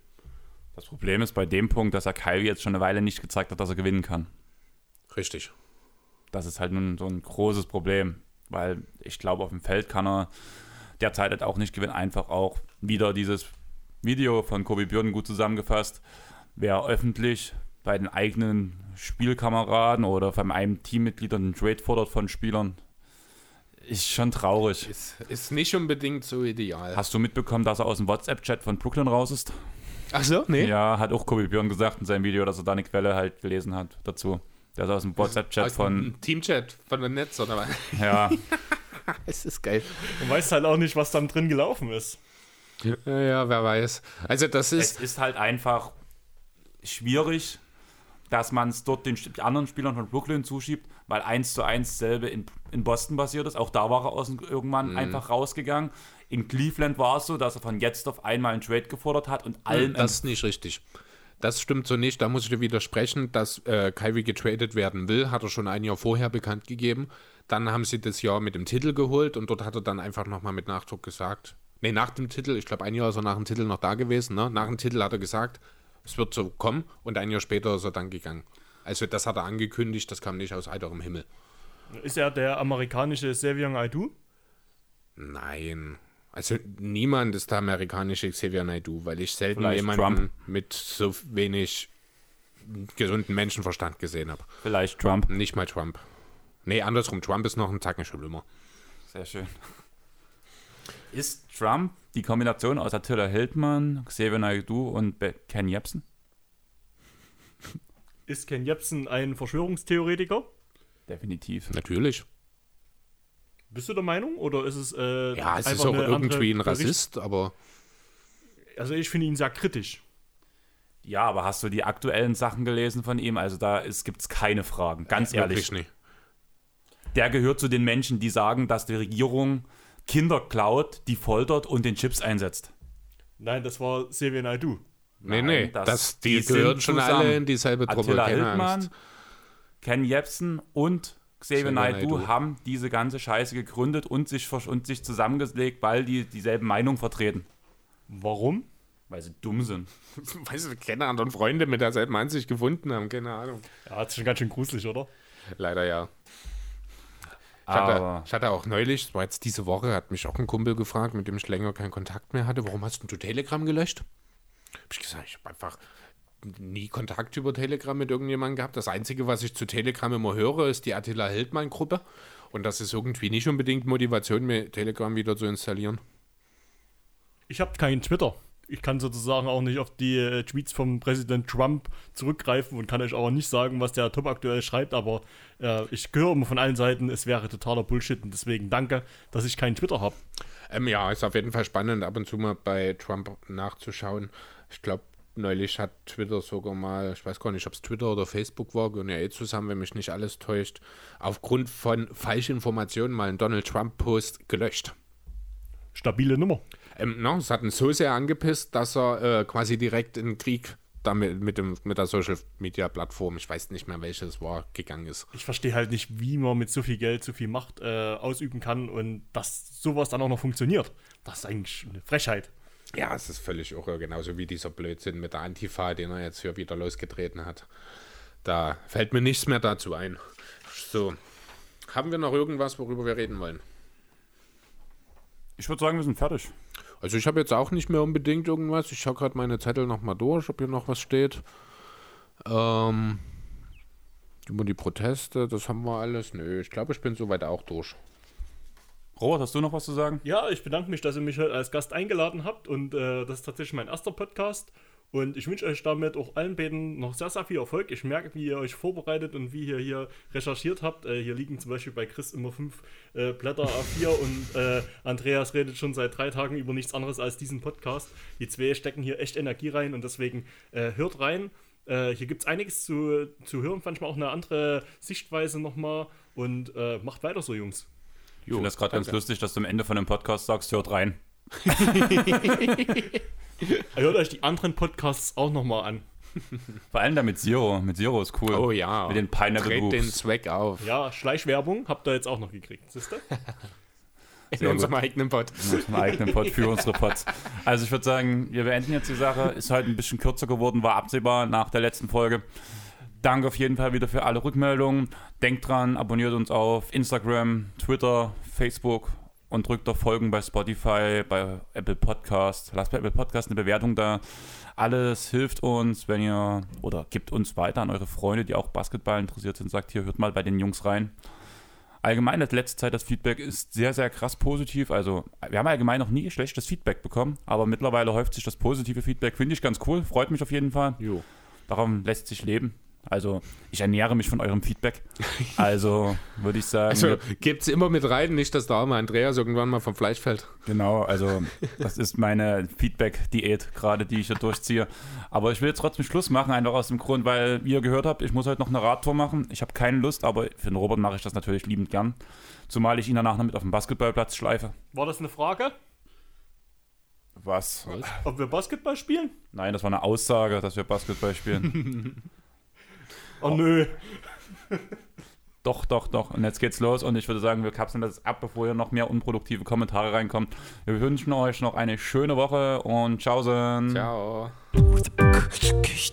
Das Problem ist bei dem Punkt, dass er Kyrie jetzt schon eine Weile nicht gezeigt hat, dass er gewinnen kann. Richtig. Das ist halt nun so ein großes Problem, weil ich glaube, auf dem Feld kann er derzeit halt auch nicht gewinnen. Einfach auch wieder dieses Video von Kobe Björn gut zusammengefasst. Wer öffentlich bei den eigenen Spielkameraden oder von einem Teammitglied einen Trade fordert von Spielern, ist schon traurig. Ist, ist nicht unbedingt so ideal. Hast du mitbekommen, dass er aus dem WhatsApp-Chat von Brooklyn raus ist? Ach so? Nee. Ja, hat auch Kobe Björn gesagt in seinem Video, dass er da eine Quelle halt gelesen hat dazu. Der ist aus dem WhatsApp-Chat von, dem Teamchat von der Netz oder was? ja, Es ist geil. Man weiß halt auch nicht, was dann drin gelaufen ist. Ja, ja, wer weiß. Also das ist. es ist halt einfach schwierig, dass man es dort den anderen Spielern von Brooklyn zuschiebt, weil eins zu eins selbe in, in Boston passiert ist. Auch da war er aus irgendwann einfach rausgegangen. In Cleveland war es so, dass er von jetzt auf einmal einen Trade gefordert hat und allen Das ist nicht richtig. Das stimmt so nicht. Da muss ich dir widersprechen, dass äh, Kyrie getradet werden will, hat er schon ein Jahr vorher bekannt gegeben. Dann haben sie das Jahr mit dem Titel geholt und dort hat er dann einfach nochmal mit Nachdruck gesagt, nee, nach dem Titel, ich glaube ein Jahr ist er nach dem Titel noch da gewesen, ne? nach dem Titel hat er gesagt, es wird so kommen und ein Jahr später ist er dann gegangen. Also das hat er angekündigt, das kam nicht aus heiterem Himmel. Ist er der amerikanische Sevian Aidu? Nein. Also niemand ist der amerikanische Xavier Naidoo, weil ich selten Vielleicht jemanden Trump. mit so wenig gesunden Menschenverstand gesehen habe. vielleicht Trump. Nicht mal Trump. Nee, andersrum. Trump ist noch ein Tacken schlimmer. Sehr schön. Ist Trump die Kombination aus Attila Hildmann, Xavier Naidoo und Ken Jebsen? Ist Ken Jebsen ein Verschwörungstheoretiker? Definitiv. Natürlich. Bist du der Meinung? Oder ist es. Äh, Ja, es ist einfach auch irgendwie ein Rassist, aber Bericht- Also, ich finde ihn sehr kritisch. Ja, aber hast du die aktuellen Sachen gelesen von ihm? Also da gibt es keine Fragen, ganz ehrlich. wirklich nicht. Der gehört zu den Menschen, die sagen, dass die Regierung Kinder klaut, die foltert und den Chips einsetzt. Nein, das war Xavier Naidoo. Nee, Nein, nee, das- das, die, die gehören schon zusammen. alle in dieselbe Truppe. Attila Hildmann, Angst. Ken Jebsen und Xavier Naidoo. haben diese ganze Scheiße gegründet und sich, und sich zusammengelegt, weil die dieselbe Meinung vertreten. Warum? Weil sie dumm sind. Weißt du, keine anderen Freunde mit derselben Ansicht gefunden haben, keine Ahnung. Ja, das ist schon ganz schön gruselig, oder? Leider ja. Ich hatte, Aber ich hatte auch neulich, das war jetzt diese Woche, hat mich auch ein Kumpel gefragt, mit dem ich länger keinen Kontakt mehr hatte, warum hast denn du Telegram gelöscht? Hab ich gesagt, ich habe einfach nie Kontakt über Telegram mit irgendjemandem gehabt. Das Einzige, was ich zu Telegram immer höre, ist die Attila Hildmann-Gruppe. Und das ist irgendwie nicht unbedingt Motivation, mir Telegram wieder zu installieren. Ich habe keinen Twitter. Ich kann sozusagen auch nicht auf die äh, Tweets vom Präsident Trump zurückgreifen und kann euch auch nicht sagen, was der Top aktuell schreibt, aber äh, ich höre immer von allen Seiten, es wäre totaler Bullshit und deswegen danke, dass ich keinen Twitter habe. Ähm, ja, ist auf jeden Fall spannend, ab und zu mal bei Trump nachzuschauen. Ich glaube, neulich hat Twitter sogar mal, ich weiß gar nicht, ob es Twitter oder Facebook war, gehören ja eh zusammen, wenn mich nicht alles täuscht, aufgrund von Falschinformationen mal einen Donald Trump-Post gelöscht. Stabile Nummer. Ähm, na, es hat ihn so sehr angepisst, dass er äh, quasi direkt in den Krieg damit mit, dem, mit der Social Media Plattform, ich weiß nicht mehr welches war, gegangen ist. Ich verstehe halt nicht, wie man mit so viel Geld so viel Macht äh, ausüben kann und dass sowas dann auch noch funktioniert. Das ist eigentlich eine Frechheit. Ja, es ist völlig irre, genauso wie dieser Blödsinn mit der Antifa, den er jetzt hier wieder losgetreten hat. Da fällt mir nichts mehr dazu ein. So, haben wir noch irgendwas, worüber wir reden wollen? Ich würde sagen, wir sind fertig. Also ich habe jetzt auch nicht mehr unbedingt irgendwas. Ich schaue gerade meine Zettel nochmal durch, ob hier noch was steht. Ähm, über die Proteste, das haben wir alles. Nö, ich glaube, ich bin soweit auch durch. Robert, hast du noch was zu sagen? Ja, ich bedanke mich, dass ihr mich heute als Gast eingeladen habt und äh, das ist tatsächlich mein erster Podcast. Und ich wünsche euch damit auch allen beiden noch sehr, sehr viel Erfolg. Ich merke, wie ihr euch vorbereitet und wie ihr hier recherchiert habt. Äh, hier liegen zum Beispiel bei Chris immer fünf äh, Blätter A4 und äh, Andreas redet schon seit drei Tagen über nichts anderes als diesen Podcast. Die zwei stecken hier echt Energie rein und deswegen äh, hört rein. Äh, hier gibt es einiges zu, zu hören, manchmal auch eine andere Sichtweise nochmal und äh, macht weiter so, Jungs. Ich finde das gerade ganz lustig, dass du am Ende von dem Podcast sagst, hört rein. Hört euch die anderen Podcasts auch nochmal an. Vor allem da mit Zero. Mit Zero ist cool. Oh ja. Mit den Pineapple Dreht den. Zweck auf. Ja, Schleichwerbung habt ihr jetzt auch noch gekriegt, siehst du? In Sehr unserem eigenen Pod. Mit einem eigenen Pod für unsere Pods. Also ich würde sagen, wir beenden jetzt die Sache. Ist heute ein bisschen kürzer geworden, war absehbar nach der letzten Folge. Danke auf jeden Fall wieder für alle Rückmeldungen. Denkt dran, abonniert uns auf Instagram, Twitter, Facebook und drückt auf Folgen bei Spotify, bei Apple Podcast. Lasst bei Apple Podcast eine Bewertung da. Alles hilft uns, wenn ihr oder gibt uns weiter an eure Freunde, die auch Basketball interessiert sind. Sagt hier, hört mal bei den Jungs rein. Allgemein, das letzte Zeit, das Feedback ist sehr, sehr krass positiv. Also, wir haben allgemein noch nie schlechtes Feedback bekommen, aber mittlerweile häuft sich das positive Feedback. Finde ich ganz cool, freut mich auf jeden Fall. Jo. Darum lässt sich leben. Also, ich ernähre mich von eurem Feedback. Also, würde ich sagen, Also wir- gibt's immer mit rein, nicht, dass der arme Andreas irgendwann mal vom Fleisch fällt. genau, also, das ist meine Feedback-Diät gerade, die ich hier durchziehe. Aber ich will jetzt trotzdem Schluss machen, einfach aus dem Grund, weil, wie ihr gehört habt, ich muss heute noch eine Radtour machen. Ich habe keine Lust, aber für den Robert mache ich das natürlich liebend gern. Zumal ich ihn danach noch mit auf dem Basketballplatz schleife. War das eine Frage? Was? Ob wir Basketball spielen? Nein, das war eine Aussage, dass wir Basketball spielen. Oh, nö. doch, doch, doch. Und jetzt geht's los und ich würde sagen, wir kapseln das ab, bevor hier noch mehr unproduktive Kommentare reinkommen. Wir wünschen euch noch eine schöne Woche und tschaußen. Ciao. Kick